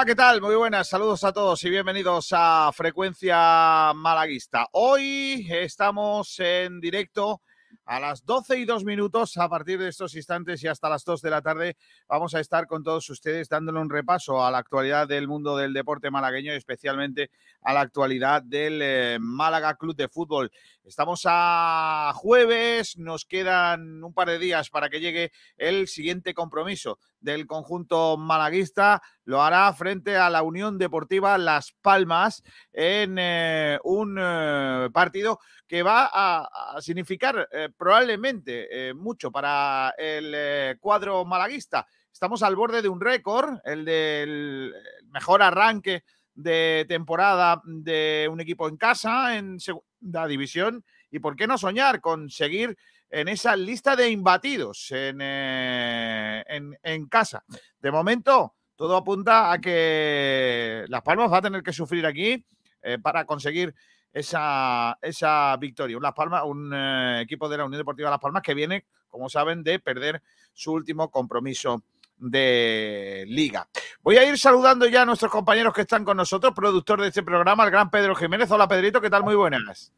Hola, ¿qué tal? Muy buenas, saludos a todos y bienvenidos a Frecuencia Malaguista. Hoy estamos en directo a las 12 y 2 minutos, a partir de estos instantes y hasta las 2 de la tarde, vamos a estar con todos ustedes dándole un repaso a la actualidad del mundo del deporte malagueño y especialmente a la actualidad del eh, Málaga Club de Fútbol. Estamos a jueves, nos quedan un par de días para que llegue el siguiente compromiso del conjunto malaguista. Lo hará frente a la Unión Deportiva Las Palmas en eh, un eh, partido que va a, significar eh, probablemente mucho para el cuadro malaguista. Estamos al borde de un récord, el del mejor arranque de temporada de un equipo en casa, en segunda división. ¿Y por qué no soñar con seguir en esa lista de imbatidos en, eh, en, casa? De momento, todo apunta a que Las Palmas va a tener que sufrir aquí eh, para conseguir esa, esa victoria. Las Palmas, un eh, equipo de la Unión Deportiva Las Palmas que viene, como saben, de perder su último compromiso de liga. Voy a ir saludando ya a nuestros compañeros que están con nosotros, productor de este programa, el gran Pedro Jiménez. Hola Pedrito, ¿qué tal? Muy buenas.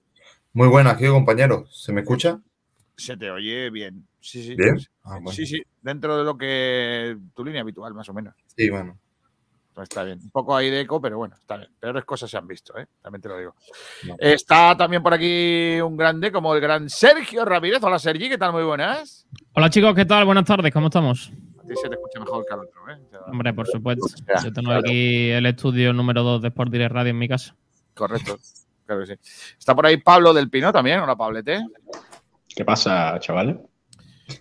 Muy buenas, ¿qué compañero? ¿Se me escucha? Se te oye bien. Sí, sí. ¿Bien? Ah, sí, sí, dentro de lo que tu línea habitual, más o menos. Sí, bueno. Pues está bien. Un poco ahí de eco, pero bueno, está bien. Peores cosas se han visto, ¿eh? También te lo digo. Está también por aquí un grande como el gran Sergio Ramírez. Hola, Sergi, ¿qué tal? Muy buenas. Hola, chicos, ¿qué tal? Buenas tardes, ¿cómo estamos? Se te escucha mejor que al otro, ¿eh? Hombre, por supuesto. Yo tengo aquí el estudio número 2 de Sport Direct Radio en mi casa. Correcto, claro que sí. Está por ahí Pablo del Pino también. Hola, Pablete. ¿Qué pasa, chavales?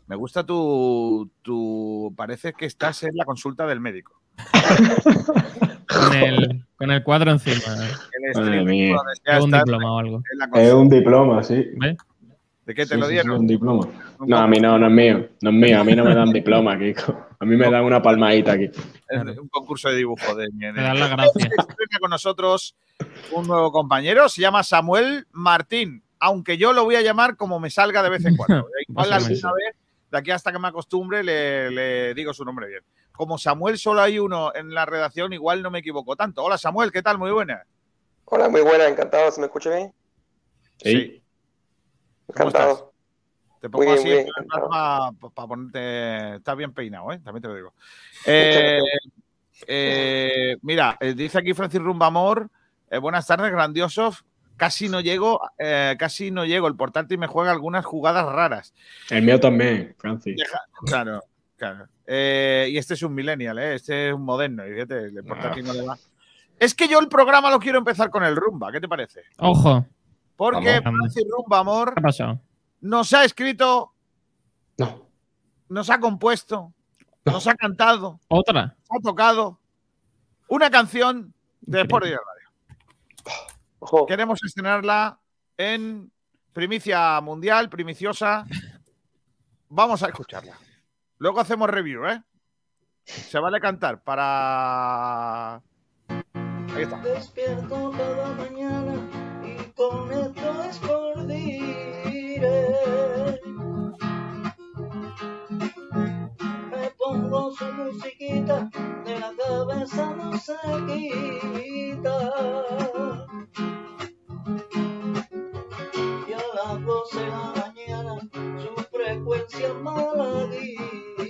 Me gusta tu, tu... Parece que estás en la consulta del médico. con, el, con el cuadro encima. es un diploma o algo. Es un diploma, sí. ¿Ves? ¿De qué te lo dieron? un diploma. No, a mí no, no es mío. No es mío. A mí no me dan diploma, Kiko. A mí me dan una palmadita aquí. Es un concurso de dibujo. De, de... Me dan la gracia. con nosotros un nuevo compañero. Se llama Samuel Martín. Aunque yo lo voy a llamar como me salga de vez en cuando. Igual alguna vez, de aquí hasta que me acostumbre, le, le digo su nombre bien. Como Samuel solo hay uno en la redacción, igual no me equivoco tanto. Hola Samuel, ¿qué tal? Muy buena. Hola, muy buena, encantado. ¿Se me escucha bien? sí. Encantado. Te pongo así para, ponerte. Estás bien peinado, ¿eh? También te lo digo. Eh, eh, mira, eh, dice aquí Francis Rumbamor. buenas tardes, grandiosos. Casi no llego, casi no llego. El portátil me juega algunas jugadas raras. El mío también, Francis. claro, claro. y este es un millennial, ¿eh? Este es un moderno. Y fíjate, el portátil no le va. Es que yo el programa lo quiero empezar con el rumba. ¿Qué te parece? Ojo. Porque Francis Rumba, amor, ¿Qué pasó? nos ha escrito, no. nos ha compuesto, nos ha cantado, otra, nos ha tocado una canción de Sport Radio. Queremos estrenarla en primicia mundial, primiciosa. Vamos a escucharla. Luego hacemos review, ¿eh? Se vale cantar para. Ahí está. Despierto cada mañana con esto es por dire. Me pongo su musiquita, de la cabeza no se quita. Y a las 12 de la mañana su frecuencia maladita.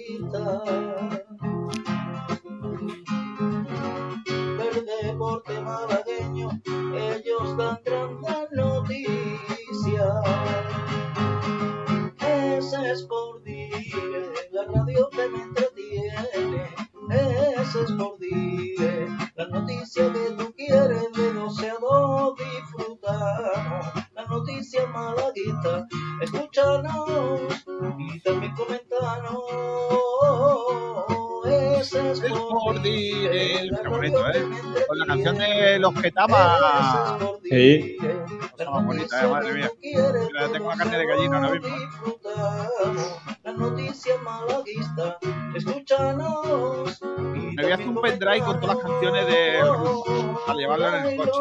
El deporte malagueño, ellos dan grandes ese es por dire, la radio que me entretiene. Ese es por dire, la noticia que tú quieres de doceado disfrutar. La noticia malaguita, escúchanos Dire, qué bonito, ¿eh? Con la canción de los Ketama. Sí más bonita, eh, madre mía. Mira, tengo una carne de gallina ahora mismo. La noticia malaguista, escúchanos. Me voy a hacer un pendrive con todas las canciones de para llevarlo en el coche.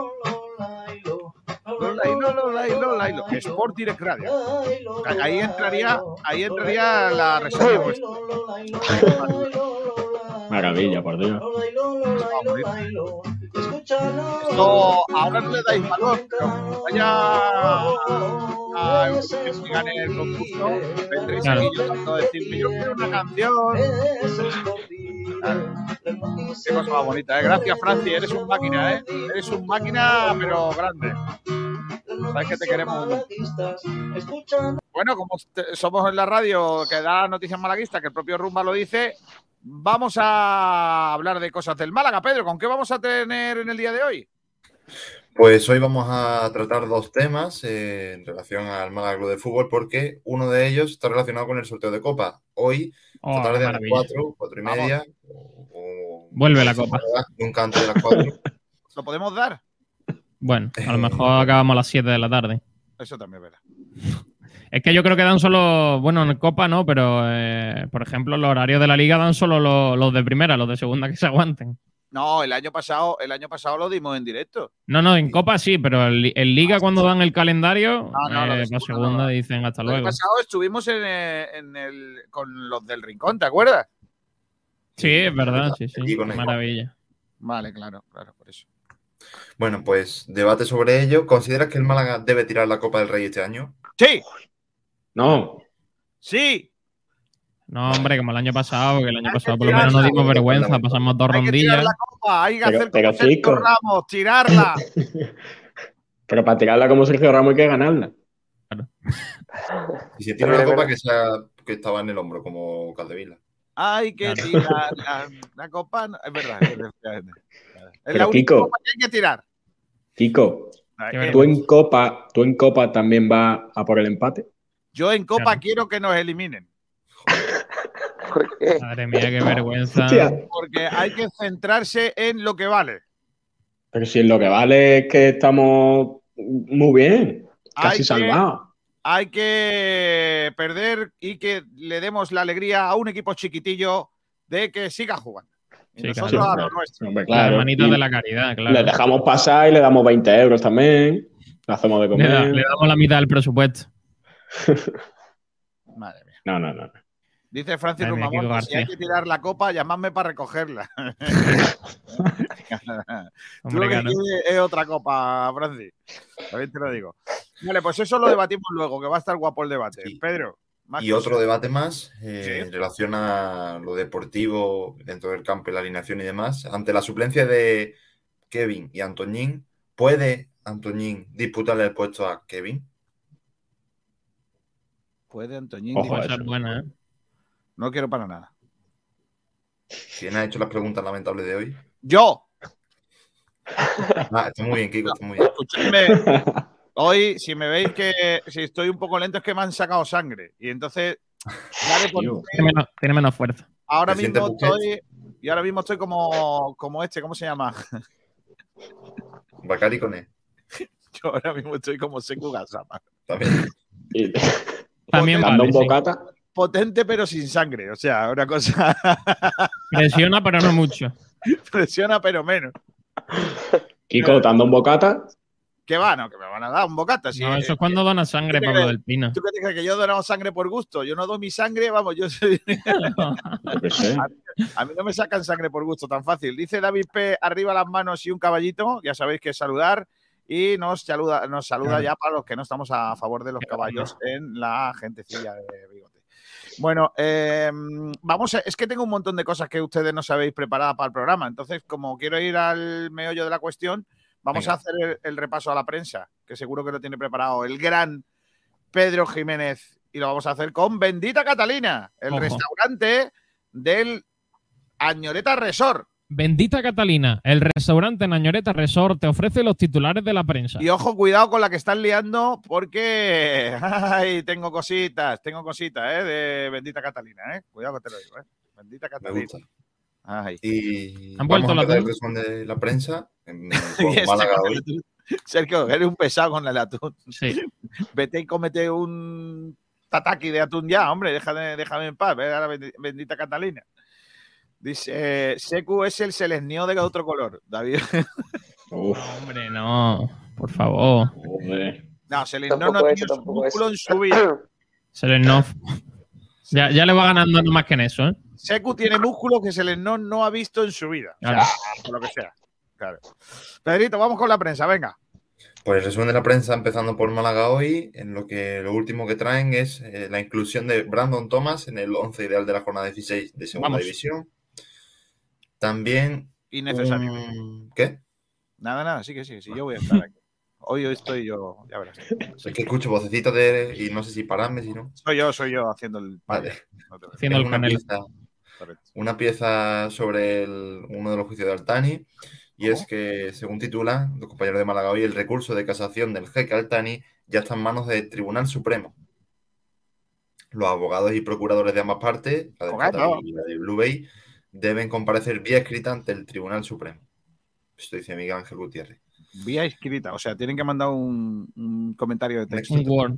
Lailo, Lailo, Sport Direct Radio. Ahí entraría, ahí entraría la reseña Maravilla, por Dios. Esto ahora no le dais valor, pero vaya a que gane el concurso, vendréis Claro. aquí yo tanto decirme, yo quiero una canción. Noticias Qué cosa más bonita, ¿eh? Gracias, Franci, eres un máquina, ¿eh? Eres un máquina, pero grande. Sabes que te queremos Bueno, como somos en la radio que da noticias malaguistas, que el propio Rumba lo dice, vamos a hablar de cosas del Málaga. Pedro, ¿con qué vamos a tener en el día de hoy? Pues hoy vamos a tratar dos temas eh, en relación al Málaga Club de Fútbol porque uno de ellos está relacionado con el sorteo de Copa. Hoy, Oh, esta tarde a las maravilla. 4, 4 y media. o- o- Vuelve la Copa. Nunca antes de las 4. ¿Lo podemos dar? Bueno, a lo mejor acabamos a las 7 de la tarde. Eso también verdad. Es que yo creo que dan solo, bueno, en Copa no, pero eh, por ejemplo, los horarios de la liga dan solo los, los de primera, los de segunda que se aguanten. No, el año pasado, el año pasado lo dimos en directo. No, no, en Copa sí, pero en, en Liga cuando dan el calendario, No, no, lo de eh, para segunda segunda no. dicen hasta El año luego. pasado estuvimos en, eh, en el, con los del Rincón, ¿te acuerdas? Sí, es verdad, sí, sí. Maravilla. Vale, claro, claro, por eso. Bueno, pues debate sobre ello. ¿Consideras que el Málaga debe tirar la Copa del Rey este año? Sí, No, sí, No, hombre, como el año pasado, que el año pasado por lo menos nos dimos vergüenza, pasamos dos hay que tirar rondillas. la copa, hay que Pero- hacer pero, Sergio. Ramos, tirarla. pero para tirarla como Sergio Ramos hay que ganarla. Y si la es Copa que sea que estaba en el hombro, como Caldevila. Hay que Claro. tirar la, la copa. no- Es verdad, es verdad. Es Pero, la única Kiko. copa que hay que tirar. Kiko, ¿tú en Copa, tú en Copa también vas a por el empate? Yo en copa Claro. quiero que nos eliminen. ¿Por qué? Madre mía, qué vergüenza. Hostia. Porque hay que centrarse en lo que vale. Pero si lo que vale es que estamos muy bien, Hay casi que- salvados. Hay que perder y que le demos la alegría a un equipo chiquitillo de que siga jugando. Y Sí, nosotros claro. a lo nuestro. Hombre, Las claro. de la caridad, Le claro. dejamos pasar y le damos 20 euros también. Le hacemos de Le, da- comer. le damos la mitad del presupuesto. Madre mía. No, no, no. Dice Francis Rumamón si hay que tirar la copa, llamadme para recogerla. Tú lo que quieres es otra copa, Francis. También te lo digo. Vale, pues eso lo debatimos luego, que va a estar guapo el debate. Sí. Pedro. más Y otro debate más eh, Sí. en relación a lo deportivo dentro del campo y la alineación y demás. Ante la suplencia de Kevin y Antoñín, ¿puede Antoñín disputarle el puesto a Kevin? Puede Antoñín. Ojo, dice, Esa es buena, ¿eh? No quiero para nada. ¿Quién ha hecho las preguntas lamentables de hoy? Yo, Ah, está muy bien, Kiko, está muy bien. escuchadme. Hoy, si me veis que si estoy un poco lento, es que me han sacado sangre. Y entonces, sí, Tiene menos, tiene menos fuerza. ahora ¿Te sientes mismo estoy. Y ahora mismo estoy como, como este, ¿cómo se llama? Bacari con él. Yo ahora mismo estoy como Seku Gasama. También. También dando vale, un sí. bocata. Potente pero sin sangre. O sea, una cosa Presiona, pero no mucho. presiona pero menos. Kiko, dando un bocata. ¿Qué va? No, que me van a dar un bocata. si- No, eso es cuando dona sangre, ¿Qué te Pablo del Pino. ¿Tú qué te crees que yo he donado sangre por gusto? Yo no doy mi sangre, vamos, yo soy. Qué sé. A mí no me sacan sangre por gusto tan fácil. Dice David P. arriba las manos y un caballito. Ya sabéis que es saludar. Y nos saluda, nos saluda ya para los que no estamos a favor de los caballos en la gentecilla de bigote. Bueno, eh, vamos a, es que tengo un montón de cosas que ustedes no sabéis preparadas para el programa. Entonces, como quiero ir al meollo de la cuestión, vamos Venga. a hacer el, el repaso a la prensa, que seguro que lo tiene preparado el gran Pedro Jiménez. Y lo vamos a hacer con Bendita Catalina, el Ojo. restaurante del Añoreta Resort. Bendita Catalina, el restaurante Nañoreta Resort te ofrece los titulares de la prensa. Y ojo, cuidado con la que están liando, porque ay, tengo cositas, tengo cositas, ¿eh? De Bendita Catalina, ¿eh? Cuidado que te lo digo, ¿eh? Bendita Me Catalina. gusta. Ay. Y ¿Han vamos vuelto a la resumen de la prensa. En, este Málaga hoy. Sergio, eres un pesado con el atún. Sí. Vete y cómete un tataki de atún ya, hombre, déjame, déjame en paz, ve a la bendi- bendita Catalina. Dice, eh, Secu es el selesnio de otro color, David. Uf, Hombre, no. Por favor. No, selesnio no tenido su músculo en su vida. Selenov. Ya, ya le va ganando no más que en eso, ¿eh? Secu tiene músculos que Selenón no ha visto en su vida. O sea, Claro. por lo que sea. Claro. Pedrito, vamos con la prensa, venga. Pues el resumen de la prensa, empezando por Málaga hoy, en lo que lo último que traen es eh, la inclusión de Brandon Thomas en el 11 ideal de la jornada 16 de Segunda Vamos. División. También. Innecesario. un- ¿Qué? Nada, nada, sí que sí, sí, yo voy a estar aquí. Hoy estoy yo, ya verás. Es que escucho vocecitas de. y no sé si pararme, si no. Soy yo, soy yo haciendo el. Vale. No. Haciendo el una pieza, una pieza sobre el- uno de los juicios de Altani. Y es que, según titulan los compañeros de Málaga hoy, el recurso de casación del jeque Altani ya está en manos del Tribunal Supremo. Los abogados y procuradores de ambas partes, la de y la de Blue Bay, deben comparecer vía escrita ante el Tribunal Supremo. Esto dice Miguel Ángel Gutiérrez. Vía escrita, o sea, tienen que mandar un, un comentario de texto. Un Word.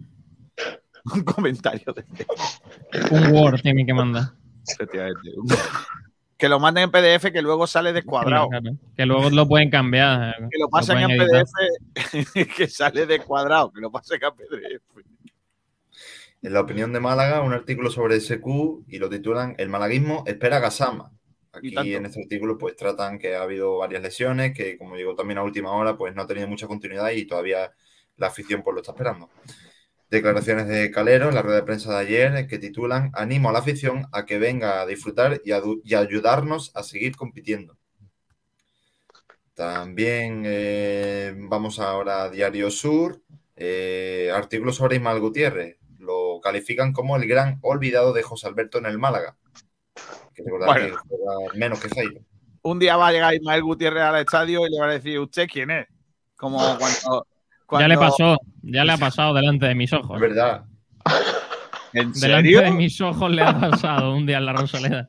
Un comentario de texto. Un Word tiene que mandar. efectivamente. Un- Que lo manden en PDF que luego sale descuadrado. Claro, Que luego lo pueden cambiar. eh, Que lo pasen pueden en editar. PDF que sale descuadrado. Que lo pasen a PDF. En la opinión de Málaga, un artículo sobre SQ y lo titulan El malaguismo espera a Gasama. Aquí en este artículo pues tratan que ha habido varias lesiones, que como llegó también a última hora pues no ha tenido mucha continuidad y todavía la afición pues lo está esperando. Declaraciones de Calero en la rueda de prensa de ayer que titulan Animo a la afición a que venga a disfrutar y, a, y a ayudarnos a seguir compitiendo. También eh, vamos ahora a Diario Sur, eh, artículo sobre Ismael Gutiérrez. Lo califican como el gran olvidado de José Alberto en el Málaga. Que recordar Bueno. que juega menos que Jairo. Un día va a llegar Ismael Gutiérrez al estadio y le va a decir, ¿usted quién es? Como cuando. Ya le pasó, ya le ha pasado delante de mis ojos. Es verdad. ¿En Delante serio? de mis ojos le ha pasado un día en la Rosaleda.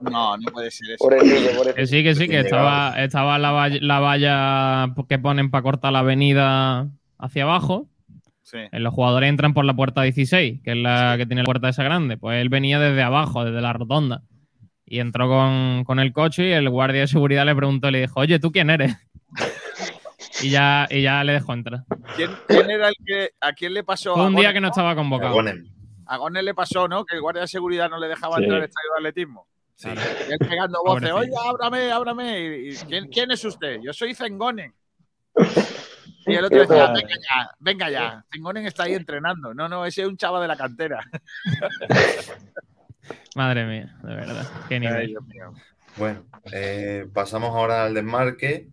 No, no puede ser eso. Por el niño, por el Que sí, que sí, que estaba, estaba la, valla, la valla que ponen para cortar la avenida hacia abajo. Sí. Eh, Los jugadores entran por la puerta 16, que es la que tiene la puerta esa grande. Pues él venía desde abajo, desde la rotonda. Y entró con, con el coche y el guardia de seguridad le preguntó, le dijo, oye, ¿tú quién eres? y, ya, y ya le dejó entrar. ¿Quién, quién era el que. ¿A quién le pasó? Fue un día que no estaba convocado. A Gómez le pasó, ¿no? Que el guardia de seguridad no le dejaba Sí. entrar al estadio de atletismo. Sí. Y él pegando voces, oye, ábrame, ábrame. Y, y, ¿quién, quién es usted? Yo soy Zengonen. Y el otro decía, venga ya, venga ya. Zengonen está ahí entrenando. No, no, ese es un chava de la cantera. Madre mía, de verdad. Qué Ay, nivel. Dios mío. Bueno, eh, pasamos ahora al desmarque,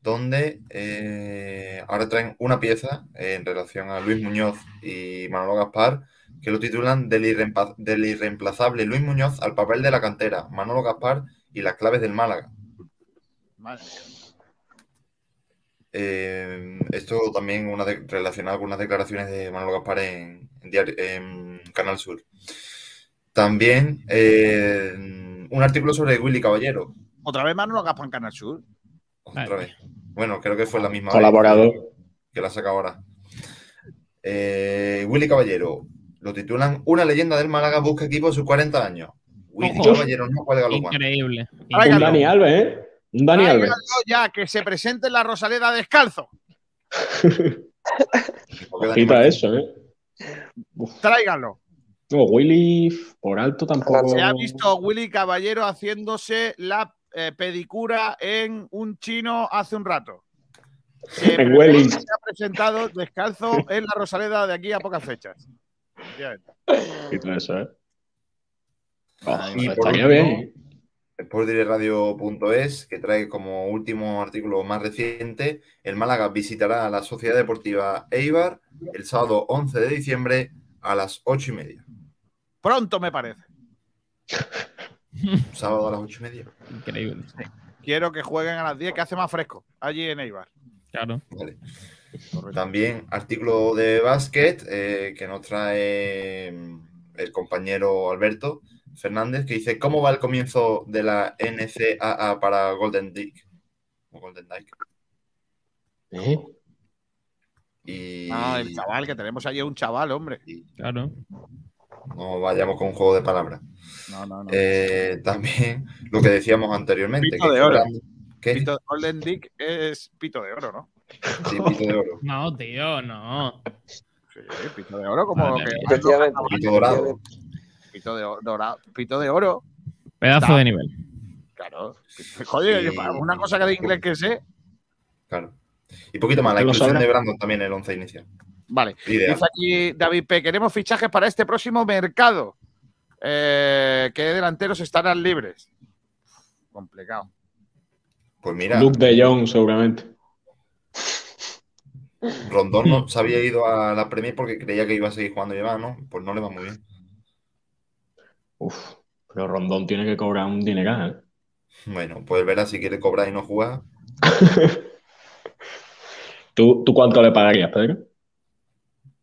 donde eh, ahora traen una pieza eh, en relación a Luis Muñoz y Manolo Gaspar, que lo titulan del, irreemplazable Luis Muñoz al papel de la cantera, Manolo Gaspar y las claves del Málaga. Madre mía. Eh, esto también una de- relacionado con unas declaraciones de Manolo Gaspar en, en diario- en Canal Sur. También eh, un artículo sobre Willy Caballero, Otra vez Manolo Gaspar en Canal Sur. otra vez. Bueno, creo que fue la misma vez Colaborador. que la saca ahora. Eh, Willy Caballero, lo titulan Una leyenda del Málaga busca equipo a sus 40 años. Willy Ojo. Caballero no cuelga los. Increíble. Un. Dani Alves, ¿eh? Un Dani Alves. Ya, que se presente en la Rosaleda descalzo. Quita eso, ¿eh? Tráigalo. No, Willy por alto tampoco. Se ha visto a Willy Caballero haciéndose la eh, pedicura en un chino hace un rato. Se En Welling. que Se ha presentado descalzo en la Rosaleda de aquí a pocas fechas. Quita eso, ¿eh? Y Oh, por estaría último, bien. sportdireradio.es, que trae como último artículo más reciente, el Málaga visitará a la Sociedad Deportiva Eibar el sábado 11 de diciembre a las 8 y media. Pronto me parece. Sábado a las 8 y media. Increíble. Quiero que jueguen a las 10, que hace más fresco, allí en Eibar. Claro. Vale. También artículo de básquet eh, que nos trae mm, el compañero Alberto Fernández, que dice ¿Cómo va el comienzo de la NCAA para Golden Dyke? O Golden Dyke. ¿Eh? Y Ah, el chaval, que tenemos allí un chaval, hombre. Claro. No vayamos con un juego de palabras. No, no, no. Eh, también lo que decíamos anteriormente. Pito que de oro. ¿Qué? Pito, Golden Dick es pito de oro, ¿no? Sí, pito de oro. No, tío, no. Sí, pito de oro, como Madre que. Pito dorado. Pito de oro, dorado, pito de oro. Pedazo de nivel. Claro. Joder, Sí. una cosa que de inglés que sé. Claro. Y poquito más, la inclusión de Brandon también en el once inicial. Vale. Ideal. Dice aquí David P. Queremos fichajes para este próximo mercado. Eh, ¿Qué delanteros estarán libres? Complicado. Pues mira, Luke de Jong, seguramente. Rondón no se había ido a la Premier porque creía que iba a seguir jugando y demás, ¿no? Pues no le va muy bien. Uf, pero Rondón tiene que cobrar un dineral. Bueno, pues verá si quiere cobrar y no jugar. ¿Tú, ¿Tú cuánto le pagarías, Pedro?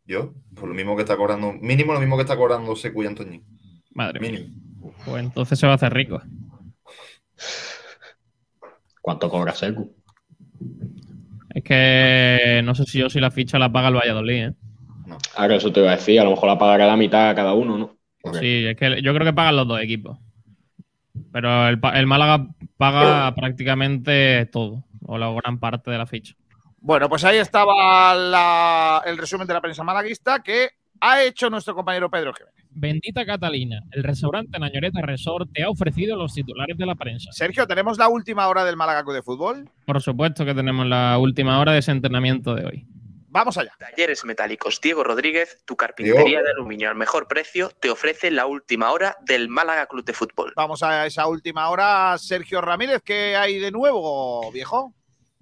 Yo, pues lo mismo que está cobrando, mínimo lo mismo que está cobrando Secu y Antoñín. Madre mía. Mínimo. Pues entonces se va a hacer rico. ¿Cuánto cobra Secu? Es que no sé si yo si la ficha la paga el Valladolid, ¿eh? Ahora eso te iba a decir, a lo mejor la pagará la mitad a cada uno, ¿no? Sí, es que yo creo que pagan los dos equipos. Pero el, el Málaga paga prácticamente todo, o la gran parte de la ficha. Bueno, pues ahí estaba la- el resumen de la prensa malaguista que ha hecho nuestro compañero Pedro Jiménez. Bendita Catalina, el restaurante Nañoreta Resort te ha ofrecido los titulares de la prensa. Sergio, ¿tenemos la última hora del Málaga Club de Fútbol? Por supuesto que tenemos la última hora de ese entrenamiento de hoy. Vamos allá. Talleres Metálicos Diego Rodríguez, tu carpintería de aluminio al mejor precio, te ofrece la última hora del Málaga Club de Fútbol. Vamos a esa última hora. Sergio Ramírez, ¿qué hay de nuevo, viejo?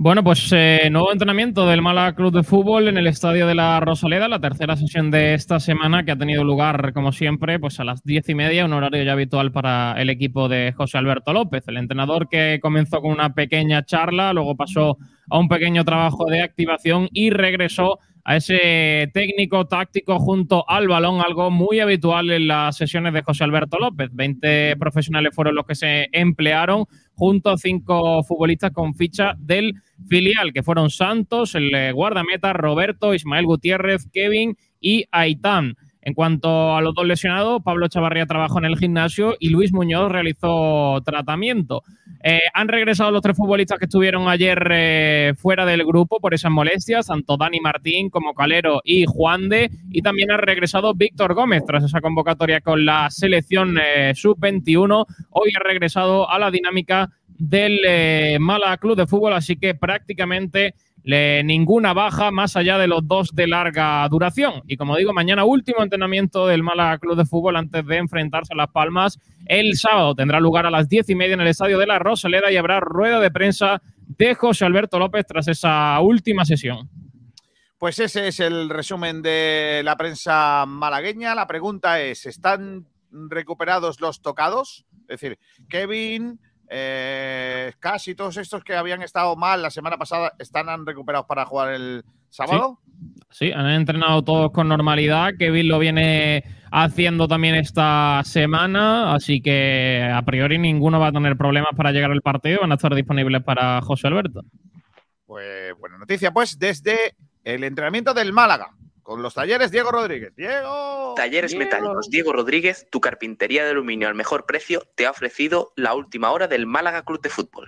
Bueno, pues eh, nuevo entrenamiento del Málaga Club de Fútbol en el estadio de la Rosaleda, la tercera sesión de esta semana que ha tenido lugar, como siempre, pues a las diez y media, un horario ya habitual para el equipo de José Alberto López, el entrenador que comenzó con una pequeña charla, luego pasó a un pequeño trabajo de activación y regresó a ese técnico táctico junto al balón, algo muy habitual en las sesiones de José Alberto López. 20 profesionales fueron los que se emplearon junto a cinco futbolistas con ficha del filial, que fueron Santos, el eh, guardameta, Roberto, Ismael Gutiérrez, Kevin y Aitán. En cuanto a los dos lesionados, Pablo Chavarría trabajó en el gimnasio y Luis Muñoz realizó tratamiento. Eh, han regresado los tres futbolistas que estuvieron ayer eh, fuera del grupo por esas molestias, tanto Dani Martín como Calero y Juan de, y también ha regresado Víctor Gómez tras esa convocatoria con la selección eh, sub-21. Hoy ha regresado a la dinámica del eh, Málaga Club de Fútbol, así que prácticamente le- ninguna baja más allá de los dos de larga duración. Y como digo, mañana último entrenamiento del Málaga Club de Fútbol antes de enfrentarse a Las Palmas. El sábado tendrá lugar a las diez y media en el Estadio de la Rosaleda y habrá rueda de prensa de José Alberto López tras esa última sesión. Pues ese es el resumen de la prensa malagueña. La pregunta es, ¿están recuperados los tocados? Es decir, Kevin, eh, casi todos estos que habían estado mal la semana pasada, ¿están recuperados para jugar el sábado? Sí, han entrenado todos con normalidad. Kevin lo viene haciendo también esta semana, así que a priori ninguno va a tener problemas para llegar al partido. Van a estar disponibles para José Alberto. Pues buena noticia, pues desde el entrenamiento del Málaga, con los talleres Diego Rodríguez. Diego. Talleres Diego. Metálicos Diego Rodríguez, tu carpintería de aluminio al mejor precio, te ha ofrecido la última hora del Málaga Club de Fútbol.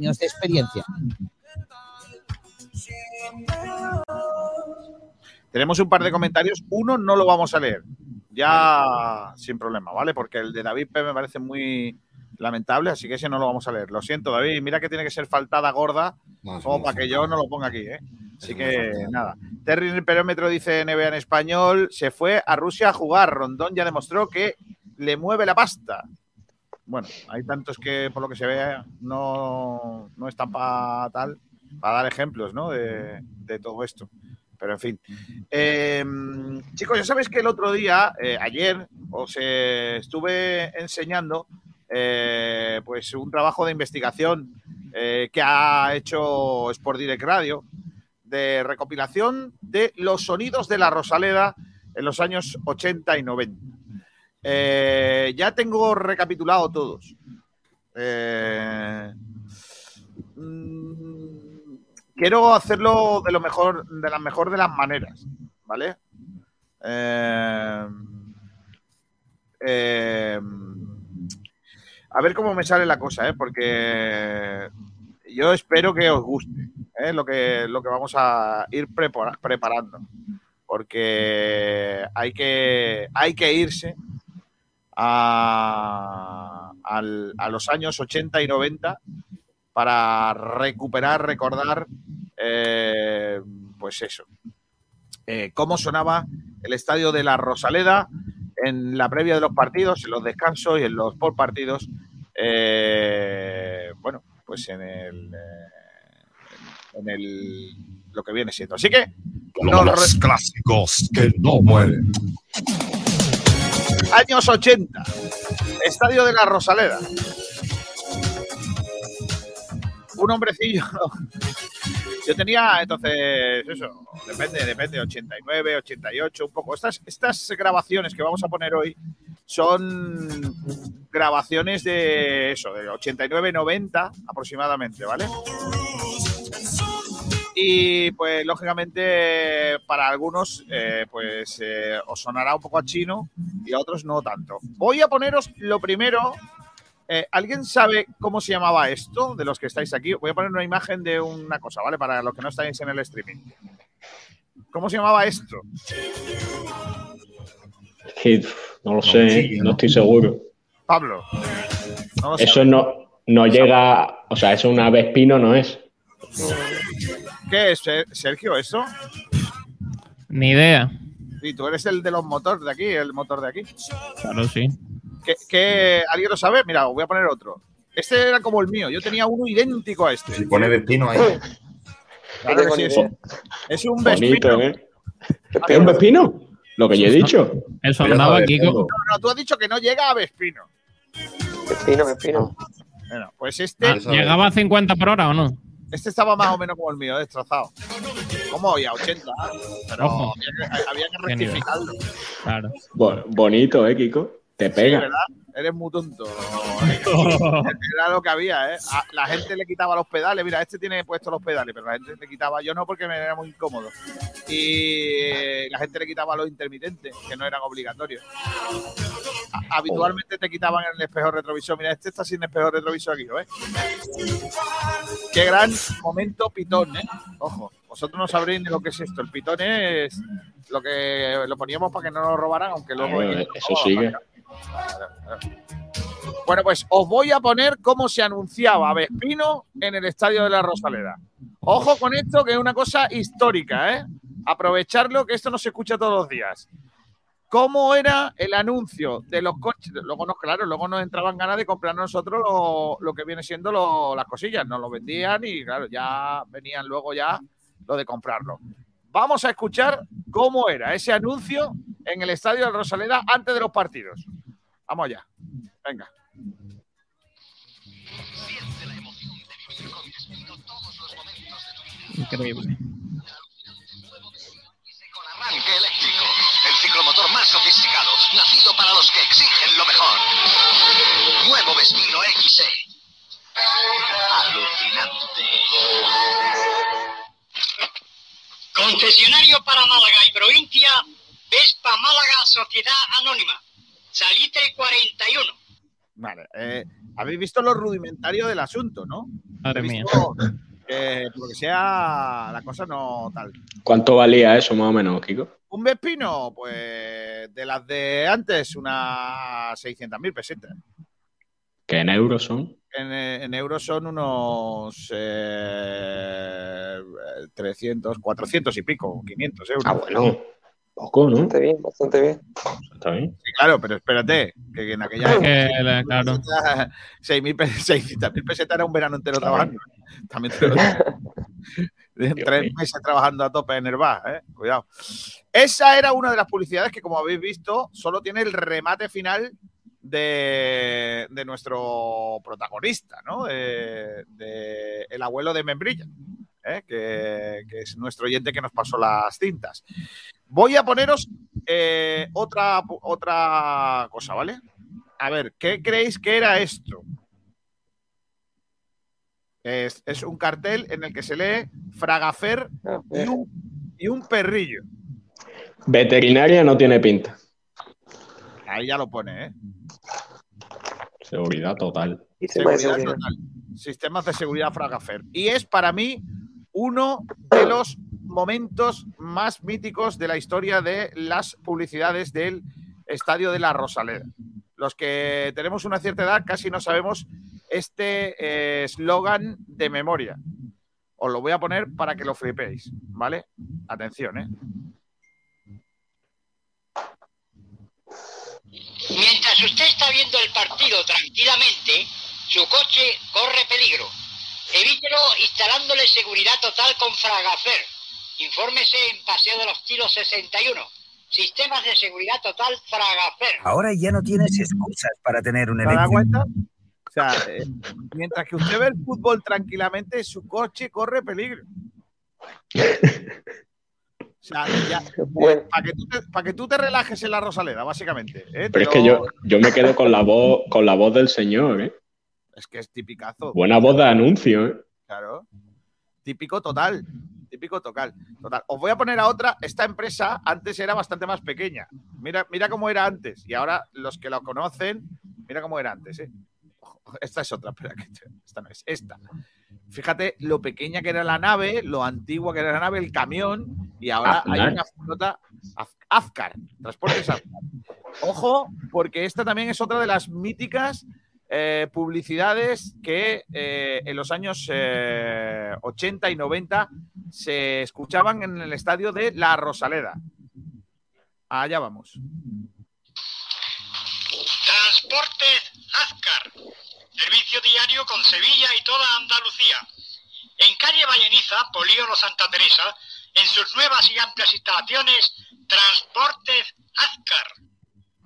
de experiencia. Tenemos un par de comentarios. Uno no lo vamos a leer. Ya sin problema, ¿vale? Porque el de David P me parece muy lamentable, así que ese no lo vamos a leer. Lo siento, David. Mira que tiene que ser faltada gorda No, como no para que yo no lo ponga aquí, ¿eh? Así que nada. Terry en el perímetro dice NBA en español. Se fue a Rusia a jugar. Rondón ya demostró que le mueve la pasta. Bueno, hay tantos que por lo que se ve no, no están para tal, para dar ejemplos, ¿no? De, todo esto. Pero en fin. Eh, chicos, ya sabéis que el otro día, eh, ayer, os eh, estuve enseñando eh, pues un trabajo de investigación que ha hecho Sport Direct Radio de recopilación de los sonidos de la Rosaleda en los años 80 y 90. Eh, ya tengo recapitulado todos. Eh, mm, quiero hacerlo de lo mejor, de la mejor de las maneras, ¿vale? Eh, a ver cómo me sale la cosa. Porque yo espero que os guste lo, que, lo que vamos a ir prepara- preparando. Porque hay que, hay que irse a, al- a los años 80 y 90 para recuperar, recordar, eh, pues eso, eh, cómo sonaba el estadio de la Rosaleda en la previa de los partidos, en los descansos y en los por partidos. eh, bueno, pues en el, en el lo que viene siendo. Así que re- clásicos que no mueren. Años 80, estadio de la Rosaleda. Un hombrecillo. Yo tenía entonces, eso, depende, depende, 89, 88, un poco. Estas, estas grabaciones que vamos a poner hoy son grabaciones de eso, de 89, 90 aproximadamente, ¿vale? Y pues lógicamente para algunos eh, pues eh, os sonará un poco a chino y a otros no tanto. Voy a poneros lo primero. eh, ¿Alguien sabe cómo se llamaba esto de los que estáis aquí? Voy a poner una imagen de una cosa, ¿vale? Para los que no estáis en el streaming. ¿Cómo se llamaba esto? No lo sé, no estoy seguro. Pablo. No lo Eso no, no llega, o sea, eso una Vespino no es. ¿Qué es, Ser- Sergio, eso? Ni idea. Y tú eres el de los motores de aquí, el motor de aquí. Claro, sí. ¿Qué, qué- alguien lo sabe? Mira, os voy a poner otro. Este era como el mío. Yo tenía uno idéntico a este. Si pone Vespino ahí. Claro que sí, es, idea. es un Bonito, Vespino. ¿eh? ¿Es un Vespino? Lo que yo he dicho. Eso andaba, Kiko. No, no, tú has dicho que no llega a Vespino. Pepino, pepino. Bueno, pues este, Ah, ¿Llegaba a 50 por hora o no? Este estaba más o menos como el mío, destrozado. ¿Cómo hoy? A 80. Pero Ojo. había que, había rectificarlo. Claro. Bo- bonito, ¿eh, Kiko? Te Sí, pega. ¿verdad? Eres muy tonto. Era lo que había, ¿eh? A- la gente le quitaba los pedales. Mira, este tiene puestos los pedales, pero la gente le quitaba. Yo no, porque me era muy incómodo. Y la gente le quitaba los intermitentes, que no eran obligatorios. A- habitualmente te quitaban el espejo retrovisor. Mira, este está sin espejo retrovisor aquí, ¿lo ves? Qué gran momento pitón, ¿eh? Ojo, vosotros no sabréis ni lo que es esto. El pitón es lo que lo poníamos para que no nos robaran, aunque luego. Claro, eso sigue. Bueno, pues os voy a poner cómo se anunciaba Vespino en el estadio de la Rosaleda. Ojo con esto, que es una cosa histórica, ¿eh? Aprovecharlo, que esto no se escucha todos los días. ¿Cómo era el anuncio de los coches? Luego nos, claro, luego nos entraban ganas de comprar nosotros lo, que viene siendo lo- las cosillas. Nos lo vendían y, claro, ya venían luego ya lo de comprarlo. Vamos a escuchar cómo era ese anuncio en el estadio de Rosaleda antes de los partidos. Vamos allá. Venga. Increíble. con arranque eléctrico. El ciclomotor más sofisticado, nacido para los que exigen lo mejor. Nuevo Vespino XE. Alucinante. Concesionario para Málaga y provincia, Vespa Málaga Sociedad Anónima, Salitre 41. Vale. eh, Habéis visto lo rudimentario del asunto, ¿no? Madre Habéis mía. visto que por lo que sea la cosa no tal. ¿Cuánto valía eso más o menos, Kiko? Un Vespino, pues de las de antes, unas 600.000 pesetas. Que en euros son. En, eh, en euros son unos eh, 300, 400 y pico, 500 euros. Ah, bueno. Poco, ¿no? Bastante bien, bastante bien. Está bien. Sí, claro, pero espérate, que en aquella que, la- claro. 6.000 pe- 600.000 pesetas era un verano entero trabajando. También te lo digo. Tres meses trabajando a tope en el bar, ¿eh? Cuidado. Esa era una de las publicidades que, como habéis visto, solo tiene el remate final de, de nuestro protagonista, ¿no? De, de el abuelo de Membrilla. ¿eh? que, que es nuestro oyente que nos pasó las cintas. Voy a poneros eh, otra, otra cosa, ¿vale? A ver, ¿qué creéis que era esto? Es, es un cartel en el que se lee Fragafer y un, y un perrillo. Veterinaria no tiene pinta. Ahí ya lo pone, ¿eh? Seguridad total. Seguridad total. Sistemas de seguridad Fragafer. Y es para mí uno de los momentos más míticos de la historia de las publicidades del Estadio de la Rosaleda. Los que tenemos una cierta edad casi no sabemos este eh, eslogan de memoria. Os lo voy a poner para que lo flipéis, ¿vale? Atención, ¿eh? Mientras usted está viendo el partido tranquilamente, su coche corre peligro. Evítelo instalándole seguridad total con Fragafer. Infórmese en Paseo de los Tilos 61. Sistemas de seguridad total Fragafer. Ahora ya no tienes excusas para tener un ¿Se da eléctrico. cuenta? O sea, eh, mientras que usted ve el fútbol tranquilamente, su coche corre peligro. Sea, ya, para, que tú te, pa' que tú te relajes en la Rosaleda, básicamente. ¿eh? Pero es que yo, yo me quedo con la voz, con la voz del señor, ¿eh? Es que es tipicazo. Buena voz de anuncio, ¿eh? Claro. Típico total. Típico total. Total. Os voy a poner a otra. Esta empresa antes era bastante más pequeña. Mira, mira cómo era antes. Y ahora los que lo conocen, mira cómo era antes. ¿eh? Esta es otra, espera, que esta no es. Esta. Fíjate lo pequeña que era la nave, lo antigua que era la nave, el camión, y ahora hay una flota Az- Azcar, transportes Azcar. Ojo, porque esta también es otra de las míticas eh, publicidades que eh, en los años eh, 80 y 90 se escuchaban en el estadio de La Rosaleda. Allá vamos. Transportes Azcar. Servicio diario con Sevilla y toda Andalucía. En calle Valleniza, Polígono Santa Teresa, en sus nuevas y amplias instalaciones, Transportes Azcar.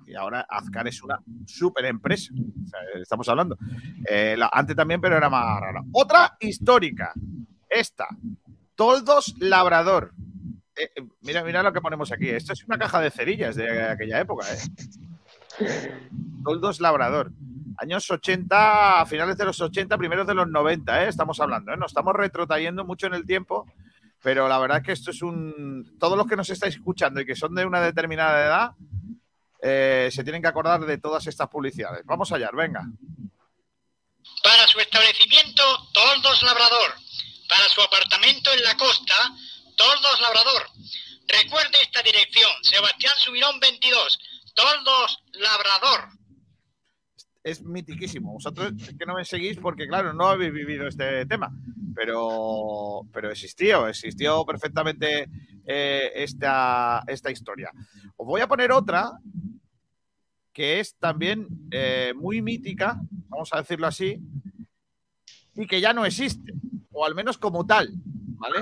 Y ahora Azcar es una super empresa. Estamos hablando. Eh, antes también, pero era más rara. Otra histórica. Esta. Toldos Labrador. Eh, eh, mira, mira lo que ponemos aquí. Esto es una caja de cerillas de aquella época. ¿eh? Toldos Labrador. Años 80, a finales de los 80, primeros de los 90, ¿eh? estamos hablando. ¿eh? Nos estamos retrotrayendo mucho en el tiempo, pero la verdad es que esto es un. Todos los que nos estáis escuchando y que son de una determinada edad, eh, se tienen que acordar de todas estas publicidades. Vamos allá, venga. Para su establecimiento, Toldos Labrador. Para su apartamento en la costa, Toldos Labrador. Recuerde esta dirección, Sebastián Subirón 22, Toldos Labrador. Es mitiquísimo. Vosotros es que no me seguís porque, claro, no habéis vivido este tema, pero, pero existió, existió perfectamente eh, esta, esta historia. Os voy a poner otra que es también eh, muy mítica, vamos a decirlo así, y que ya no existe, o al menos como tal, ¿vale?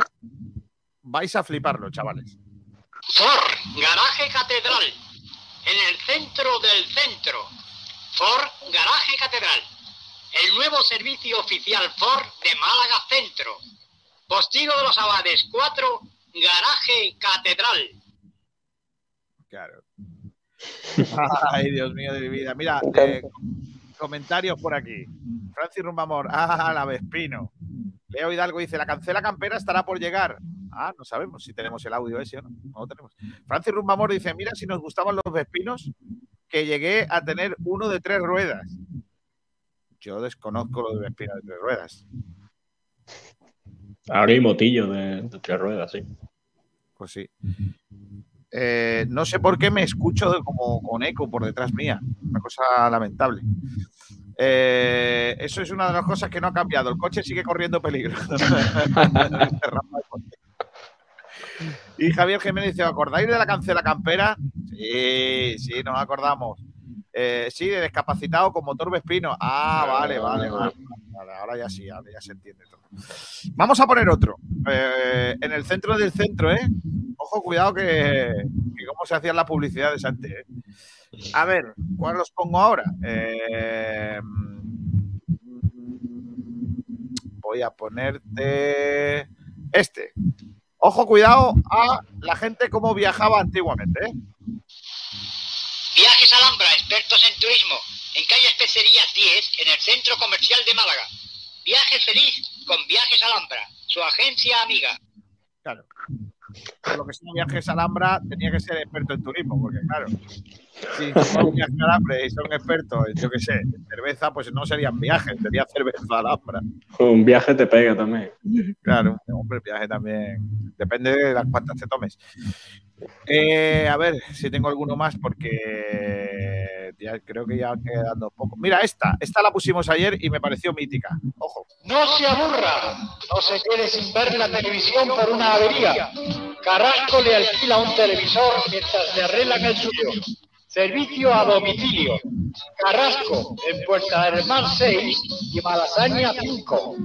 Vais a fliparlo, chavales. Ford, Garaje Catedral. En el centro del centro. Ford, Garaje Catedral. El nuevo servicio oficial Ford de Málaga Centro. Postigo de los Abades 4, Garaje Catedral. Claro. Ay, Dios mío de mi vida. Mira, eh, comentarios por aquí. Francis Rumbamor, ah, la Vespino. Leo Hidalgo dice, la cancela campera estará por llegar. Ah, no sabemos si tenemos el audio ese o no. No lo tenemos. Francis Rumbamor dice, mira si nos gustaban los Vespinos, que llegué a tener uno de tres ruedas. Yo desconozco lo de Vespino de tres ruedas. Ahora hay motillo de, de tres ruedas, sí. Pues sí. Eh, no sé por qué me escucho de- como con eco por detrás mía. Una cosa lamentable. Eh, eso es una de las cosas que no ha cambiado. El coche sigue corriendo peligro. y Javier Jiménez dice: ¿Os acordáis de la cancela campera? Sí, sí, nos acordamos. Eh, sí, de discapacitado con motor Vespino. Ah, vale, vale, vale. Ahora ya sí, ahora ya se entiende todo. Vamos a poner otro. Eh, en el centro del centro, ¿eh? Ojo, cuidado que, que cómo se hacían las publicidades antes. ¿eh? A ver, ¿cuál los pongo ahora? Voy a ponerte Este. Ojo, cuidado a la gente cómo viajaba antiguamente. ¿eh? Viajes Alhambra, expertos en turismo, en calle Especerías 10, en el centro comercial de Málaga. Viaje feliz con Viajes Alhambra, su agencia amiga. Claro. Por lo que sea viajes Alhambra, tenía que ser experto en turismo, porque claro, si son viajes a Alhambra y son expertos en, yo qué sé, en cerveza, pues no serían viajes, sería cerveza a Alhambra. Un viaje te pega también. Claro, hombre, el viaje también depende de las cuantas te tomes. Eh, a ver si tengo alguno más, porque ya creo que ya quedando poco. Mira, esta, esta la pusimos ayer y me pareció mítica. Ojo. No se aburra, no se quede sin ver la televisión por una avería. Carrasco le alquila un televisor mientras le arreglan el suyo. Servicio a domicilio. Carrasco en Puerta del Mar 6 y Malasaña 5.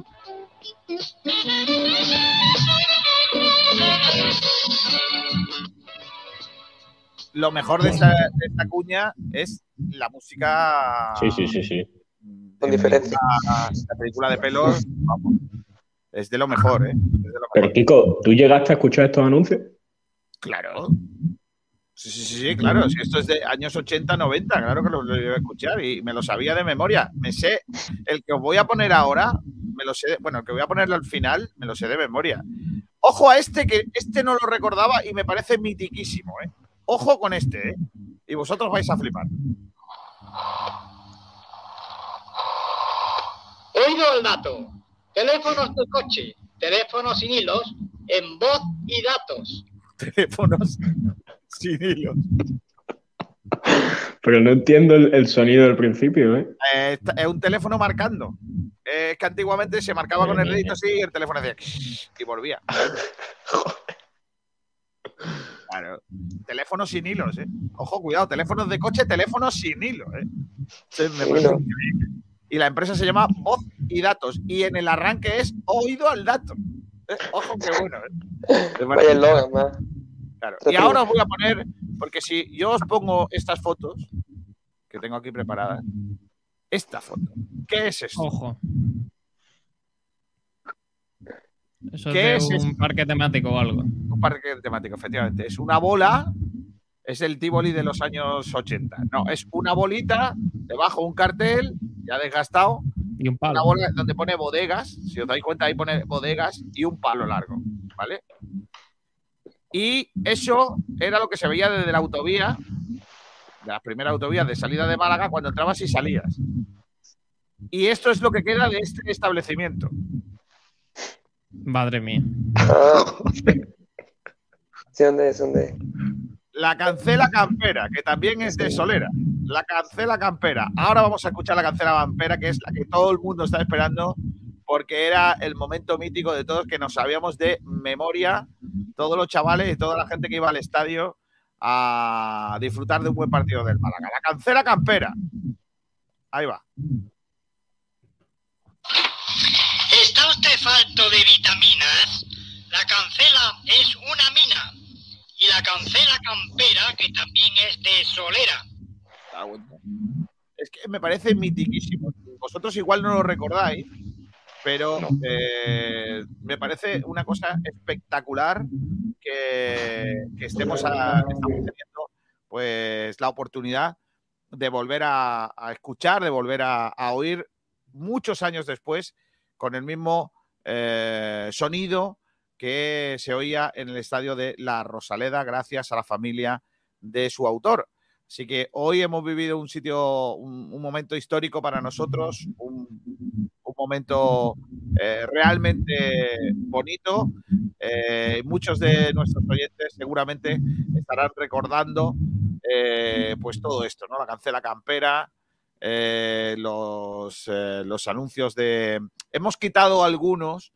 Lo mejor de esta, de esta cuña es la música. Sí, sí, sí, sí. Con diferencia. La, la película de pelos, vamos, es de lo mejor, ¿eh? Es de lo Pero mejor. Kiko, ¿tú llegaste a escuchar estos anuncios? Claro. Sí, sí, sí, sí, claro. Si esto es de años 80, 90, claro que lo, lo iba a escuchar y me lo sabía de memoria. Me sé, el que os voy a poner ahora, me lo sé, bueno, el que voy a ponerlo al final, me lo sé de memoria. Ojo a este, que este no lo recordaba y me parece mitiquísimo, ¿eh? Ojo con este, ¿eh? Y vosotros vais a flipar. Oído el dato. Teléfonos de coche, teléfonos sin hilos, en voz y datos. Teléfonos sin hilos. Pero no entiendo el, el sonido del principio, ¿eh? Eh, es un teléfono marcando. Eh, es que antiguamente se marcaba con el dedito así y el teléfono hacía y volvía. Claro. Teléfonos sin hilos, ¿eh? Ojo, cuidado, teléfonos de coche, teléfonos sin hilo, ¿eh? Sí, me parece increíble. Y la empresa se llama Voz y Datos. Y en el arranque es Oído al Dato. Eh, Ojo, qué bueno, ¿eh? Vaya eslogan, más. Claro. Y ahora os voy a poner, porque si yo os pongo estas fotos que tengo aquí preparadas, esta foto, ¿qué es esto? Ojo. Eso ¿Qué es es de esto? un parque temático o algo. Un parque temático, efectivamente. Es una bola, es el Tivoli de los años 80. No, es una bolita, debajo un cartel, ya desgastado, Y un palo. una bola donde pone bodegas, si os dais cuenta ahí pone bodegas y un palo largo, ¿vale? Y eso era lo que se veía desde la autovía, de las primeras autovías de salida de Málaga, cuando entrabas y salías. Y esto es lo que queda de este establecimiento. Madre mía. Sí, ¿dónde es? ¿Dónde es? La cancela campera, que también es de Solera. La cancela campera. Ahora vamos a escuchar la cancela campera, que es la que todo el mundo está esperando, porque era el momento mítico de todos que nos sabíamos de memoria, todos los chavales y toda la gente que iba al estadio a disfrutar de un buen partido del Málaga. La cancela campera. Ahí va. ¿Está usted falto de vitaminas? La cancela es una mina. Y la cancela campera, que también es de solera. Es que me parece mitiquísimo. Vosotros igual no lo recordáis, pero eh, me parece una cosa espectacular que, que estemos, a- estamos teniendo pues la oportunidad de volver a, a escuchar, de volver a, a oír muchos años después con el mismo eh, sonido que se oía en el estadio de La Rosaleda gracias a la familia de su autor. Así que hoy hemos vivido un sitio, un, un momento histórico para nosotros, un momento eh, realmente bonito. Eh, muchos de nuestros oyentes seguramente estarán recordando eh, pues todo esto, ¿no? La cancela campera, los, los anuncios de... Hemos quitado algunos,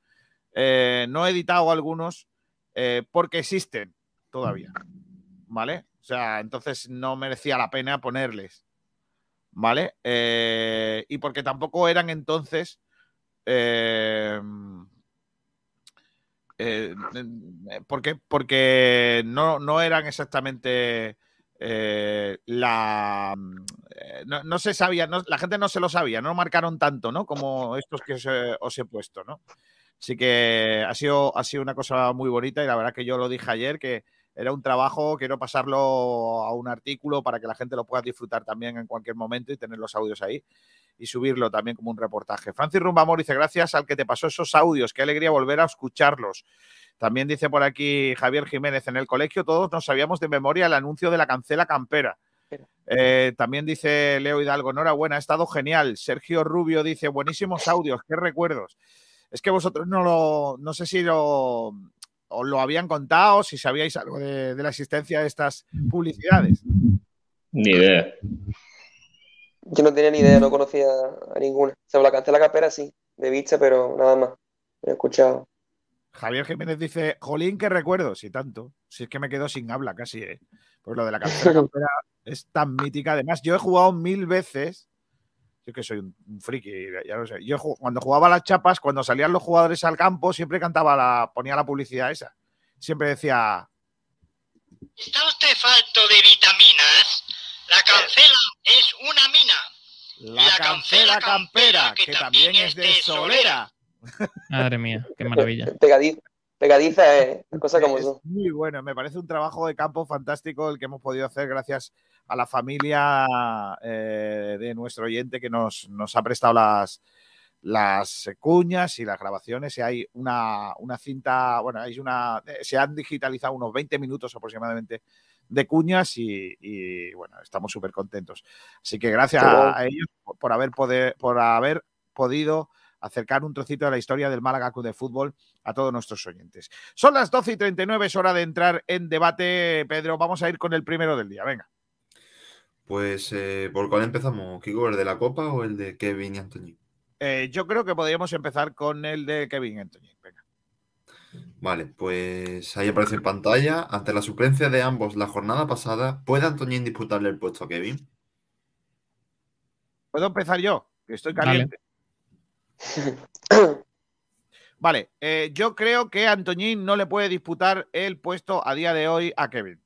no he editado algunos, porque existen todavía, ¿vale? O sea, entonces no merecía la pena ponerles, ¿vale? Y porque tampoco eran entonces... eh, eh, eh, porque, no, no eran exactamente eh, la eh, no, no se sabía, la gente no se lo sabía, no marcaron tanto, ¿no? Como estos que os, os he puesto, ¿no? Así que ha sido, ha sido una cosa muy bonita y la verdad que yo lo dije ayer que era un trabajo, quiero pasarlo a un artículo para que la gente lo pueda disfrutar también en cualquier momento y tener los audios ahí y subirlo también como un reportaje. Francis Rumbamor dice, gracias al que te pasó esos audios, qué alegría volver a escucharlos. También dice por aquí Javier Jiménez, en el colegio todos nos sabíamos de memoria el anuncio de la cancela campera. Eh, también dice Leo Hidalgo, enhorabuena, ha estado genial. Sergio Rubio dice, buenísimos audios, qué recuerdos. Es que vosotros no lo, no sé si lo, os lo habían contado, si sabíais algo de, de la existencia de estas publicidades. Ni idea. Yo no tenía ni idea, no conocía a ninguna. O sea, la cancela capera sí, de vista, pero nada más. No he escuchado. Javier Jiménez dice, jolín, qué recuerdos, y tanto. Si es que me quedo sin habla casi, ¿eh? Pues lo de la cancela campera es tan mítica. Además, yo he jugado mil veces. Yo que soy un, un friki, ya lo sé. Yo cuando jugaba las chapas, cuando salían los jugadores al campo, siempre cantaba la, ponía la publicidad esa. Siempre decía, ¿Está usted falto de vitaminas? La cancela es una mina. la cancela campera, que también es de Solera. Madre mía, qué maravilla. Pegadiza, pegadiza es las cosas como Es son. muy bueno, me parece un trabajo de campo fantástico el que hemos podido hacer gracias a la familia eh, de nuestro oyente que nos, nos ha prestado las, las cuñas y las grabaciones. Y hay una, una cinta, bueno, hay una, eh, se han digitalizado unos 20 minutos aproximadamente de cuñas y, y, bueno, estamos súper contentos. Así que gracias a ellos por- haber, poder, por haber podido acercar un trocito de la historia del Málaga Club de Fútbol a todos nuestros oyentes. Son las 12 y 39, es hora de entrar en debate. Pedro, vamos a ir con el primero del día. Venga. Pues, eh, ¿por cuál empezamos, Kiko? ¿El de la Copa o el de Kevin y Anthony? Eh, yo creo que podríamos empezar con el de Kevin Anthony. Venga. Vale, pues ahí aparece en pantalla. Ante la suplencia de ambos la jornada pasada, ¿puede Antoñín disputarle el puesto a Kevin? ¿Puedo empezar yo? Que estoy caliente. Vale, eh, yo creo que Antoñín no le puede disputar el puesto a día de hoy a Kevin.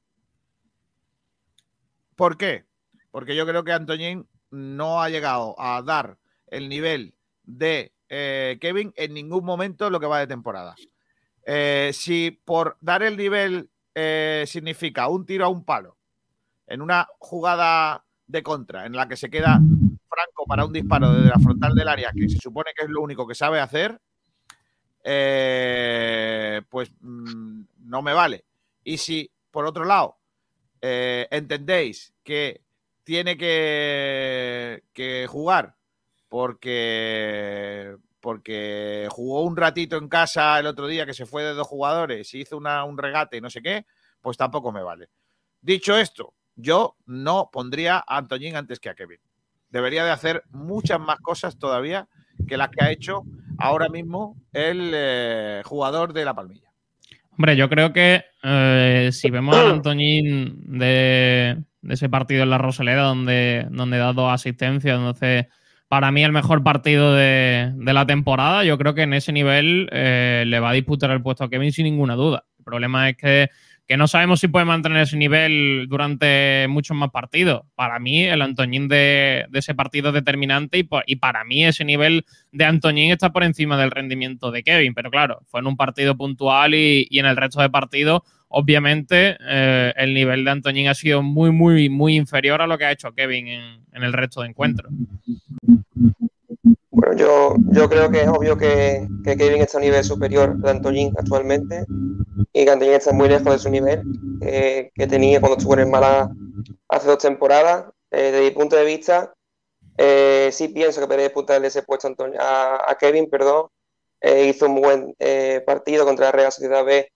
¿Por qué? Porque yo creo que Antoñín no ha llegado a dar el nivel de eh, Kevin en ningún momento en lo que va de temporada. Eh, si por dar el nivel eh, significa un tiro a un palo en una jugada de contra en la que se queda Franco para un disparo desde la frontal del área, que se supone que es lo único que sabe hacer, eh, pues mm, no me vale. Y si, por otro lado, entendéis que tiene que jugar porque, porque jugó un ratito en casa el otro día que se fue de dos jugadores y hizo una- un regate y no sé qué, pues tampoco me vale. Dicho esto, yo no pondría a Antoñín antes que a Kevin. Debería de hacer muchas más cosas todavía que las que ha hecho ahora mismo el eh, jugador de la Palmilla. Hombre, yo creo que eh, si vemos al Antoñín de, de ese partido en la Rosaleda donde, donde da dos asistencias, entonces para mí el mejor partido de, la temporada, yo creo que en ese nivel eh, le va a disputar el puesto a Kevin sin ninguna duda. El problema es que, no sabemos si puede mantener ese nivel durante muchos más partidos. Para mí el Antoñín de, ese partido es determinante y, para mí ese nivel de Antoñín está por encima del rendimiento de Kevin, pero claro, fue en un partido puntual y en el resto de partidos, obviamente, eh, el nivel de Antoñín ha sido muy, muy, muy inferior a lo que ha hecho Kevin en, el resto de encuentros. Bueno, yo, yo creo que es obvio que, que Kevin está a un nivel superior de Antoñín actualmente y que Antoñín está muy lejos de su nivel eh, que tenía cuando estuvo en el Málaga hace dos temporadas. Eh, desde mi punto de vista, sí pienso que podría disputarle ese puesto a, Antonio- a, a Kevin, perdón. Hizo un buen partido contra la Real Sociedad B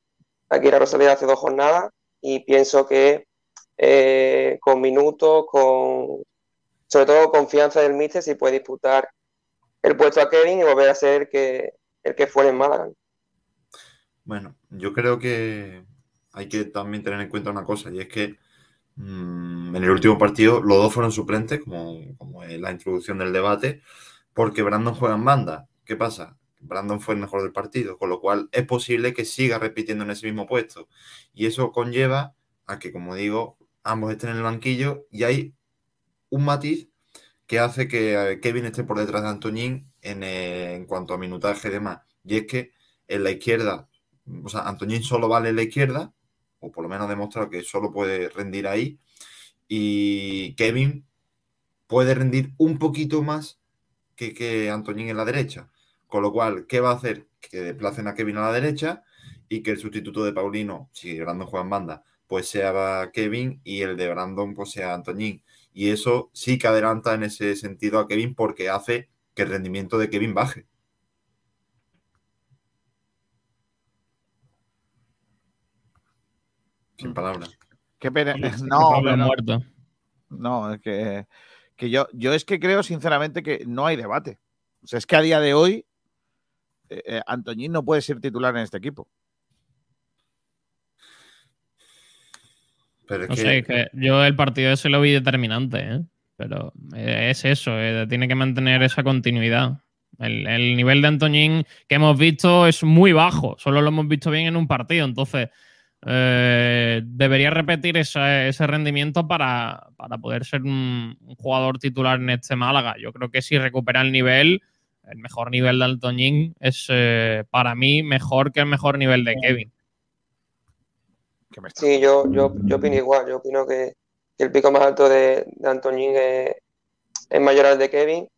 aquí en la Rosalía hace dos jornadas y pienso que eh, con minutos, con sobre todo confianza del míster, si puede disputar el puesto a Kevin y volver a ser el que, el que fue en Málaga. Bueno, yo creo que hay que también tener en cuenta una cosa, y es que mm, en el último partido los dos fueron suplentes, como, como la introducción del debate, porque Brandon juega en banda. ¿Qué pasa? Brandon fue el mejor del partido, con lo cual es posible que siga repitiendo en ese mismo puesto. Y eso conlleva a que, como digo, ambos estén en el banquillo y hay un matiz que hace que eh, Kevin esté por detrás de Antoñín en, eh, en cuanto a minutaje y demás. Y es que en la izquierda, o sea, Antoñín solo vale en la izquierda, o por lo menos ha demostrado que solo puede rendir ahí, y Kevin puede rendir un poquito más que, que en la derecha. Con lo cual, ¿qué va a hacer? Que desplacen a Kevin a la derecha y que el sustituto de Paulino, si Brandon juega en banda, pues sea Kevin y el de Brandon pues sea Antoñín. Y eso sí que adelanta en ese sentido a Kevin porque hace que el rendimiento de Kevin baje. Sin palabras. Qué pena. No, muerto. No, es que, que yo, yo es que creo sinceramente que no hay debate. O sea, es que a día de hoy eh, eh, Antoñín no puede ser titular en este equipo. Pero es No que, sé, es que yo el partido ese lo vi determinante, ¿eh? pero eh, es eso, eh, tiene que mantener esa continuidad. El, el nivel de Antoñín que hemos visto es muy bajo, solo lo hemos visto bien en un partido, entonces eh, debería repetir esa- ese rendimiento para, para poder ser un, un jugador titular en este Málaga. Yo creo que si recupera el nivel, el mejor nivel de Antoñín es eh, para mí mejor que el mejor nivel de Kevin. Sí, yo, yo, yo opino igual. Yo opino que, que el pico más alto de, de Antoñín es, es mayor al de Kevin.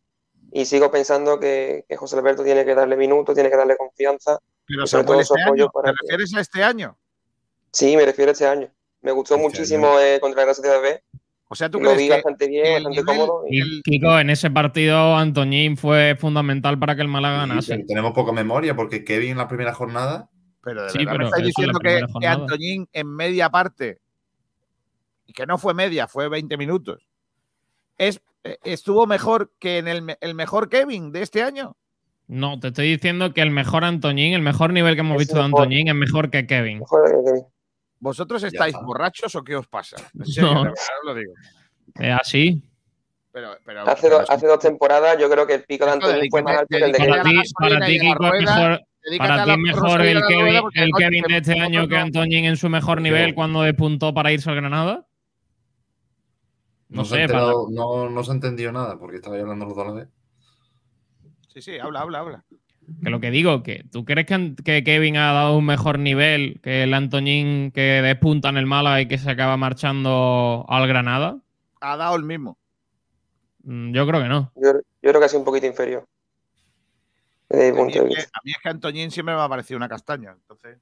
Y sigo pensando que, que José Alberto tiene que darle minutos, tiene que darle confianza. Pero sobre todo su este apoyo año, para ¿te que- refieres a este año? Sí, me refiero a este año. Me gustó Este muchísimo eh, contra la Sociedad B. O sea, ¿tú Lo crees vi que bastante bien, bastante nivel- cómodo. y- Kiko, en ese partido Antoñín fue fundamental para que el Málaga ganase. pero tenemos poca memoria porque Kevin en la primera jornada Pero de Sí, verdad pero me estáis diciendo que, que. Antoñín en media parte, y que no fue media, fue 20 minutos, es, eh, estuvo mejor que en el, el mejor Kevin de este año. No, te estoy diciendo que el mejor Antoñín, el mejor nivel que hemos Es visto de. Antoñín es mejor que Kevin. Mejor que Kevin. ¿Vosotros estáis está. borrachos o qué os pasa? En serio, No. de verdad os lo digo. Es así. Pero, pero, Hace, pero do- hace dos temporadas yo creo que el pico de Antoñín fue más alto que el de Para ti, para ti mejor, para ti mejor el Kevin, porque el no- Kevin de este año que Antoñín en su mejor nivel cuando despuntó para irse al Granada. no, sé, enterado- no, no se ha entendido nada porque estaba hablando los dos a la vez. Sí, sí, habla, habla, habla. Que lo que digo, que tú crees que, que Kevin ha dado un mejor nivel que el Antoñín que despunta en el Málaga y que se acaba marchando al Granada. Ha dado el mismo. Mm, Yo creo que no. Yo, yo creo que ha sido un poquito inferior. Desde mi A mí, de es que, vista. a mí es que Antoñín siempre me ha parecido una castaña. Entonces,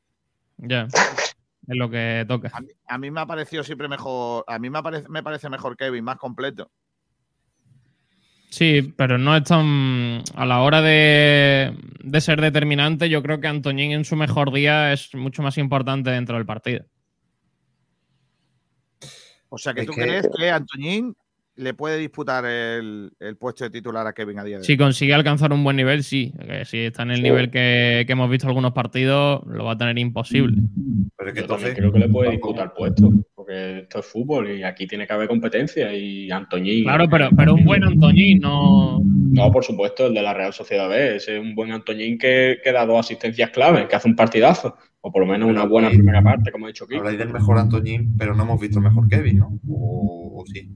Ya. es lo que toca. a mí, a mí me ha parecido siempre mejor. A mí me parece, me parece mejor Kevin, más completo. Sí, pero no es tan. A la hora de, de ser determinante, yo creo que Antoñín en su mejor día es mucho más importante dentro del partido. O sea, que Es tú que- crees que Antoñín le puede disputar el, el puesto de titular a Kevin a día de hoy. Si consigue alcanzar un buen nivel, sí. Que si está en el Sí. nivel que, que hemos visto algunos partidos, lo va a tener imposible. Pero es que Yo entonces. creo que le puede disputar puesto, porque esto es fútbol y aquí tiene que haber competencia y Antoñín. Claro, pero, pero un buen Antoñín no. No, por supuesto, el de la Real Sociedad B. Ese es un buen Antoñín que, que da dos asistencias clave, que hace un partidazo. O por lo menos una buena primera parte, como ha dicho Kiko. Habláis del mejor Antoñín, pero no hemos visto el mejor Kevin, ¿no? O, o sí.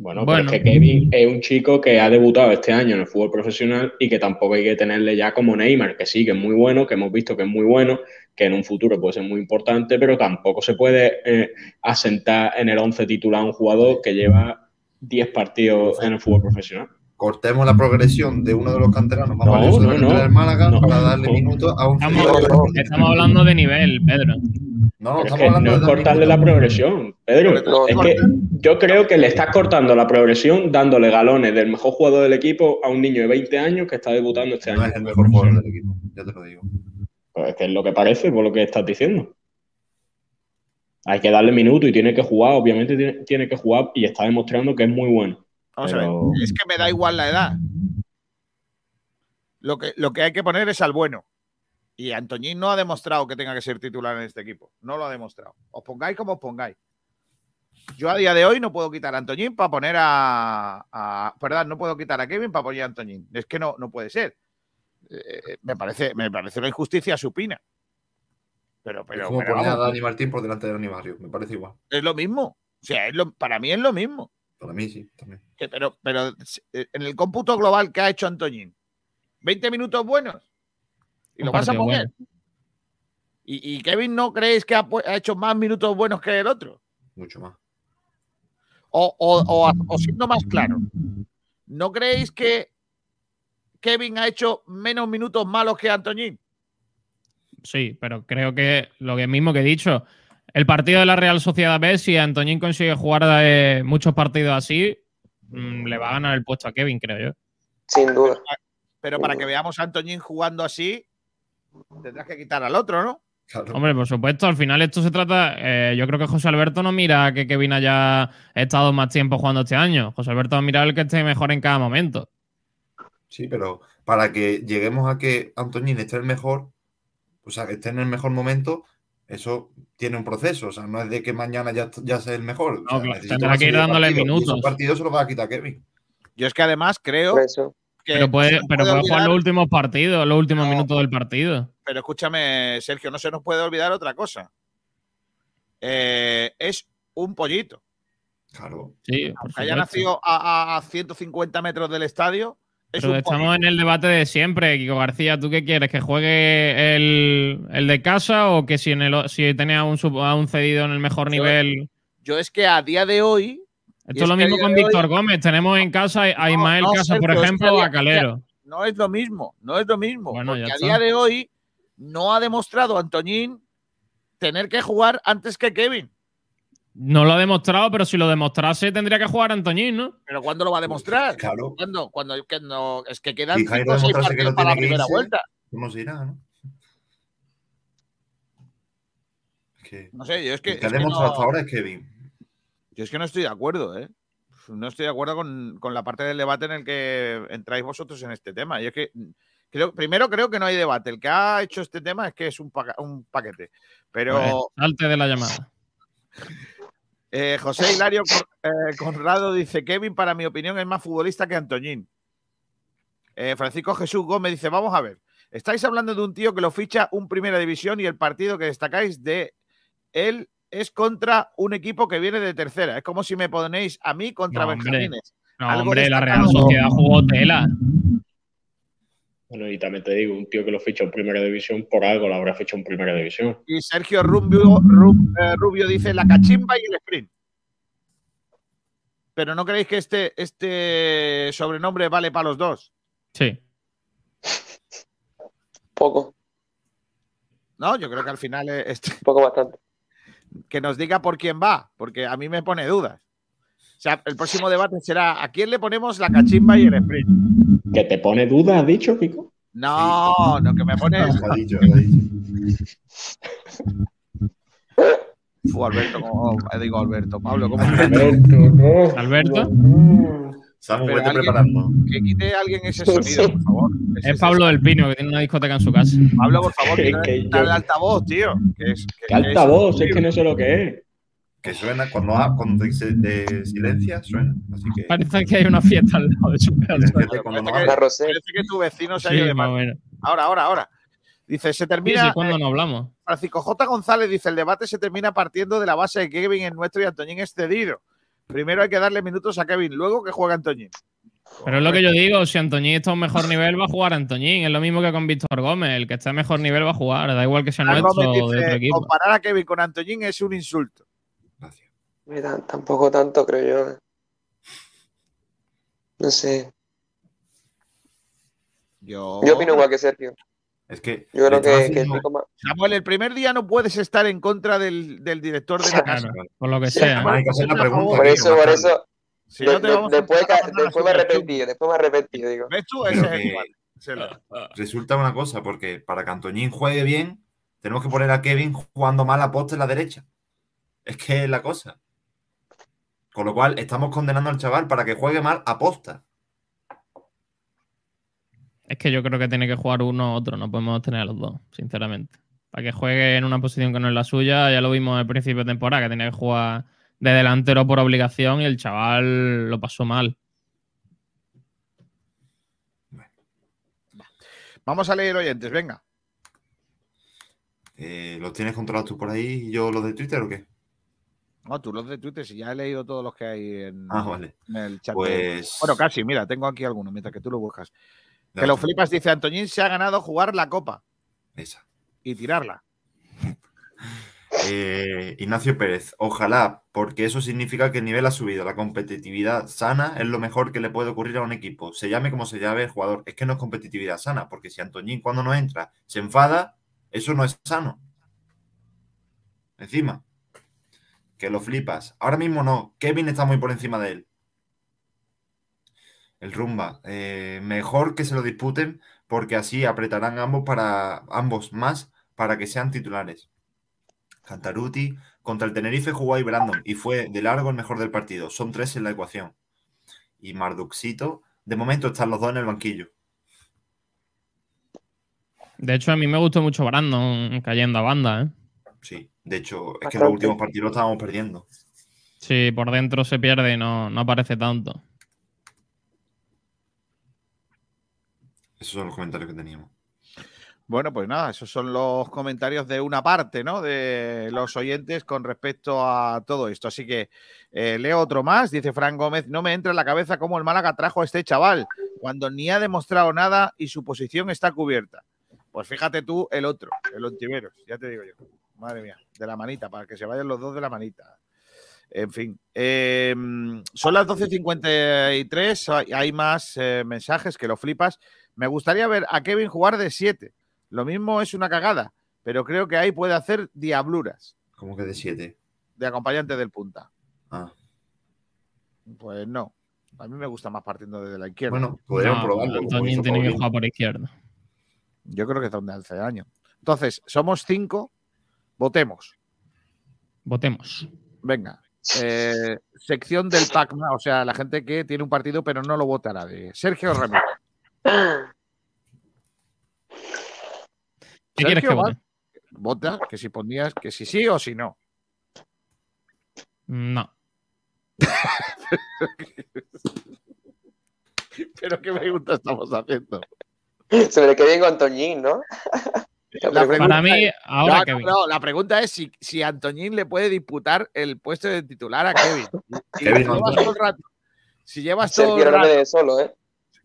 Bueno, Bueno. pero es que Kevin es un chico que ha debutado este año en el fútbol profesional y que tampoco hay que tenerle ya como Neymar, que sí, que es muy bueno, que hemos visto que es muy bueno, que en un futuro puede ser muy importante, pero tampoco se puede eh, asentar en el 11 titular a un jugador que lleva 10 partidos en el fútbol profesional. Cortemos la progresión de uno de los canteranos más No, valiosos no, no. del Málaga No. para darle minutos a un Estamos, estamos hablando de nivel, Pedro. No, es estamos hablando no de cortarle la progresión, Pedro. No, es no. que yo creo que le estás cortando la progresión dándole galones del mejor jugador del equipo a un niño de 20 años que está debutando este No año. es el mejor jugador del equipo, ya te lo digo. Pues es que es lo que parece por lo que estás diciendo. Hay que darle minutos y tiene que jugar, obviamente tiene, tiene que jugar y está demostrando que es muy bueno. Vamos Pero- a ver, es que me da igual la edad. Lo que, lo que hay que poner es al bueno. Y Antoñín no ha demostrado que tenga que ser titular en este equipo. No lo ha demostrado. Os pongáis como os pongáis. Yo a día de hoy no puedo quitar a Antoñín para poner a, a- Perdón, no puedo quitar a Kevin para poner a Antoñín. Es que no, no puede ser. Eh, me, parece, me parece una injusticia supina. Pero, Es pero, como pero poner a Dani Martín por delante de Dani Barrio, me parece igual. es lo mismo. O sea, es lo- para mí es lo mismo. Para mí sí, también. Que- pero, pero eh, en el cómputo global que ha hecho Antoñín, 20 minutos buenos. Y lo muy bueno. bien. ¿Y, y Kevin no creéis que ha, hecho más minutos buenos que el otro? Mucho más. O, o- o- o siendo más claro, ¿no creéis que Kevin ha hecho menos minutos malos que Antoñín? Sí, pero creo que lo que mismo que he dicho, el partido de la Real Sociedad B, si Antoñín consigue jugar muchos partidos así, mm, le va a ganar el puesto a Kevin, creo yo. Sin duda. Pero para que veamos a Antoñín jugando así, tendrás que quitar al otro, ¿no? Hombre, por supuesto, al final esto se trata. eh, yo creo que José Alberto no mira que Kevin haya estado más tiempo jugando este año. José Alberto va a mirar el que esté mejor en cada momento. Sí, pero para que lleguemos a que Antoñín esté el mejor, o sea, que esté en el mejor momento, eso tiene un proceso. O sea, no es de que mañana ya, ya sea el mejor. O No, sea, claro, necesita tendrá que ir dándole partidos, y minutos. Esos partidos se los va a quitar Kevin. Yo es que además creo eso. Que. Pero puede, pero puede puede jugar los últimos partidos, los últimos No. minutos del partido. Pero escúchame, Sergio, no se nos puede olvidar otra cosa. Eh, es un pollito. Claro. Sí, Aunque haya nacido a, a- a 150 metros del estadio, es Pero un estamos pollito. en el debate de siempre, Kiko García. ¿Tú qué quieres? ¿Que juegue el, el de casa o que si, en el, si tenía un, sub- a un cedido en el mejor Yo- nivel? Yo es que a día de hoy. Esto es lo a mismo con hoy Víctor Gómez. Tenemos en casa a Ismael no, Casa, por Sergio, es que ejemplo, a a Calero. No es lo mismo, no es lo mismo. Bueno, porque a día de hoy no ha demostrado Antoñín tener que jugar antes que Kevin. No lo ha demostrado, pero si lo demostrase tendría que jugar Antoñín, ¿no? Pero ¿cuándo lo va a demostrar? Claro. ¿Cuándo? Cuando que no, es que quedan Y 5 Jairo o 6 demostrase que partidos no para la primera irse. vuelta. ¿Cómo se irá, no? Es que, No sé, yo es que, el que ha demostrado no, hasta ahora es Kevin. Yo es que no estoy de acuerdo, ¿eh? No estoy de acuerdo con, con la parte del debate en el que entráis vosotros en este tema. Yo es que creo, primero creo que no hay debate. El que ha hecho este tema es que es un, paquete. Pero Pues, salte de la llamada. Eh, José Hilario eh, Conrado dice: Kevin, para mi opinión, es más futbolista que Antoñín. Eh, Francisco Jesús Gómez dice: Vamos a ver. Estáis hablando de un tío que lo ficha un primera división y el partido que destacáis de él es contra un equipo que viene de tercera. Es como si me ponéis a mí contra No, hombre. Benjamines. No, Algo hombre, la Real. Sociedad jugó tela. Bueno, y también te digo, un tío que lo ficha en primera división, por algo lo habrá fichado en primera división. Y Sergio Rubio, Ru- eh, Rubio dice la cachimba y el sprint. Pero ¿no creéis que este, este sobrenombre vale para los dos? Sí. Poco, No, yo creo que al final es este- poco bastante. Que nos diga por quién va, porque a mí me pone dudas. O sea, el próximo debate será ¿a quién le ponemos la cachimba y el sprint? ¿Que te pone duda, has dicho, Kiko? No, no, que me pone. Lo dicho, dicho. Alberto, ¿cómo- eh, digo Alberto, Pablo, ¿cómo Alberto, no. ¿Alberto? Samu, Pero vete alguien- preparando. que quite a alguien ese sonido, por favor? Ese- Es Pablo del Pino, que tiene una discoteca en su casa. Pablo, por favor, Que- que quita el yo- altavoz, tío. Que es, que- ¿Qué que es altavoz? Es que no sé lo que es. Que suena cuando, dice de silencia, suena. Así que Parece que hay una fiesta al lado de su casa. Parece que tu vecino se ha Sí, ido de mal. Ahora, ahora, ahora. Dice, se termina. sí, cuando no hablamos. Francisco J. González dice: el debate se termina partiendo de la base de que Kevin es nuestro y Antoñín es cedido. Primero hay que darle minutos a Kevin, luego que juegue Antoñín. Pero es lo que yo digo, si Antoñín está a un mejor nivel, va a jugar Antoñín. Es lo mismo que con Víctor Gómez. El que está a mejor nivel va a jugar. Da igual que sea nuestro o de otro equipo. comparar a Kevin con Antoñín es un insulto. Gracias. Mira, tampoco tanto, creo yo. eh. No sé. Yo, Yo opino igual que Sergio. Es que Yo creo Samuel, el primer día no puedes estar en contra del, del director de la casa. Claro, por lo que Sí, sea. Además, hay que hacer la pregunta. Por eso, por eso. Si de- no te de- vamos a después, me arrepentí, después me arrepentí, digo. ¿Ves tú? Pero Ese es igual. Resulta una cosa, porque para que Antoñín juegue bien, tenemos que poner a Kevin jugando mal a poste en la derecha. Es que es la cosa. Con lo cual, estamos condenando al chaval para que juegue mal a posta. Es que yo creo que tiene que jugar uno u otro. No podemos tener a los dos, sinceramente. Para que juegue en una posición que no es la suya, ya lo vimos al principio de temporada, que tenía que jugar de delantero por obligación y el chaval lo pasó mal. Vamos a leer oyentes, venga. Eh, ¿Los tienes controlados tú por ahí y yo los de Twitter o qué? No, tú los de Twitter, si ya he leído todos los que hay en, Ah, vale. en el chat. de- Pues. Bueno, casi, mira, tengo aquí algunos mientras que tú lo buscas. Que lo flipas, dice Antoñín se ha ganado jugar la copa. Esa. y tirarla. Eh, Ignacio Pérez, ojalá, porque eso significa que el nivel ha subido. La competitividad sana es lo mejor que le puede ocurrir a un equipo. Se llame como se llame el jugador. Es que no es competitividad sana, porque si Antoñín cuando no entra se enfada, eso no es sano. Encima, que lo flipas. Ahora mismo no. Kevin está muy por encima de él. El rumba. eh, mejor que se lo disputen, porque así apretarán ambos para ambos más para que sean titulares. Cantaruti contra el Tenerife jugó ahí Brandon y fue de largo el mejor del partido. Son tres en la ecuación. Y Marduxito, de momento están los dos en el banquillo. De hecho, a mí me gustó mucho Brandon cayendo a banda, ¿eh? Sí, de hecho, es que Bastante. los últimos partidos lo estábamos perdiendo. Sí, por dentro se pierde y no, no aparece tanto. Esos son los comentarios que teníamos. Bueno, pues nada, esos son los comentarios de una parte, ¿no? De los oyentes con respecto a todo esto. Así que eh, leo otro más. Dice Fran Gómez, no me entra en la cabeza cómo el Málaga trajo a este chaval cuando ni ha demostrado nada y su posición está cubierta. Pues fíjate tú el otro, el Ontiveros, ya te digo yo. Madre mía, de la manita, para que se vayan los dos de la manita. En fin, eh, son las 12.53, hay, hay más eh, mensajes que lo flipas. Me gustaría ver a Kevin jugar de 7. Lo mismo es una cagada, pero creo que ahí puede hacer diabluras ¿Cómo que de 7? de acompañante del punta. Ah, Pues no, a mí me gusta más partiendo desde la izquierda. bueno, podríamos No, probarlo. hizo tiene que jugar por izquierda. Yo creo que es donde hace año. Entonces, somos cinco, votemos. Votemos. Venga. eh, sección del PACMA, o sea, la gente que tiene un partido pero no lo vota nadie. Sergio Ramírez. ¿Qué quieres que vote? va- Vota, que si ponías, que si sí o si no. No. Pero qué pregunta estamos haciendo. Se le quedó bien con Antoñín, ¿no? La pregunta Para mí, es- ahora no, no, Kevin. no, la pregunta es si, si Antoñín le puede disputar el puesto de titular a Kevin. Y Kevin llevas Antoñín. todo el rato. Si llevas todo el no rato. de solo, ¿eh?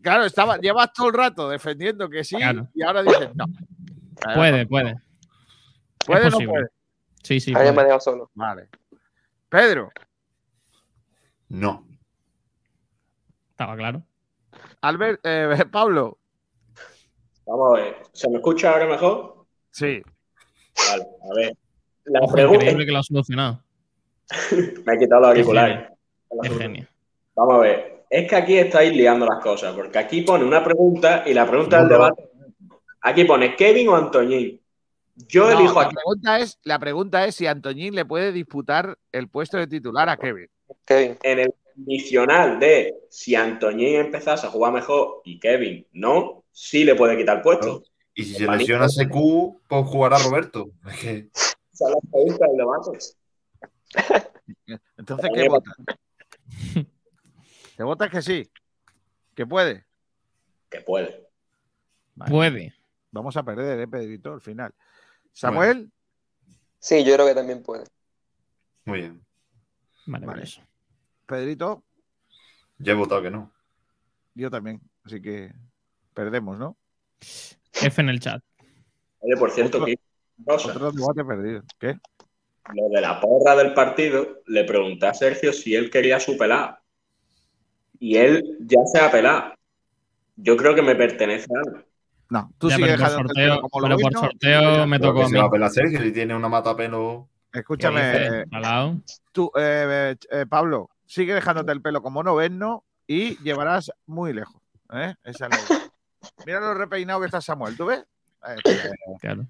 Claro, estaba, llevas todo el rato defendiendo que sí Claro. y ahora dices no. Claro, Puede, no. puede. ¿Puede o no puede? Sí, sí. Ha puede. dejado solo. Vale. Pedro, No. Estaba claro. Albert, eh, Pablo. Vamos a ver. ¿Se me escucha ahora mejor? Sí. Vale, a ver. La Ojo, pregunta. increíble que lo ha solucionado. Me he quitado los auriculares. Vamos a ver. Es que aquí estáis liando las cosas, porque aquí pone una pregunta y la pregunta del debate. Aquí pone Kevin o Antoñín. Yo No, elijo la, aquí. pregunta es, la pregunta es si Antoñín le puede disputar el puesto de titular a Kevin. Kevin. En el condicional de si Antoñín empezase a jugar mejor y Kevin no, sí le puede quitar el puesto. Y si se lesiona CQ, pues jugará Roberto. Es que Esa es la pregunta del debate. Entonces, ¿qué votas? ¿Te votas que sí? ¿Que puede? Que puede. Vale. Puede. Vamos a perder, ¿eh, Pedrito? Al final. Samuel, Sí, yo creo que también puede. muy bien. Maravilloso. Pedrito, Ya he votado que no. yo también. Así que perdemos, ¿no? F en el chat. Oye, por cierto, Otro- que Otro debate perdido. ¿Qué? lo de la porra del partido, le pregunté a Sergio si él quería su pelado. Y él ya se ha pelado. Yo creo que me pertenece a él. No, tú Ya, sigues pero por dejando el sorteo, pelo como pero lo por sorteo me tocó a se mí. va a pelar Sergio si tiene una mata pelo. Escúchame, Eh, tú, eh, eh, Pablo, sigue dejándote el pelo como noveno y llevarás muy lejos. ¿eh? Esa es la. Mira lo repeinado que está Samuel, ¿tú ves? Está. Claro.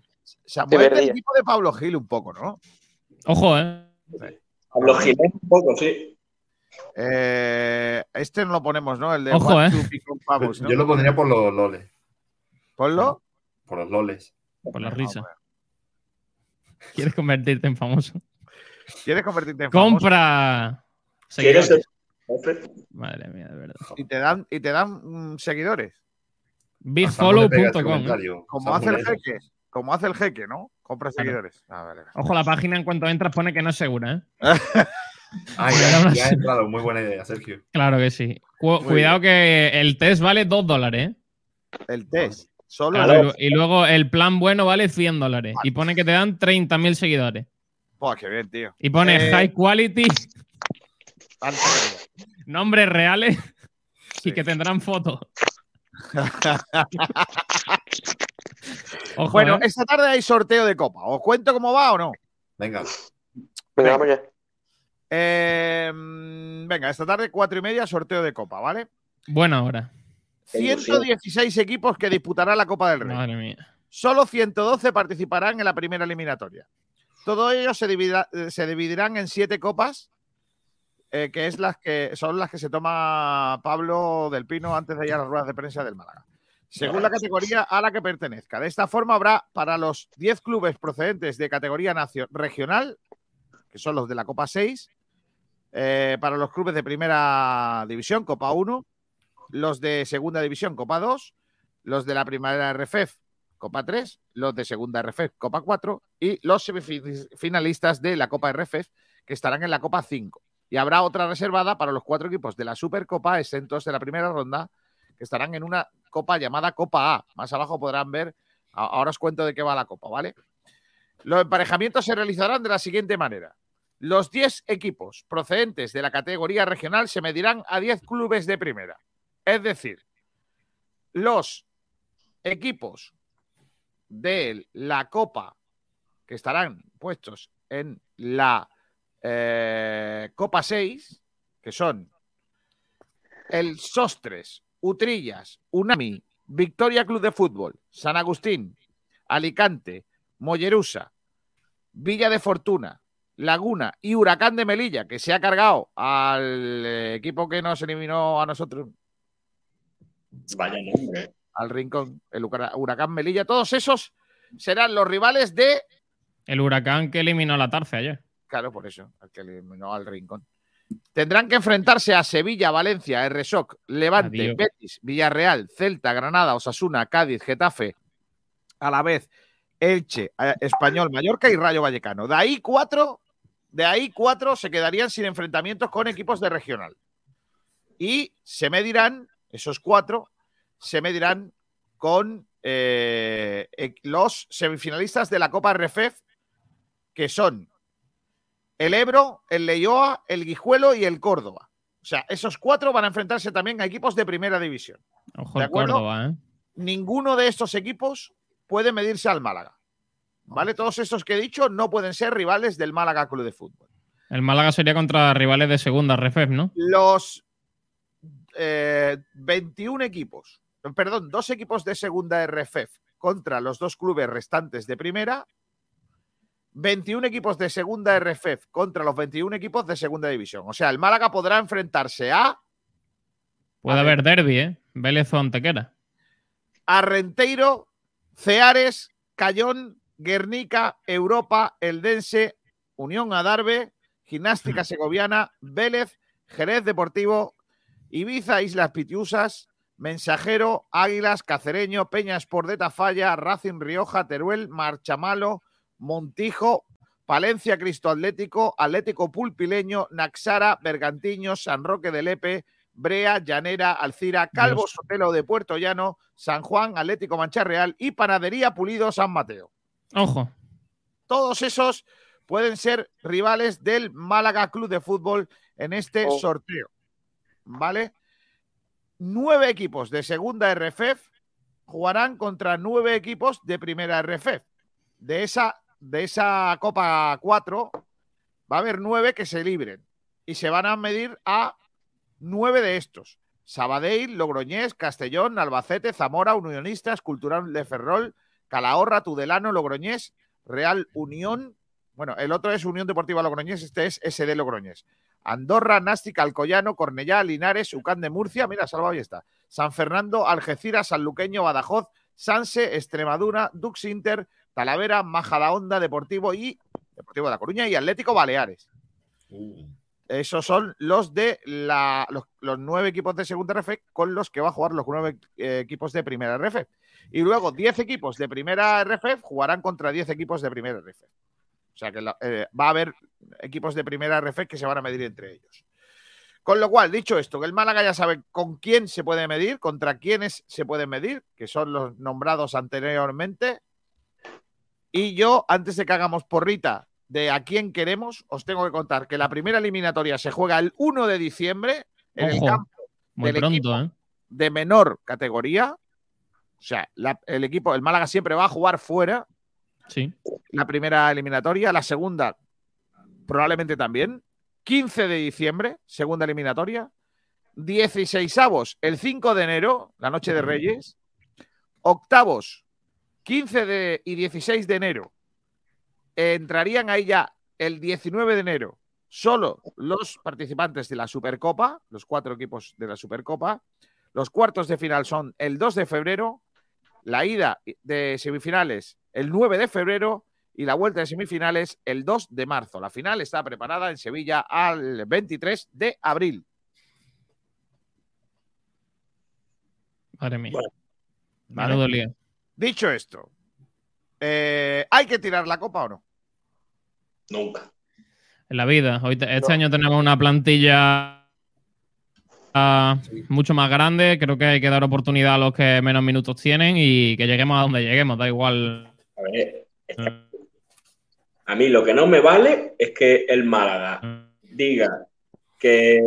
Samuel es perdía. tipo de Pablo Gil un poco, ¿no? Ojo, ¿eh? Pablo Jiménez un poco, sí. Eh, este no lo ponemos, ¿no? El de Ojo, One, ¿eh? Two, Pick on Pavos, ¿no? Yo lo pondría por los loles. Ponlo. Por los loles. Por la No, risa. bueno. ¿Quieres convertirte en famoso? ¿Quieres convertirte en famoso? Compra. ¿Quieres ser? Madre mía, de verdad. Y te dan, y te dan mm, seguidores. Bigfollow.com. Como hace el jeque. Como hace el jeque, ¿no? Compra Claro. seguidores. Ah, vale, vale. Ojo, la página en cuanto entras pone que no es segura, ¿eh? Ah, Era ya, ha entrado. Muy buena idea, Sergio. Claro que sí. Cu- Muy cuidado que el test vale 2 dólares, ¿eh? El test. Solo Claro, y lu- y luego el plan bueno vale 100 dólares. Y pone que te dan 30.000 seguidores. Buah, qué bien, tío. Y pone Eh, high quality, nombres reales y que tendrán fotos. Ojo, bueno, ¿eh? esta tarde hay sorteo de copa. ¿Os cuento cómo va o no? Venga. Venga, vamos ya. Eh, mm, venga, esta tarde, cuatro y media, sorteo de copa, ¿vale? Buena hora. 116 equipos que disputarán la Copa del Rey. Madre mía. Solo 112 participarán en la primera eliminatoria. Todos ellos se, eh, se dividirán en siete copas, eh, que es las que son las que se toma Pablo del Pino antes de ir a las ruedas de prensa del Málaga. Según la categoría a la que pertenezca. De esta forma habrá para los 10 clubes procedentes de categoría regional, que son los de la Copa 6, eh, para los clubes de primera división, Copa 1, los de segunda división, Copa 2, los de la primera RFEF, Copa 3, los de segunda RFEF, Copa 4 y los semifinalistas de la Copa RFEF que estarán en la Copa 5. Y habrá otra reservada para los cuatro equipos de la Supercopa exentos de la primera ronda que estarán en una copa llamada Copa A. Más abajo podrán ver, ahora os cuento de qué va la copa, ¿vale? Los emparejamientos se realizarán de la siguiente manera. Los 10 equipos procedentes de la categoría regional se medirán a 10 clubes de primera. Es decir, los equipos de la Copa que estarán puestos en la eh, Copa 6, que son el Sostres, Utrillas, Unami, Victoria Club de Fútbol, San Agustín, Alicante, Mollerusa, Villa de Fortuna, Laguna y Huracán de Melilla, que se ha cargado al eh, equipo que nos eliminó a nosotros, Vaya nombre. al Rincón, el Hura- Huracán Melilla, todos esos serán los rivales de. El huracán que eliminó la Tarce ayer. Claro, por eso, al que eliminó al Rincón. Tendrán que enfrentarse a Sevilla, Valencia, RSOC, Levante, Adiós. Betis, Villarreal, Celta, Granada, Osasuna, Cádiz, Getafe, a la vez Elche, eh, Español, Mallorca y Rayo Vallecano. De ahí cuatro, de ahí cuatro se quedarían sin enfrentamientos con equipos de regional. Y se medirán, esos cuatro, se medirán con eh, los semifinalistas de la Copa RFEF, que son el Ebro, el Leioa, el Guijuelo y el Córdoba. O sea, esos cuatro van a enfrentarse también a equipos de primera división. Ojo ¿De acuerdo? Córdoba, ¿eh? Ninguno de estos equipos puede medirse al Málaga. ¿Vale? Todos estos que he dicho no pueden ser rivales del Málaga Club de Fútbol. El Málaga sería contra rivales de segunda RFEF, ¿no? Los eh, 21 equipos, perdón, dos equipos de segunda RFEF contra los dos clubes restantes de primera. 21 equipos de segunda RFEF contra los 21 equipos de segunda división. O sea, el Málaga podrá enfrentarse a Puede A ver. haber derby, ¿eh? Vélez o Antequera. Arrenteiro, Ceares, Cayón, Guernica, Europa, Eldense, Unión Adarve, Gimnástica Segoviana, Vélez, Jerez Deportivo, Ibiza, Islas Pitiusas, Mensajero, Águilas, Cacereño, Peña Sport de Tafalla, Racing Rioja, Teruel, Marchamalo, Montijo, Palencia Cristo Atlético, Atlético Pulpileño, Naxara, Bergantiño, San Roque de Lepe, Brea, Llanera, Alcira, Calvo. Sotelo de Puerto Llano, San Juan, Atlético Mancha Real y Panadería Pulido San Mateo. Ojo. Todos esos pueden ser rivales del Málaga Club de Fútbol en este Oh. sorteo. ¿Vale? Nueve equipos de segunda RFEF jugarán contra nueve equipos de primera RFEF. De esa, de esa Copa 4 va a haber nueve que se libren y se van a medir a nueve de estos. Sabadell, Logroñés, Castellón, Albacete, Zamora, Unionistas, Cultural de Ferrol, Calahorra, Tudelano, Logroñés, Real Unión. Bueno, el otro es Unión Deportiva Logroñés, este es SD Logroñés. Andorra, Nástica, Alcoyano, Cornellá, Linares, Ucán de Murcia, mira, salva ahí está. San Fernando, Algeciras, Sanluqueño, Badajoz, Sanse, Extremadura, Dux Inter, Talavera, Majadahonda, Deportivo y Deportivo de La Coruña y Atlético Baleares. Esos son los de la, los, los nueve equipos de segunda RF con los que va a jugar los nueve eh, equipos de primera RF. Y luego 10 equipos de primera RF jugarán contra 10 equipos de primera RF. O sea que la- eh, va a haber equipos de primera RF que se van a medir entre ellos. Con lo cual, dicho esto, que el Málaga ya sabe con quién se puede medir, contra quiénes se puede medir, que son los nombrados anteriormente. Y yo, antes de que hagamos porrita de a quién queremos, os tengo que contar que la primera eliminatoria se juega el 1 de diciembre en el campo Muy del pronto, equipo ¿eh? de menor categoría. O sea, la- el equipo, el Málaga siempre va a jugar fuera Sí. la primera eliminatoria, la segunda probablemente también. 15 de diciembre, segunda eliminatoria. 16 avos, el 5 de enero, la noche de Reyes. Octavos, 15 de, y 16 de enero. Entrarían ahí ya el 19 de enero solo los participantes de la Supercopa, los cuatro equipos de la Supercopa. Los cuartos de final son el 2 de febrero, la ida de semifinales el 9 de febrero y la vuelta de semifinales el 2 de marzo. La final está preparada en Sevilla al 23 de abril. Madre mía. Bueno, ¿vale? Menudo lío. Dicho esto, eh, ¿hay que tirar la copa o no? Nunca. En la vida. Hoy te- este No. año tenemos una plantilla mucho más grande. Creo que hay que dar oportunidad a los que menos minutos tienen y que lleguemos a donde lleguemos. Da igual. A ver, a mí lo que no me vale es que el Málaga diga que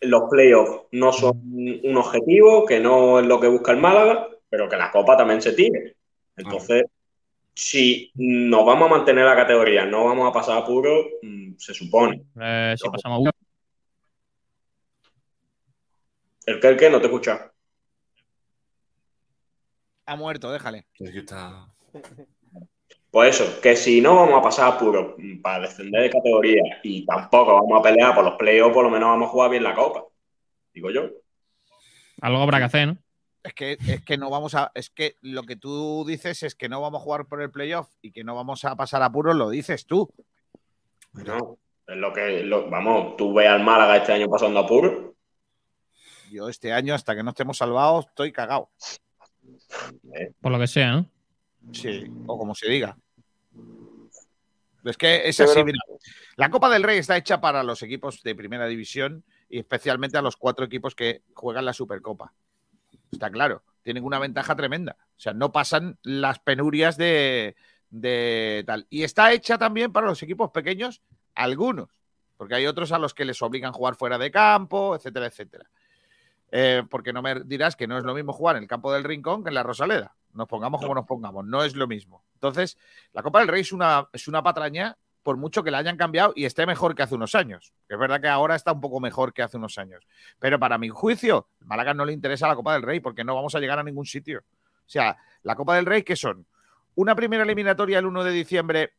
los playoffs no son un objetivo, que no es lo que busca el Málaga, pero que la Copa también se tire. Entonces, si nos vamos a mantener la categoría, no vamos a pasar apuro, mm, se supone. Eh, si pasamos a El que el que no te escucha. Ha muerto, déjale. Pues eso, que si no vamos a pasar apuro mm, para descender de categoría y tampoco vamos a pelear por los playoffs, por lo menos vamos a jugar bien la Copa. Digo yo. algo habrá que hacer, ¿no? Es que, es que no vamos a. Es que lo que tú dices es que no vamos a jugar por el playoff y que no vamos a pasar apuros, lo dices tú. No, es lo que, lo- vamos, tú ves al Málaga este año pasando apuro. Yo este año, hasta que no estemos salvados, estoy cagado. Por lo que sea, ¿no? Sí, o como se diga. Es que es así, mira. La Copa del Rey está hecha para los equipos de primera división y especialmente a los cuatro equipos que juegan la Supercopa. Está claro, tienen una ventaja tremenda. O sea, no pasan las penurias de, de tal. Y está hecha también para los equipos pequeños, algunos, porque hay otros a los que les obligan a jugar fuera de campo, etcétera, etcétera. Eh, porque no me dirás que no es lo mismo jugar en el campo del Rincón que en la Rosaleda. Nos pongamos como nos pongamos, no es lo mismo. Entonces, la Copa del Rey es una, es una patraña, por mucho que la hayan cambiado y esté mejor que hace unos años. Es verdad que ahora está un poco mejor que hace unos años. Pero para mi juicio, Málaga no le interesa la Copa del Rey porque no vamos a llegar a ningún sitio. O sea, la Copa del Rey, ¿qué son? Una primera eliminatoria el 1 de diciembre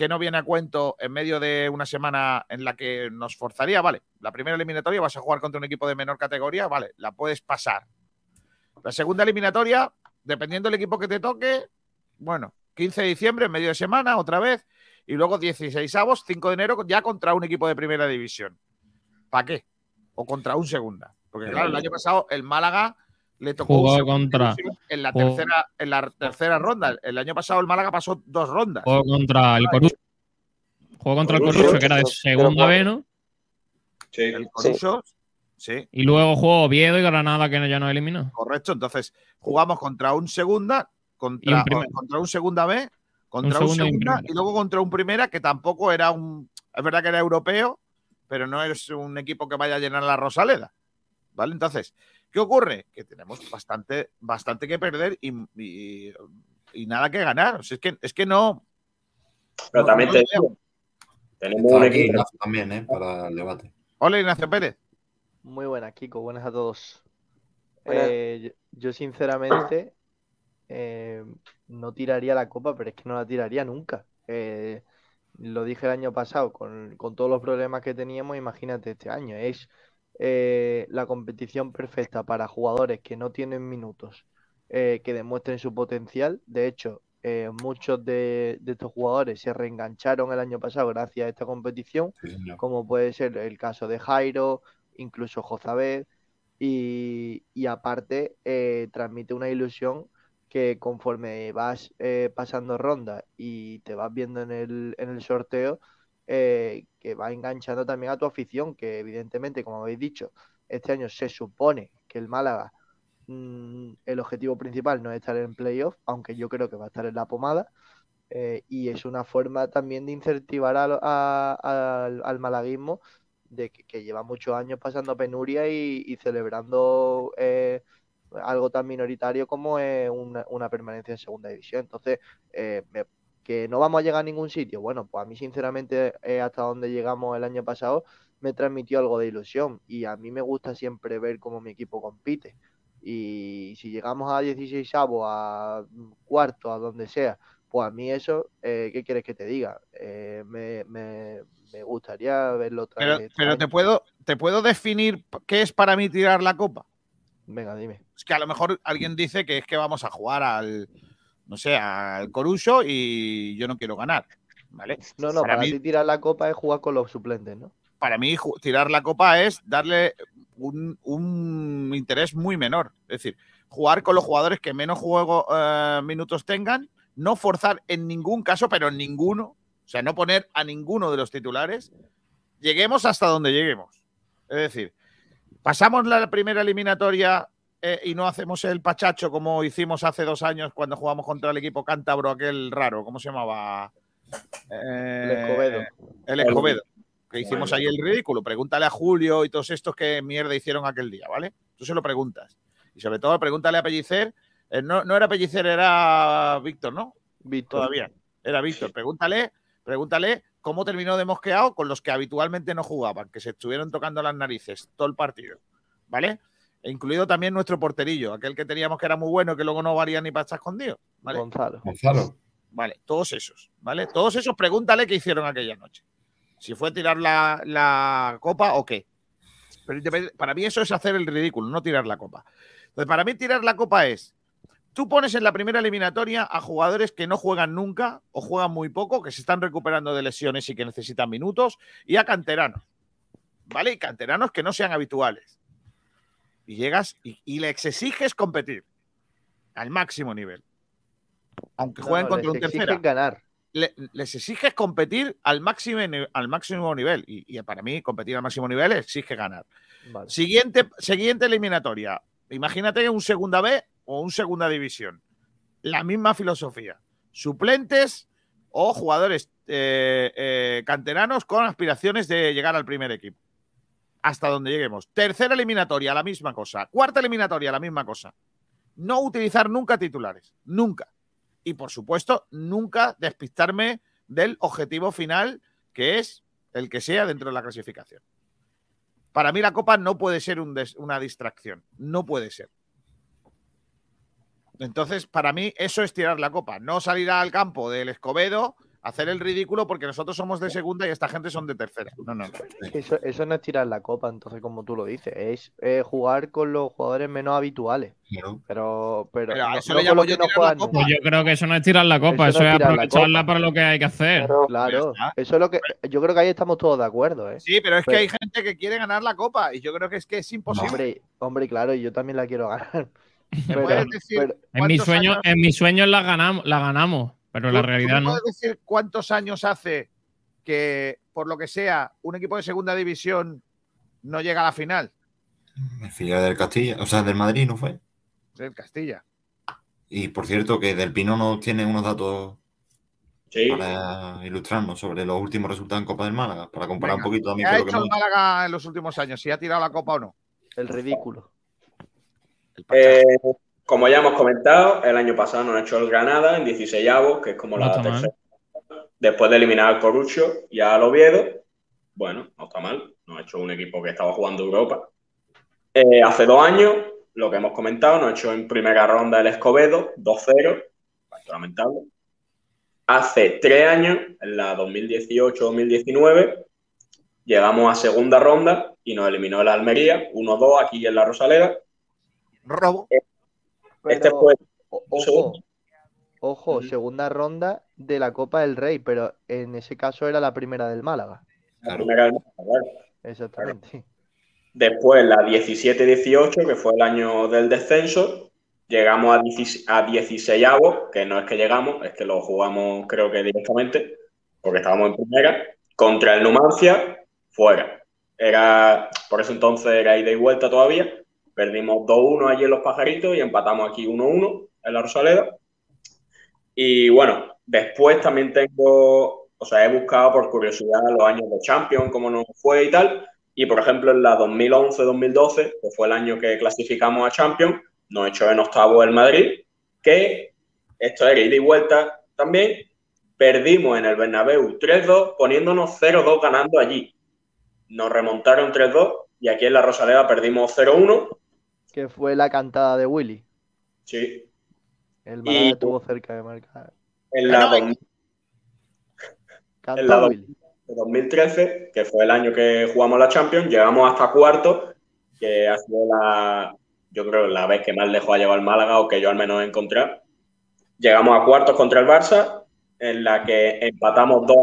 que no viene a cuento en medio de una semana en la que nos forzaría, vale, la primera eliminatoria vas a jugar contra un equipo de menor categoría, vale, la puedes pasar. La segunda eliminatoria, dependiendo del equipo que te toque, bueno, 15 de diciembre, en medio de semana, otra vez, y luego 16 avos, 5 de enero, ya contra un equipo de primera división. ¿Para qué? O contra un segunda. Porque claro, el año pasado el Málaga le tocó Jugó contra- división en la jugó- tercera, en la tercera ronda. El año pasado el Málaga pasó dos rondas. Juego contra el Corucho. Juego contra el Corucho, Corucho, que era de segunda B, ¿no? Sí. El Coruso, sí. Y luego jugó Oviedo y Granada, que ya nos eliminó. Correcto, entonces jugamos contra un segunda, contra, un contra un segunda B, contra un, un segunda y luego contra un primera que tampoco era un. Es verdad que era europeo, pero no es un equipo que vaya a llenar la Rosaleda. ¿Vale? Entonces, ¿qué ocurre? Que tenemos bastante, bastante que perder y, y- y nada que ganar. O sea, es, que, es que no. Pero no- también no te lo digo, tenemos un equipo. Ignacio también, ¿eh? Para el debate. Hola, Ignacio Pérez. Muy buenas, Kiko. Buenas a todos. Buenas. Eh, yo, yo sinceramente eh, no tiraría la copa, pero es que no la tiraría nunca. Eh, lo dije el año pasado, con, con todos los problemas que teníamos, imagínate este año. Es eh, la competición perfecta para jugadores que no tienen minutos, eh, que demuestren su potencial. De hecho, eh, muchos de, de estos jugadores se reengancharon el año pasado gracias a esta competición Sí, como puede ser el caso de Jairo, incluso Jozabed, y, y aparte eh, transmite una ilusión que conforme vas eh, pasando rondas y te vas viendo en el, en el sorteo, eh, que va enganchando también a tu afición, que evidentemente, como habéis dicho, este año se supone que el Málaga, mm, el objetivo principal no es estar en playoff, aunque yo creo que va a estar en la pomada. eh, y es una forma también de incentivar a- a- al, al malaguismo de que, lleva muchos años pasando penuria y, celebrando eh, algo tan minoritario como una permanencia en segunda división. Entonces, eh, me- que no vamos a llegar a ningún sitio. Bueno, pues a mí sinceramente eh, hasta donde llegamos el año pasado me transmitió algo de ilusión y a mí me gusta siempre ver cómo mi equipo compite. Y si llegamos a 16 a cuarto, a donde sea, pues a mí eso, eh, ¿qué quieres que te diga? Eh, me, me- me gustaría verlo otra Pero, vez. este pero año. te puedo, te puedo definir qué es para mí tirar la copa. Venga, dime. Es que a lo mejor alguien dice que es que vamos a jugar al, no sé, al Coruso y yo no quiero ganar. ¿Vale? No, no, para, para, mí, ti tirar la copa es jugar con los suplentes, ¿no? para mí tirar la copa es darle un, un interés muy menor. Es decir, jugar con los jugadores que menos juego eh, minutos tengan, no forzar en ningún caso, pero en ninguno, o sea, no poner a ninguno de los titulares, lleguemos hasta donde lleguemos. Es decir, pasamos la primera eliminatoria eh, y no hacemos el pachacho como hicimos hace dos años cuando jugamos contra el equipo cántabro, aquel raro, ¿cómo se llamaba? Eh, El Escobedo. El Escobedo. Que hicimos ahí el ridículo. Pregúntale a Julio y todos estos que mierda hicieron aquel día, ¿vale? Tú se lo preguntas. Y sobre todo, pregúntale a Pellicer. eh, no, no era Pellicer, era Víctor, ¿no? Víctor. Todavía. Era Víctor. Pregúntale, pregúntale cómo terminó de mosqueado con los que habitualmente no jugaban, que se estuvieron tocando las narices todo el partido. ¿Vale? E incluido también nuestro porterillo, aquel que teníamos que era muy bueno, que luego no valía ni para estar escondido. ¿vale? Gonzalo. Gonzalo. Vale, todos esos, ¿vale? Todos esos, pregúntale qué hicieron aquella noche. Si fue tirar la, la copa o qué. Pero para mí eso es hacer el ridículo, no tirar la copa. Entonces, para mí tirar la copa es, tú pones en la primera eliminatoria a jugadores que no juegan nunca o juegan muy poco, que se están recuperando de lesiones y que necesitan minutos, y a canteranos, ¿vale? Y canteranos que no sean habituales. Y llegas y, y les exiges competir al máximo nivel. Aunque jueguen no, contra les un tercera ganar. le- les exiges competir al máximo, al máximo nivel. Y, y para mí, competir al máximo nivel exige ganar. Vale. Siguiente, siguiente eliminatoria. Imagínate un segunda B o un segunda división. La misma filosofía. Suplentes o jugadores eh, eh, canteranos con aspiraciones de llegar al primer equipo. Hasta donde lleguemos. Tercera eliminatoria, la misma cosa. Cuarta eliminatoria, la misma cosa. No utilizar nunca titulares. Nunca y por supuesto nunca despistarme del objetivo final que es el que sea dentro de la clasificación. Para mí la copa no puede ser una distracción, no puede ser. Entonces, para mí eso es tirar la copa, no salir al campo del Escobedo, hacer el ridículo porque nosotros somos de segunda y esta gente son de tercera. No, no. Eso, eso no es tirar la copa, entonces, como tú lo dices, es eh, jugar con los jugadores menos habituales. Pero, pero, eso no los yo no juegan. Pues yo creo que eso no es tirar la copa, Eso eso, no es es tirar la aprovecharla para lo que hay que hacer. Claro, eso es lo que yo creo que ahí estamos todos de acuerdo, ¿eh? Sí, pero es que hay gente que quiere ganar la copa y yo creo que es que es imposible. Hombre, hombre, claro, y yo también la quiero ganar. ¿Me Pero- puedes decir pero- En sueños, años- en mis sueños la ganamos, la ganamos, pero la ¿Tú- tú realidad no. puedes decir cuántos años hace que, por lo que sea, un equipo de segunda división no llega a la final? El filial del Castilla, o sea, del Madrid no fue. El Castilla. Y por cierto, que Del Pino nos tiene unos datos Sí. para ilustrarnos sobre los últimos resultados en Copa del Málaga, para comparar Venga, un poquito ¿Qué también ha con lo que hecho el hemos Málaga en los últimos años? ¿Si ha tirado la copa o no? El ridículo. El. Eh, como ya hemos comentado, el año pasado nos ha hecho el Granada en 16 avos, que es como No la mal. tercera. Después de eliminar al Corucho y al Oviedo, bueno, no está mal. Nos ha hecho un equipo que estaba jugando Europa. Eh, hace dos años, lo que hemos comentado, nos ha hecho en primera ronda el Escobedo, 2-0, bastante lamentable. Hace tres años, en la 2018-2019, llegamos a segunda ronda y nos eliminó el Almería, 1-2 aquí en la Rosaleda. Robo. Este Pero, fue ojo, segunda ronda de la Copa del Rey, pero en ese caso era la primera del Málaga. la primera del claro. Exactamente. Después la 17-18, que fue el año del descenso, llegamos a 16 a 16 que no es que llegamos, es que lo jugamos creo que directamente, porque estábamos en primera, Contra el Numancia, fuera. Era, por eso entonces era ida y vuelta todavía. Perdimos 2-1 allí en Los Pajaritos y empatamos aquí 1-1 en la Rosaleda. Y bueno, después también tengo, o sea, he buscado por curiosidad los años de Champions, cómo nos fue y tal. Y por ejemplo, en la 2011-2012, que fue el año que clasificamos a Champions, nos echó en octavo el Madrid, que esto era ida y vuelta también. Perdimos en el Bernabéu 3-2, poniéndonos 0-2 ganando allí. Nos remontaron 3-2 y aquí en la Rosaleda perdimos 0-1. Que fue la cantada de Willy. Sí. El Y- Málaga estuvo cerca de marcar. En la, en la Willy. 2013, que fue el año que jugamos la Champions, llegamos hasta cuartos, que ha sido la, yo creo, la vez que más lejos ha llegado el Málaga o que yo al menos he encontrado. Llegamos a cuartos contra el Barça, en la que empatamos 2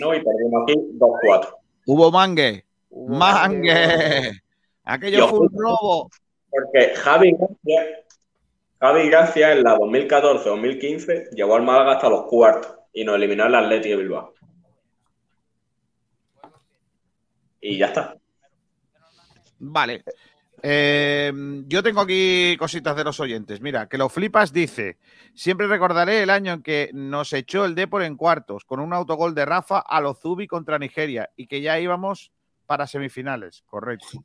¿no? y perdimos aquí 2-4. Hubo mangue. Mangue. Aquello Yo- fue un robo. Porque Javi Gracia, Javi Gracia en la 2014-2015 llevó al Málaga hasta los cuartos y nos eliminó el Atleti de Bilbao. Y ya está. Vale. Eh, yo tengo aquí cositas de los oyentes. Mira, que lo flipas dice: Siempre recordaré el año en que nos echó el Depor en cuartos con un autogol de Rafa a lo Zubi contra Nigeria y que ya íbamos para semifinales. Correcto.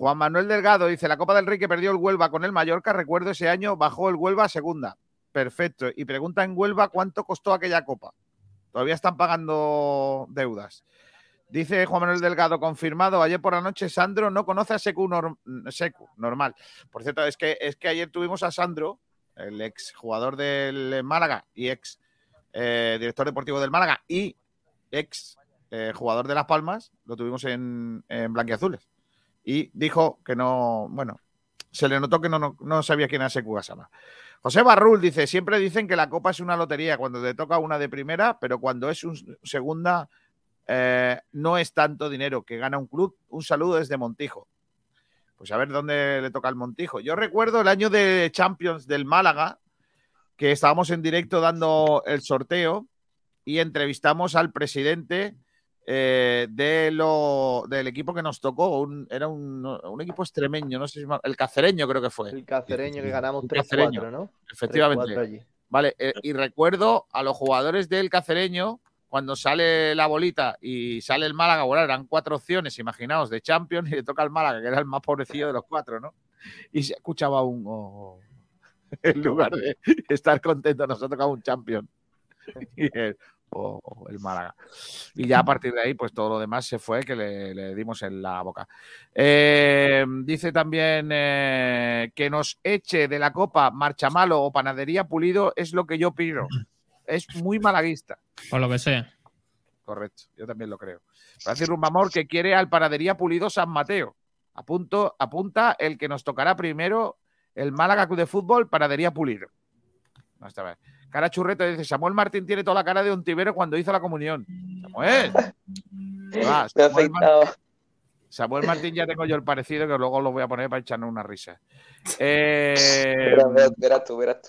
Juan Manuel Delgado dice: La Copa del Rey que perdió el Huelva con el Mallorca, recuerdo ese año bajó el Huelva a segunda. Perfecto. Y pregunta en Huelva cuánto costó aquella copa. Todavía están pagando deudas. Dice Juan Manuel Delgado, confirmado, ayer por la noche Sandro no conoce a Secu, norm- Secu, normal. Por cierto, es que, es que ayer tuvimos a Sandro, el ex jugador del Málaga y ex eh, director deportivo del Málaga y ex eh, jugador de Las Palmas, lo tuvimos en, en Blanquiazules. Y dijo que no, bueno, se le notó que no, no, no sabía quién era Secu Gasama. José Barrul dice, siempre dicen que la copa es una lotería cuando te toca una de primera, pero cuando es un segunda eh, no es tanto dinero que gana un club. Un saludo desde Montijo. Pues a ver dónde le toca al Montijo. Yo recuerdo el año de Champions del Málaga, que estábamos en directo dando el sorteo y entrevistamos al presidente eh, de lo, del equipo que nos tocó. Un- era un, un equipo extremeño, no sé si el cacereño creo que fue. El cacereño que ganamos El 3-4, Cacereño, ¿no? Efectivamente. 3-4 allí. Vale, eh, y recuerdo a los jugadores del cacereño, cuando sale la bolita y sale el Málaga, bueno, eran cuatro opciones, imaginaos, de Champions, y le toca al Málaga, que era el más pobrecillo de los cuatro, ¿no? Y se escuchaba un. oh, en lugar de estar contento, nos ha tocado un Champion. Y oh, el Málaga. Y ya a partir de ahí, pues todo lo demás se fue, que le, le dimos en la boca. Eh, dice también eh, que nos eche de la copa Marchamalo o Panadería Pulido es lo que yo pido. Es muy malaguista. Por lo que sea. Correcto, yo también lo creo. Francis Rumbamor que quiere al Panadería Pulido San Mateo. Apunto, apunta el que nos tocará primero el Málaga Club de Fútbol, Panadería Pulido. No está bien. Cara churreta dice: Samuel Martín tiene toda la cara de Ontivero cuando hizo la comunión. Samuel. Va, Samuel, Mar- afeitado. Samuel Martín ya tengo yo el parecido que luego lo voy a poner para echarnos una risa. Eh, Verás, verás- verás tú, verás tú.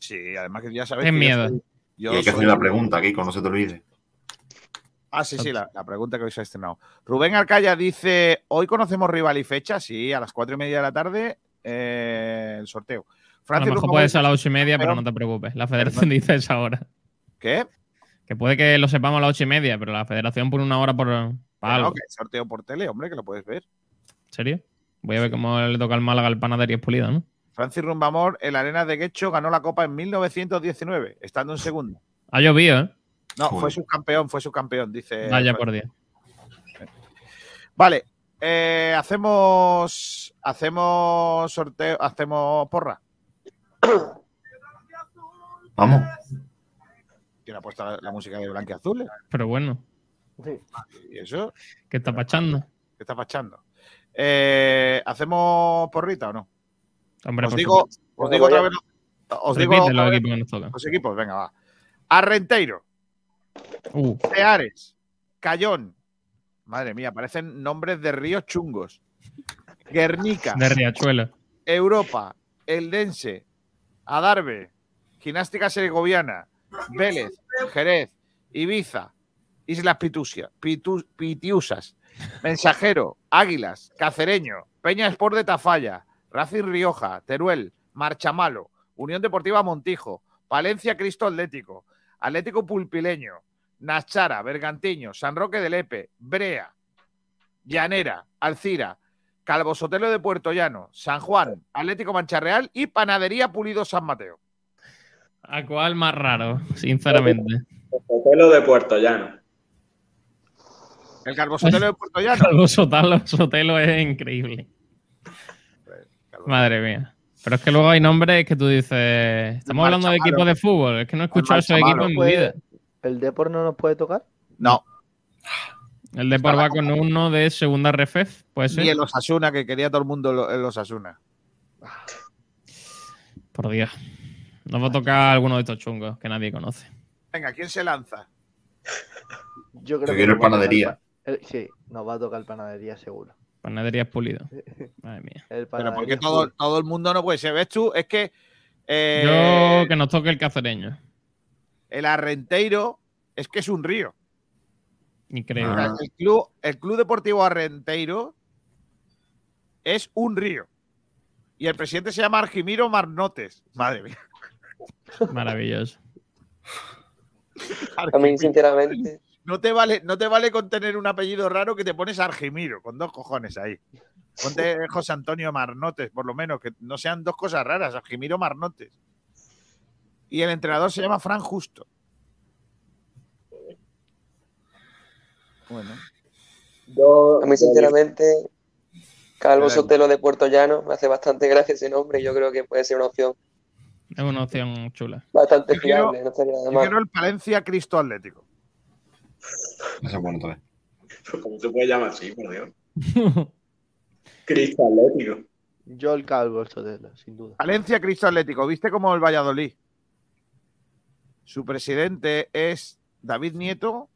sí, además que ya sabes. Ten yo miedo. soy- yo y hay que hacer la pregunta, Kiko, no se te olvide. Ah, sí, sí, la, la pregunta que hoy se ha estrenado. Rubén Arcaya dice: Hoy conocemos rival y fecha, sí, a las cuatro y media de la tarde, eh, el sorteo. A lo Francis mejor puede ser a las ocho y media, pero Pero- no te preocupes. La federación dice esa hora. ¿Qué? Que puede que lo sepamos a las ocho y media, pero la federación pone una hora por para algo. que sorteo por tele, hombre, que lo puedes ver. ¿En serio? Voy a ver cómo le toca al Málaga el panadería Pulida, ¿no? Francis Rumbamor, el Arena de Guecho, ganó la Copa en 1919, estando en segundo. Ha llovido, ¿eh? No, Joder. fue subcampeón, fue subcampeón, dice. Vaya por Dios. Vale, eh, hacemos. Hacemos sorteo, hacemos porra. Vamos. ¿Quién ha puesto la, la música de Blanquiazul? Pero bueno, ¿Y eso? ¿qué está pachando? ¿Qué está pachando? Eh, ¿Hacemos porrita o no? Hombre, os digo, supuesto. os digo otra vez. Os digo los vez equipos que nos tocan. los equipos, venga, va. Arrenteiro, Uh, Ceares, Cayón. Madre mía, parecen nombres de ríos chungos. Guernica, de Riachuelo. Europa, Eldense, Adarve, Gimnástica Segoviana, Vélez, Jerez, Ibiza, Islas Pitusia, Pitu- Pitiusas, Mensajero, Águilas, Cacereño, Peña Sport de Tafalla, Racing Rioja, Teruel, Marchamalo, Unión Deportiva Montijo, Palencia Cristo Atlético, Atlético Pulpileño, Nachara, Bergantiño, San Roque del Epe, Brea, Llanera, Alcira, Calvo Sotelo de Puerto Llano, San Juan, Atlético Mancharreal y Panadería Pulido San Mateo. ¿A cuál más raro, sinceramente? Sotelo de Puerto Llano. El Calvo Sotelo de Puerto Llano. Calvo Sotelo, Sotelo es increíble. Madre mía. Pero es que luego hay nombres que tú dices. Estamos hablando de equipos de fútbol. Es que no he escuchado esos equipos en mi vida. ¿El Depor no nos puede tocar? No. El Depor va con uno de segunda refef, puede ser. Y el Osasuna, que quería todo el mundo el Osasuna. Por Dios. Nos va a tocar alguno de estos chungos que nadie conoce. Venga, ¿quién se lanza? Yo creo a tocar panadería. pa- el- sí, nos va a tocar panadería seguro. Panaderías pulido. Madre mía. El Pero panadería porque todo, todo el mundo no puede ser. ¿Ves tú? Es que eh, Yo que nos toque el cacereño. el Arrenteiro es que es un río. Increíble. O sea, el, club, el Club Deportivo Arrenteiro es un río. Y el presidente se llama Argimiro Marnotes. Madre mía. Maravilloso. A mí, sinceramente, No te vale, no te vale con tener un apellido raro que te pones Argimiro, con dos cojones ahí. Ponte José Antonio Marnotes, por lo menos, que no sean dos cosas raras, Argimiro Marnotes. Y el entrenador se llama Fran Justo. Bueno. a mí, sinceramente, Calvo Sotelo de Puerto Llano me hace bastante gracia ese nombre y yo creo que puede ser una opción Es una opción chula. bastante Yo quiero- fiable, no estaría nada Yo mal. quiero el Palencia Cristo Atlético. Eso es bueno también. ¿Cómo se puede llamar así, por Dios? Cristo Atlético. Yo el Calvo Sotelo, sin duda. Valencia Cristo Atlético. ¿Viste como el Valladolid? Su presidente es David Nieto.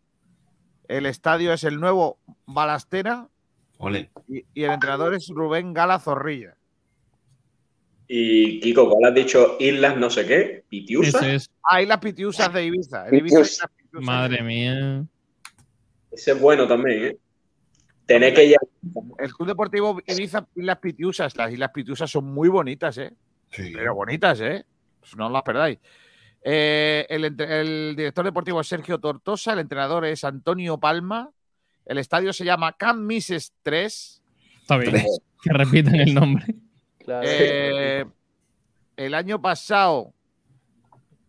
El estadio es el nuevo Balastera. Ole. Y, y el entrenador es Rubén Gala Zorrilla. Y Kiko, ¿cuál has dicho? Islas no sé qué, Pitiusa. Ese es. Ah, y las Pitiusas de Ibiza. Ibiza hay Pitius. las Pitiusas. Madre mía. Ese es bueno también, ¿eh? Tener que ya. El Club Deportivo Ibiza y las Pitiusas. Las Islas Pitiusas son muy bonitas, ¿eh? Sí. Pero bonitas, ¿eh? Pues no las perdáis. Eh, el, director deportivo es Sergio Tortosa, el entrenador es Antonio Palma, el estadio se llama Camp Mises 3. Está bien. Que repitan el nombre. Claro. Eh, el año pasado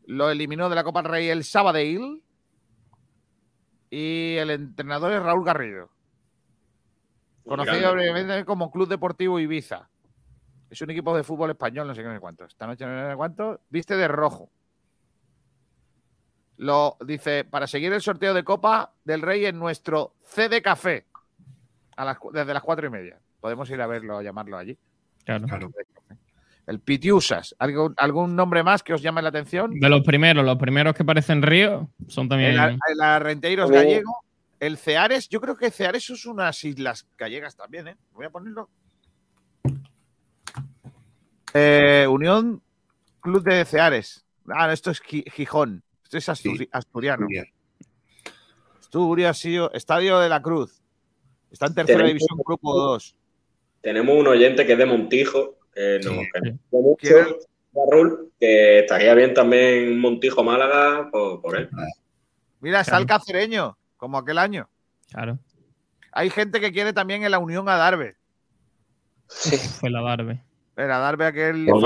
lo eliminó de la Copa del Rey el Sabadell y el entrenador es Raúl Garrido, conocido brevemente como Club Deportivo Ibiza. Es un equipo de fútbol español, no sé qué no sé cuánto. Esta noche no sé cuánto. Viste de rojo. Lo dice para seguir el sorteo de Copa del Rey en nuestro CD Café a las, desde las cuatro y media. Podemos ir a verlo, a llamarlo allí. Claro. Claro. El Pitiusas. ¿Algún, ¿Algún nombre más que os llame la atención? De los primeros, los primeros que parecen ríos son también. El, el Arrenteiros mí- gallego. El Ceares, yo creo que Ceares es unas islas gallegas también, ¿eh? Voy a ponerlo. Eh, Unión Club de Ceares. Ah, no, esto es Gi- Gijón. Es Asturi- Sí. asturiano. Asturias. Asturias, sí, Estadio de la Cruz. Está en tercera división, grupo 2. Tenemos un oyente que es de Montijo, que no, Sí. que Sí. estaría bien también Montijo Málaga por, por él. Mira, está el Claro. cacereño, como aquel año. Claro. Hay gente que quiere también en la Unión Adarve. Fue la Darbe. El Adarve aquel no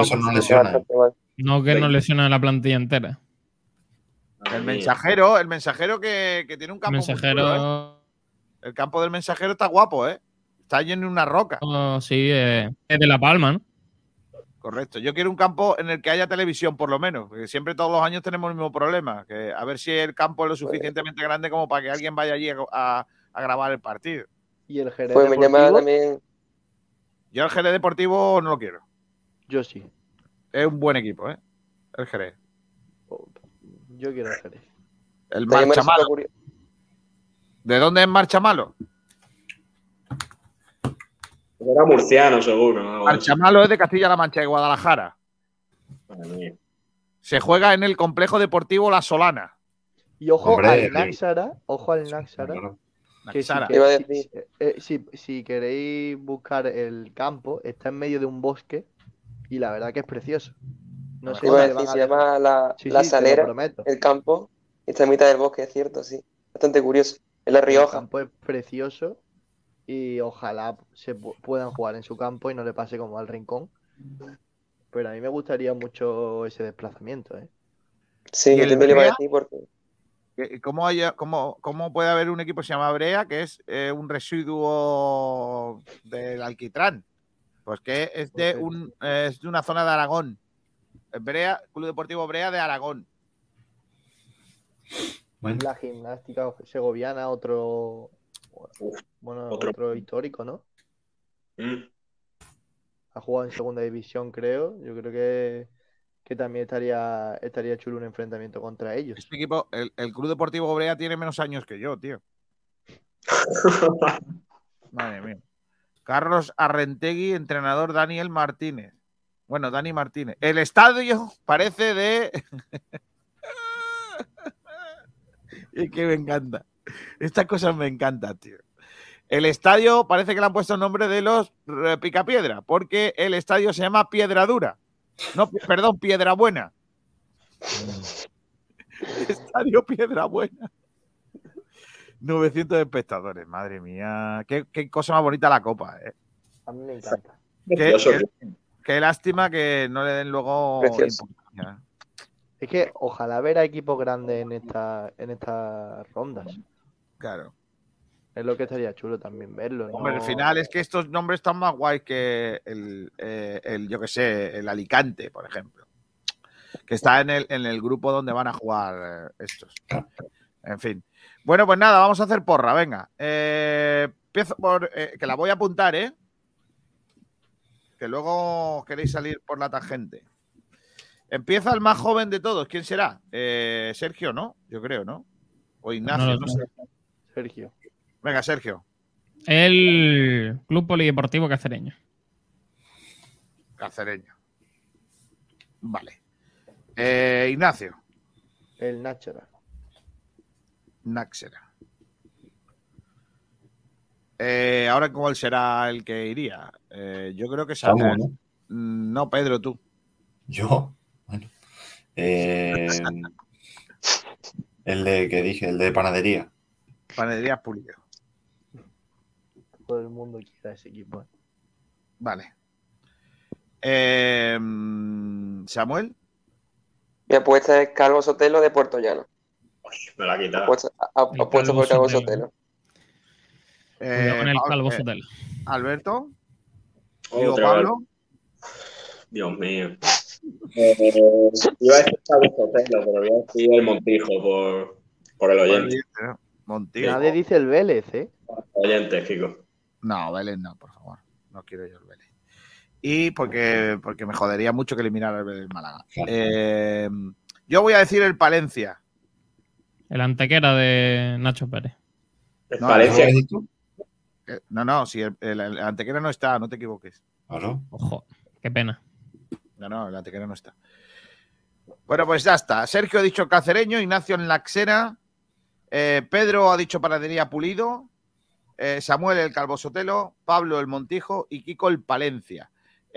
que no lesiona la plantilla entera. El mensajero, el mensajero que, que tiene un campo muy chulo, ¿eh? Mensajero. El campo del mensajero está guapo, ¿eh? Está lleno de una roca. oh, sí, eh, es de La Palma, ¿no? Correcto. Yo quiero un campo en el que haya televisión, por lo menos. Porque siempre todos los años tenemos el mismo problema. Que a ver si el campo es lo suficientemente grande como para que alguien vaya allí a, a- a grabar el partido. Y el Jerez Pues me llamaba Deportivo, también. Yo el Jerez Deportivo no lo quiero. yo sí. Es un buen equipo, ¿eh? El Jerez. Yo quiero el Jerez. El Marcha Malo. ¿De dónde es Marcha Malo? Era murciano, seguro. ¿no? Marcha Malo es de Castilla-La Mancha, de Guadalajara. Madre mía. Se juega en el complejo deportivo La Solana. Y ojo Hombre, al Naxara, ojo al Naxara, Claro. que si, Naxara. que- Iba a si- decir. eh, si- si queréis buscar el campo, está en medio de un bosque y la verdad que es precioso. No sé se llama la, Sí, la sí, Salera, el campo, y está en mitad del bosque, es cierto, sí. Bastante curioso. En La El Rioja. campo es precioso y ojalá se pu- puedan jugar en su campo y no le pase como al Rincón. Pero a mí me gustaría mucho ese desplazamiento, ¿eh? Sí, ¿Y yo el también le iba a decir porque. ¿Qué- ¿Cómo, haya- cómo, cómo puede haber un equipo que se llama Brea que es eh, un residuo del alquitrán? Pues que es de, Pues un, es de una zona de Aragón. Brea, Club Deportivo Brea de Aragón. Bueno, La gimnástica segoviana, otro, bueno, otro. otro histórico, ¿no? Mm. Ha jugado en segunda división, creo. Yo creo que, que también estaría, estaría chulo un enfrentamiento contra ellos. Este equipo, el, el Club Deportivo Brea tiene menos años que yo, tío. Madre mía. Carlos Arrentegui, entrenador Daniel Martínez. Bueno, Dani Martínez. El estadio parece de. y que me encanta. Estas cosas me encantan, tío. El estadio parece que le han puesto el nombre de los eh, Picapiedra, porque el estadio se llama Piedra Dura. No, perdón, Piedra Buena. Estadio Piedra Buena. 900 espectadores, madre mía. Qué, qué cosa más bonita la copa, ¿eh? A mí me encanta. Qué- qué lástima que no le den luego importancia. Es que ojalá ver a equipos grandes en esta, en estas rondas. Claro. Es lo que estaría chulo también verlo. Hombre, ¿no? al final es que estos nombres están más guays que el, eh, el, yo que sé, el Alicante, por ejemplo. Que está en el, en el grupo donde van a jugar eh, estos. En fin. Bueno, pues nada, vamos a hacer porra, venga. Eh, empiezo por. eh, que la voy a apuntar, ¿eh? Que luego queréis salir por la tangente. Empieza el más joven de todos. ¿Quién será? Eh, Sergio, ¿no? Yo creo, ¿no? O Ignacio, No sé. Sergio. Venga, Sergio. El Club Polideportivo Cacereño. Cacereño. Vale. Eh, Ignacio. El Náchara. Náxera. Eh, ahora, ¿cuál será el que iría? Eh, yo creo que Samu, será. ¿no? Mm, No, Pedro, tú. Yo. Bueno. Eh, el de que dije, el de panadería. Panadería Pulido. Todo el mundo quiere ese equipo. Vale. Eh, Samuel. Mi apuesta es Calvo Sotelo de Puerto Llano. Me la ha quitado. Apuesto, por Calvo Sotelo. Sotelo. Eh, Cuidado con el Pablo- Calvo eh, Sotelo. Alberto. Digo, Otra vez. Pablo. Dios mío. Eh, iba a decir Calvo Sotelo, pero voy a decir el Montijo por, por el oyente. Montijo. Nadie dice el Vélez, ¿eh? Oyente, Kiko. No, Vélez no, por favor. No quiero yo el Vélez. Y porque, porque me jodería mucho que eliminara el Vélez Málaga. Eh, yo voy a decir el Palencia. El antequera de Nacho Pérez. No. Eh, No, no, si el, el- el Antequera no está, no te equivoques. Claro. Ojo, qué pena. No, no, el Antequera no está. Bueno, pues ya está. Sergio ha dicho Cacereño, Ignacio en Laxera, eh, Pedro ha dicho Panadería Pulido, eh, Samuel el Calvo Sotelo, Pablo el Montijo y Kiko el Palencia.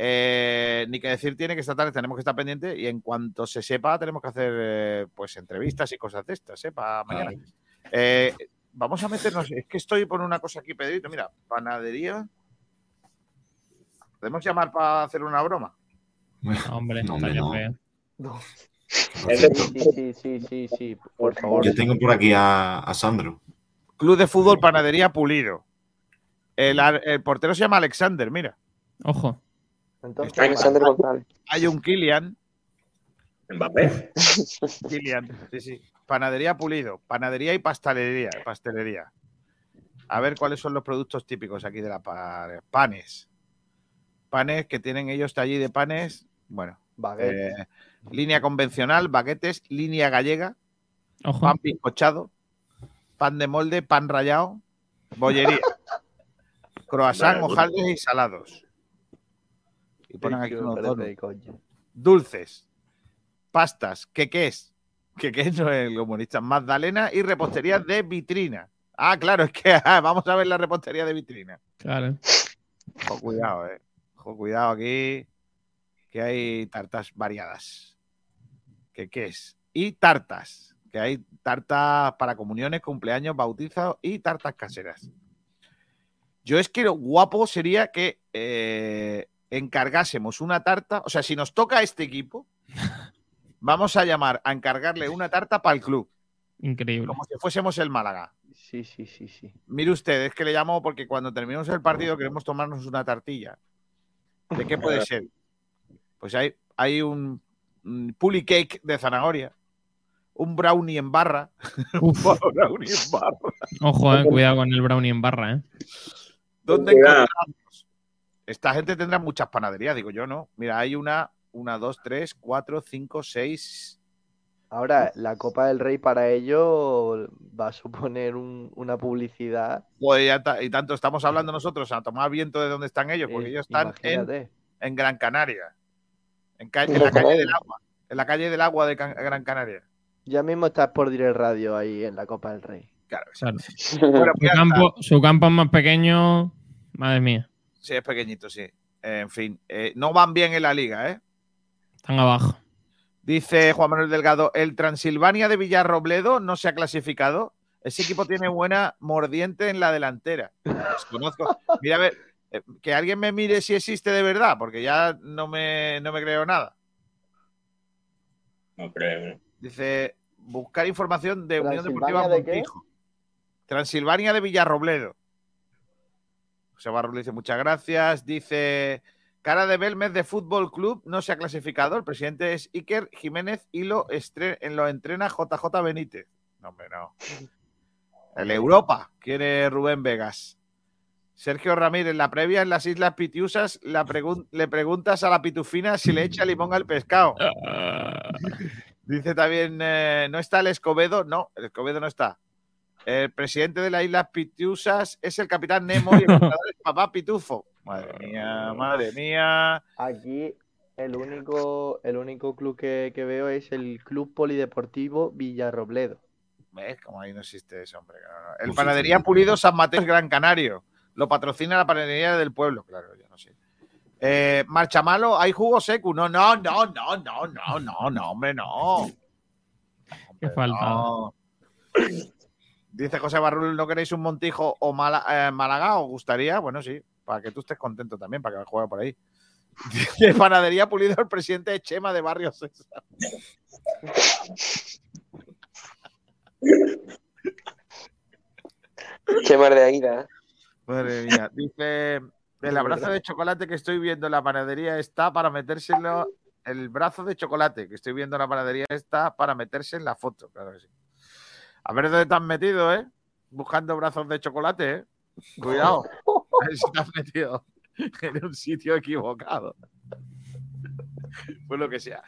Eh, ni que decir tiene que esta tarde tenemos que estar pendientes y en cuanto se sepa tenemos que hacer eh, pues entrevistas y cosas de estas, ¿eh? Para mañana. Eh, vamos a meternos, es que estoy por una cosa aquí, Pedrito, mira, panadería. ¿Podemos llamar para hacer una broma? No, hombre, No, estaría no. feo. Sí, sí, sí, sí, sí, por favor. Yo tengo por aquí a, a Sandro. Club de Fútbol Panadería Pulido. El portero se llama Alexander, mira. Ojo. Entonces, Alexander González. Hay un Kilian. Mbappé. Kilian, sí, sí. Panadería Pulido. Panadería y pastelería. Pastelería. A ver cuáles son los productos típicos aquí de la pa- panes. Panes que tienen ellos allí de panes. Bueno, eh, línea convencional, baguetes, línea gallega, Ojo. pan bizcochado, pan de molde, pan rallado, bollería, croissant, hojaldres y salados. Y ponen aquí unos dulces, pastas, queques, que, que eso es el comunista. Magdalena y repostería de vitrina. Ah, claro, es que ah, vamos a ver la repostería de vitrina. Claro. Ojo, cuidado, eh. Ojo, cuidado aquí, que hay tartas variadas. ¿Qué, qué es? Y tartas, que hay tartas para comuniones, cumpleaños, bautizos y tartas caseras. Yo es que lo guapo sería que eh, encargásemos una tarta, o sea, si nos toca este equipo, vamos a llamar a encargarle una tarta para el club, Increíble. como si fuésemos el Málaga. Sí, sí, sí, sí. Mire usted, es que le llamo porque cuando terminemos el partido queremos tomarnos una tartilla. ¿De qué puede ser? Pues hay, hay un, un puli cake de zanahoria, un brownie en barra. un brownie en barra. Ojo, eh, cuidado con el brownie en barra, ¿eh? ¿Dónde encontramos? Esta gente tendrá muchas panaderías, digo yo, ¿no? Mira, hay una, una, dos, tres, cuatro, cinco, seis. Ahora, la Copa del Rey para ello va a suponer un- una publicidad. Joder, ya ta- y tanto estamos hablando nosotros a tomar viento de dónde están ellos, porque eh, ellos están en, Gran Canaria. En, ca- en la calle del agua. En la calle del agua de Can- Gran Canaria. Ya mismo estás por dir el radio ahí en la Copa del Rey. Claro, Claro. Bueno, Su pues campo, su campo es más pequeño. Madre mía. Sí, es pequeñito, sí. En fin, eh, no van bien en la liga, ¿eh? Están abajo. Dice Juan Manuel Delgado, el Transilvania de Villarrobledo no se ha clasificado. Ese equipo tiene buena mordiente en la delantera. Desconozco. Mira, a ver, eh, que alguien me mire si existe de verdad, porque ya no me, no me creo nada. No creo. ¿no? Dice, buscar información de Unión Deportiva ¿Transilvania de qué? Montijo. Transilvania de Villarrobledo. José Barro le dice muchas gracias. Dice, cara de Belmez de Fútbol Club no se ha clasificado. El presidente es Iker Jiménez y lo, entrena JJ Benítez. No, hombre, no. El Europa quiere Rubén Vegas. Sergio Ramírez, la previa en las Islas Pitiusas, la pregun- le preguntas a la pitufina si le echa limón al pescado. Dice también, eh, ¿no está el Escobedo? No, el Escobedo no está. El presidente de las Islas Pitiusas es el capitán Nemo y el es papá Pitufo. Madre mía, madre mía. Aquí el único, el único club que, que veo es el Club Polideportivo Villarrobledo. ¿Ves? Como ahí no existe ese hombre. no, no. El Panadería Pulido San Mateo es Gran Canario. Lo patrocina la panadería del pueblo, claro, ya no sé. Eh, Marchamalo, ¿hay jugo seco? No, no, no, no, no, no, no, no, hombre, no. Qué falta. No. Dice José Barrul, ¿no queréis un Montijo o Mala- eh, Málaga? ¿Os gustaría? Bueno, sí, para que tú estés contento también, para que juegue por ahí. Dice Panadería Pulido, el presidente de Chema de Barrio César. Chemar de Aida. Madre mía. Dice, el abrazo de chocolate que estoy viendo en la panadería está para metérselo. El brazo de chocolate que estoy viendo en la panadería está para meterse en la foto. Claro que sí. A ver dónde te has metido, ¿eh? Buscando brazos de chocolate, ¿eh? Cuidado. A has metido en un sitio equivocado. Pues lo que sea.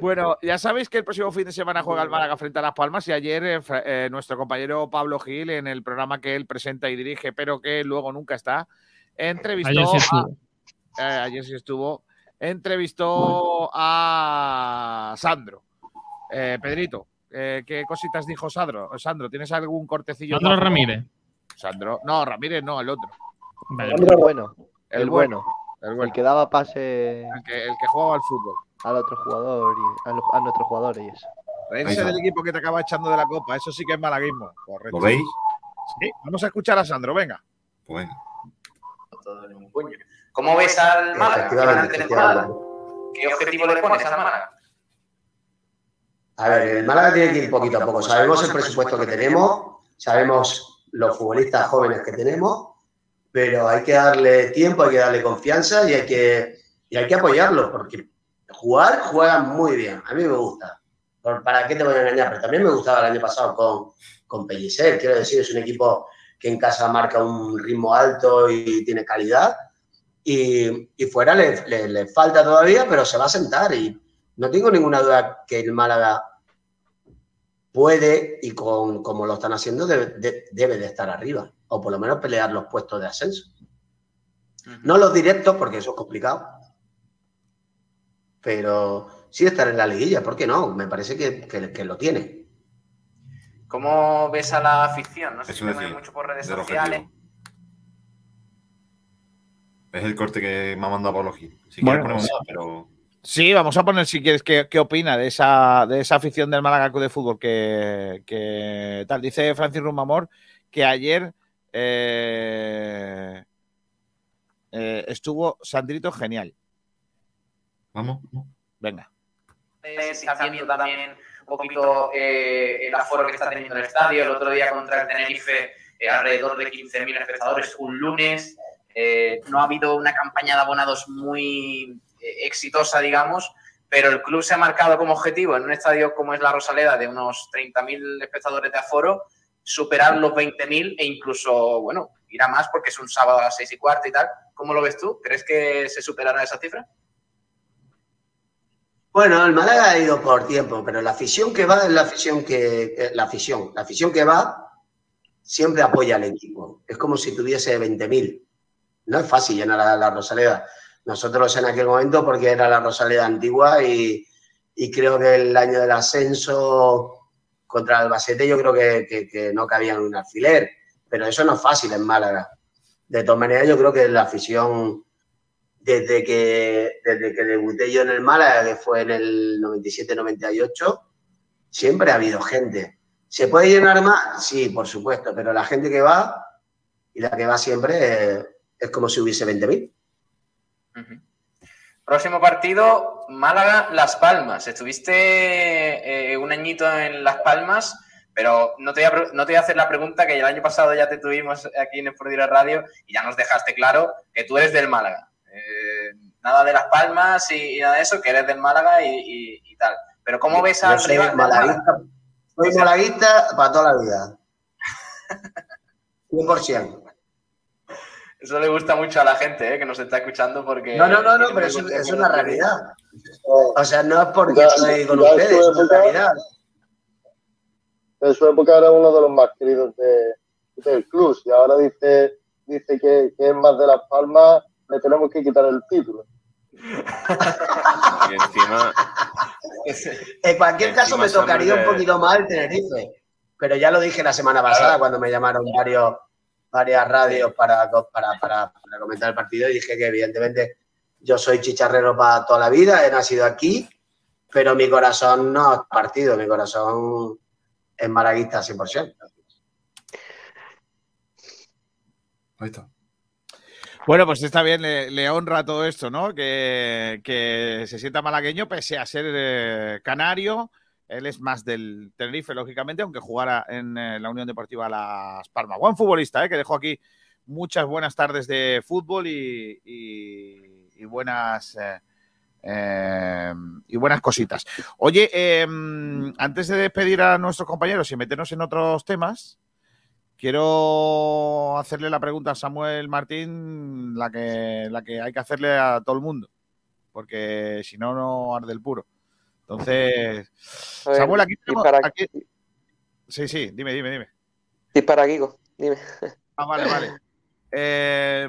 Bueno, ya sabéis que el próximo fin de semana juega el Málaga frente a Las Palmas y ayer eh, eh, nuestro compañero Pablo Gil, en el programa que él presenta y dirige, pero que luego nunca está, entrevistó Ayer sí a- estuvo. eh, ayer sí estuvo, entrevistó a Sandro. Eh, Pedrito, ¿qué cositas dijo Sandro? Sandro, ¿tienes algún cortecillo? Sandro Ramírez. Sandro, no, Ramírez no, el otro. Vale. El bueno, El, el bueno. bueno, El que daba pase El que, el que jugaba al fútbol. al otro jugador y a, los- a nuestros jugadores y eso. Reírse del equipo que te acaba echando de la copa, eso sí que es malaguismo. Correcto. ¿Lo veis? Sí, vamos a escuchar a Sandro, venga. Pues venga. ¿Cómo ves al Málaga? Efectivamente, ¿Qué temporada? efectivamente. ¿Qué objetivo le pones al Málaga? A ver, el Málaga tiene que ir poquito a poco. Sabemos el presupuesto que tenemos, sabemos los futbolistas jóvenes que tenemos, pero hay que darle tiempo, hay que darle confianza y hay que, y hay que apoyarlo, porque jugar, juegan muy bien. A mí me gusta. ¿Para qué te voy a engañar? Pero también me gustaba el año pasado con, con Pellicer. Quiero decir, es un equipo que en casa marca un ritmo alto y tiene calidad. Y, y fuera le, le- le falta todavía, pero se va a sentar. Y no tengo ninguna duda que el Málaga puede, y con, como lo están haciendo, debe de, debe de estar arriba. O por lo menos pelear los puestos de ascenso. No los directos, porque eso es complicado. Pero, sí estar en la liguilla, ¿por qué no? Me parece que, que- que lo tiene. ¿Cómo ves a la afición? No sé Eso si te mucho por redes sociales. Es el corte que me ha mandado Pablo Gil. Si Bueno, quieres ponemos pero Sí, vamos a poner si quieres qué, qué opina de esa, de esa afición del Málaga Club de Fútbol que, que tal. Dice Francis Rumamor que ayer eh, eh, estuvo Sandrito genial. vamos. Venga. Está viendo también un poquito eh, el aforo que está teniendo el estadio. El otro día contra el Tenerife, eh, alrededor de 15.000 espectadores un lunes. Eh, no ha habido una campaña de abonados muy eh, exitosa, digamos, pero el club se ha marcado como objetivo en un estadio como es la Rosaleda, de unos 30.000 espectadores de aforo, superar los 20.000 e incluso, bueno, ir a más porque es un sábado a las 6 y cuarto y tal. ¿Cómo lo ves tú? ¿Crees que se superará esa cifra? Bueno, el Málaga ha ido por tiempo, pero la afición que va es la afición que. eh, La afición. La afición que va siempre apoya al equipo. Es como si tuviese 20.000. No es fácil llenar a la Rosaleda. Nosotros en aquel momento, porque era la Rosaleda antigua y, y creo que el año del ascenso contra Albacete, yo creo que, no cabía en un alfiler. Pero eso no es fácil en Málaga. De todas maneras, yo creo que la afición desde que, desde que debuté yo en el Málaga, que fue en el 97-98, siempre ha habido gente. ¿Se puede llenar más? Sí, por supuesto, pero la gente que va y la que va siempre es como si hubiese 20.000. Próximo partido, Málaga-Las Palmas. Estuviste eh, un añito en Las Palmas, pero no te, voy a, no te voy a hacer la pregunta que el año pasado ya te tuvimos aquí en Sport Direct Radio y ya nos dejaste claro que tú eres del Málaga. Eh, nada de Las Palmas y, y nada de eso, que eres del Málaga y, y- y tal. Pero ¿cómo ves al soy Málaga? malaguista, soy malaguista para toda la vida. 100%. Eso le gusta mucho a la gente eh, que nos está escuchando porque... No, no, no, no, pero es, una realidad. O sea, no es porque Ya, estoy con ustedes, es una realidad. En su época era uno de los más queridos de- del club y ahora dice, dice que, que es más de Las Palmas, le tenemos que quitar el título. Y encima, En cualquier caso, me tocaría un poquito más el Tenerife. Pero ya lo dije la semana pasada cuando me llamaron varios, varias radios para, para, para, para comentar el partido y dije que evidentemente yo soy chicharrero para toda la vida, he nacido aquí, pero mi corazón no es partido, mi corazón es malaguista 100%. Ahí está. Bueno, pues está bien, le, le honra todo esto, ¿no? Que, que se sienta malagueño pese a ser eh, canario. Él es más del Tenerife, lógicamente, aunque jugara en eh, la Unión Deportiva Las Palmas. Buen futbolista, ¿eh? que dejó aquí muchas buenas tardes de fútbol y, buenas eh, y buenas cositas. Oye, eh, antes de despedir a nuestros compañeros y meternos en otros temas, quiero hacerle la pregunta a Samuel Martín, la que, la que hay que hacerle a todo el mundo, porque si no, no arde el puro. Entonces, ver, Samuel, aquí tenemos. aquí- Sí, sí, dime, dime, dime. Dispara, Kiko, dime. Ah, vale, vale. Eh,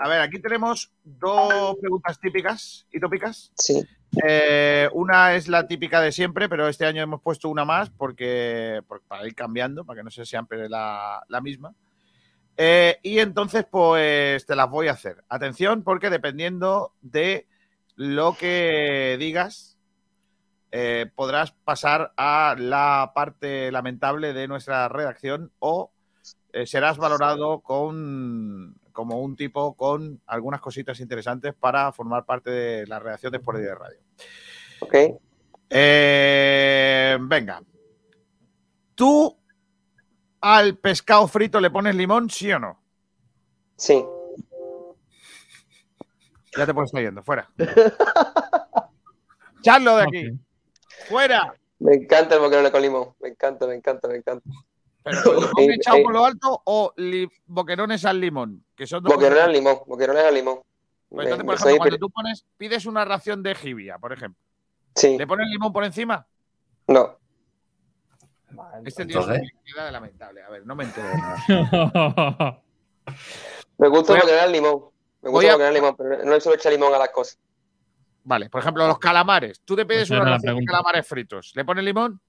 a ver, aquí tenemos dos preguntas típicas y tópicas. Sí. Eh, una es la típica de siempre, pero este año hemos puesto una más porque, por- para ir cambiando, para que no sea siempre la, la misma. Eh, y entonces, pues te las voy a hacer. Atención, porque dependiendo de lo que digas, eh, podrás pasar a la parte lamentable de nuestra redacción o eh, serás valorado con como un tipo con algunas cositas interesantes para formar parte de la redacción de Sport de Radio. Ok. Eh, venga. ¿Tú al pescado frito le pones limón, sí o no? Sí. Ya te puedes estar yendo, fuera. Charlo de aquí. Fuera. Me encanta el boquerón con limón. Me encanta, me encanta, me encanta. Pero limón Eh, echado eh, por lo alto o li- boquerones al limón, que son dos Boquerones al limón, boquerones al limón. Pues entonces, Me- por soy ejemplo, cuando tú pones, pides una ración de jibia, por ejemplo, Sí. ¿le pones limón por encima? No. Este tío es Entonces. una mierda lamentable. A ver, no me entero de nada. Me gusta boquerón al limón. Me gusta a- el boquerón al limón, pero no le suelo echar limón a las cosas. Vale, por ejemplo, los calamares. Tú te pides Esa una ración de calamares fritos. ¿Le pones limón?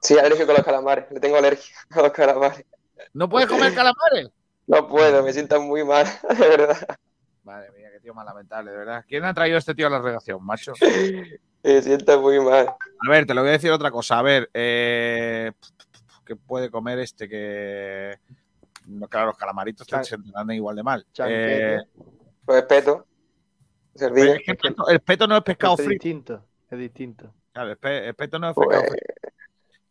Sí, alérgico a los calamares. Le tengo alergia a los calamares. ¿No puedes comer calamares? No puedo, me siento muy mal, de verdad. Madre mía, qué tío más lamentable, de verdad. ¿Quién ha traído a este tío a la redacción, macho? Me siento muy mal. A ver, te lo voy a decir otra cosa. A ver, eh, ¿qué puede comer este que. Claro, los calamaritos te se dan igual de mal. Eh, Pues espeto. Sardina. es el peto, el peto no es pescado Es frito. distinto, es distinto. Claro, el, pe- el peto no es Pues, pescado frito.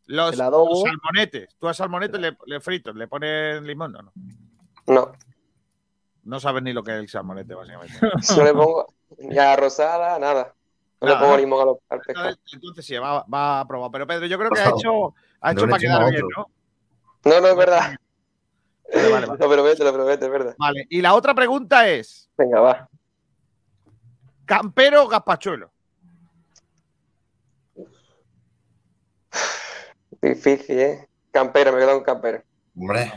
Los, los salmonetes. Tú a salmonetes le, le fritos, le pones limón, no, no. No, No sabes ni lo que es el salmonete, básicamente. no le pongo ni a rosada, nada. No le pongo limón a los- al pescado. Entonces, entonces sí, va, va a probar. Pero Pedro, yo creo que ha hecho, ha hecho para quedar bien. ¿no? No, no es verdad. Vale, vale, vale. Lo prometo, lo prometo, es verdad. Vale, y la otra pregunta es: Venga, va. ¿Campero o gazpachuelo? Difícil, ¿eh? Campero, me quedo con campero. Hombre,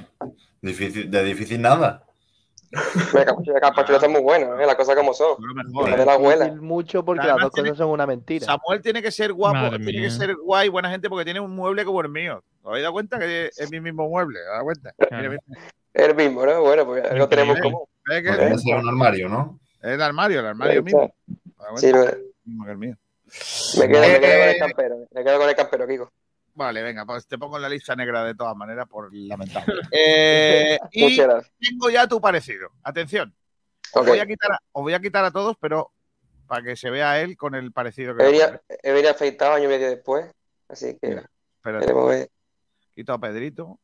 difícil, de difícil nada. El capachuelo, el capachuelo está muy bueno, ¿eh? Las cosas como son. La de la abuela. Mucho porque Además las dos tiene- cosas son una mentira. Samuel tiene que ser guapo, Madre tiene mía. que ser guay, buena gente, porque tiene un mueble como el mío. ¿Os habéis dado cuenta que es mi mismo mueble? ¿Os dado cuenta? Mira. El mismo, ¿no? Bueno, pues lo tenemos como. ¿Ves que- un armario, ¿no? Es el armario, el armario mismo. está. ¿Os dado Sí, Mismo que el mío. me quedo, me quedo con Eh, el campero. Me quedo con el campero, Kiko. Vale, venga, pues te pongo en la lista negra de todas maneras por lamentable. Eh, y tengo ya tu parecido. Atención. Os, voy a quitar a, os voy a quitar a todos, pero para que se vea él con el parecido que He va a venido, poner. he venido afeitado año y medio después. Así que. Espérate. eh. Quito a Pedrito,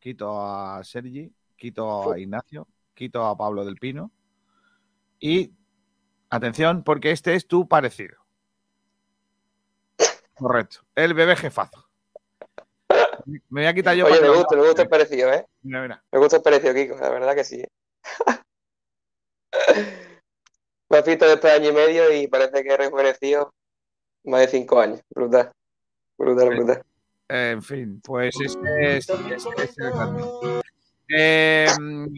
quito a Sergi, quito a Ignacio, quito a Pablo del Pino. Y atención, porque este es tu parecido. Correcto. El bebé jefazo. Me voy a quitar yo Oye, me gusta, me gusta el parecido, ¿eh? Mira, mira. Me gusta el parecido, Kiko, la verdad que sí. Me he visto después de año y medio y parece que he rejuvenecido más de cinco años. Brutal. Brutal, brutal. En fin, pues este es, este es el grande. Eh,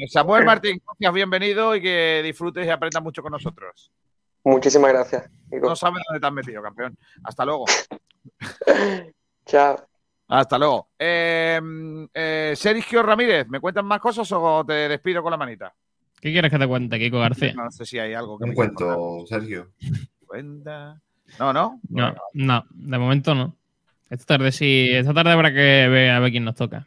Samuel Martín, gracias, bienvenido y que disfrutes y aprendas mucho con nosotros. Muchísimas gracias. No sabes dónde te has metido, campeón. Hasta luego. Chao. Hasta luego. Eh, eh, Sergio Ramírez, ¿me cuentas más cosas o te despido con la manita? ¿Qué quieres que te cuente, Kiko García? No sé si hay algo que Un me quieras contar. cuento, Sergio. Cuenta. No, no. No, no, de momento no. Esta tarde sí, esta tarde habrá que ver a ver quién nos toca.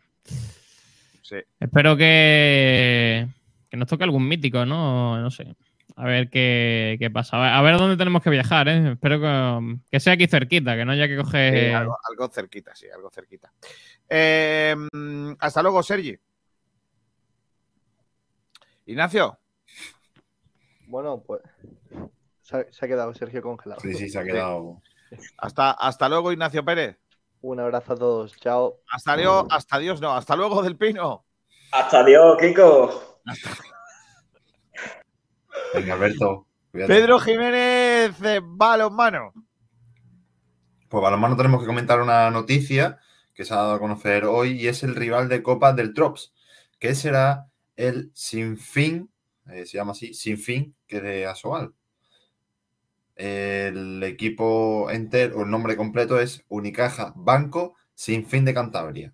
Sí. Espero que, que nos toque algún mítico, ¿no? No sé. A ver qué, qué pasa. A ver, a ver dónde tenemos que viajar, ¿eh? Espero que, que sea aquí cerquita, que no haya que coger. Sí, algo, algo cerquita, sí, algo cerquita. Eh, hasta luego, Sergi. Ignacio. Bueno, pues se ha, se ha quedado Sergio congelado. Sí, sí, se ha quedado. Hasta, hasta luego, Ignacio Pérez. Un abrazo a todos. Chao. Hasta luego, hasta Dios, no. Hasta luego, Del Pino. Hasta Dios, Kiko. Venga, Alberto. cuídate. Pedro Jiménez, eh, balonmano. Pues balonmano tenemos que comentar una noticia que se ha dado a conocer hoy y es el rival de Copa del Trops, que será el Sinfín, eh, se llama así, Sinfín, que es de Asobal. El equipo entero, o el nombre completo es Unicaja Banco Sinfín de Cantabria.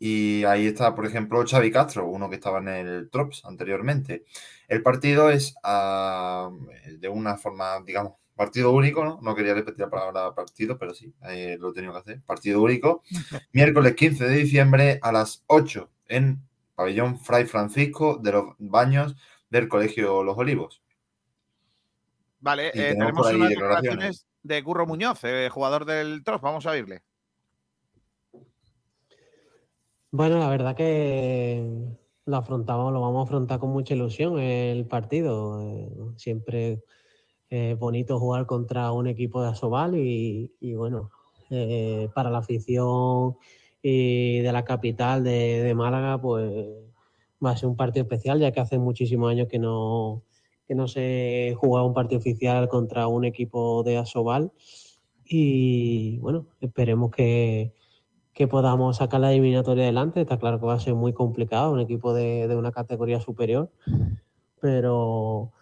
Y ahí está, por ejemplo, Xavi Castro, uno que estaba en el Trops anteriormente. El partido es ah, de una forma, digamos, partido único, ¿no? No quería repetir la palabra partido, pero sí, eh, lo he tenido que hacer. Partido único. Miércoles 15 de diciembre a las 8 en Pabellón Fray Francisco de los Baños del Colegio Los Olivos. Vale, eh, tenemos unas declaraciones. declaraciones de Curro Muñoz, eh, jugador del Trost. Vamos a oírle. Bueno, la verdad que lo afrontamos, lo vamos a afrontar con mucha ilusión el partido. Eh, siempre es bonito jugar contra un equipo de Asobal y, y bueno, eh, para la afición y de la capital de, de Málaga, pues va a ser un partido especial, ya que hace muchísimos años que no, que no se jugaba un partido oficial contra un equipo de Asobal. Y bueno, esperemos que, que podamos sacar la eliminatoria adelante. Está claro que va a ser muy complicado, un equipo de, de una categoría superior, pero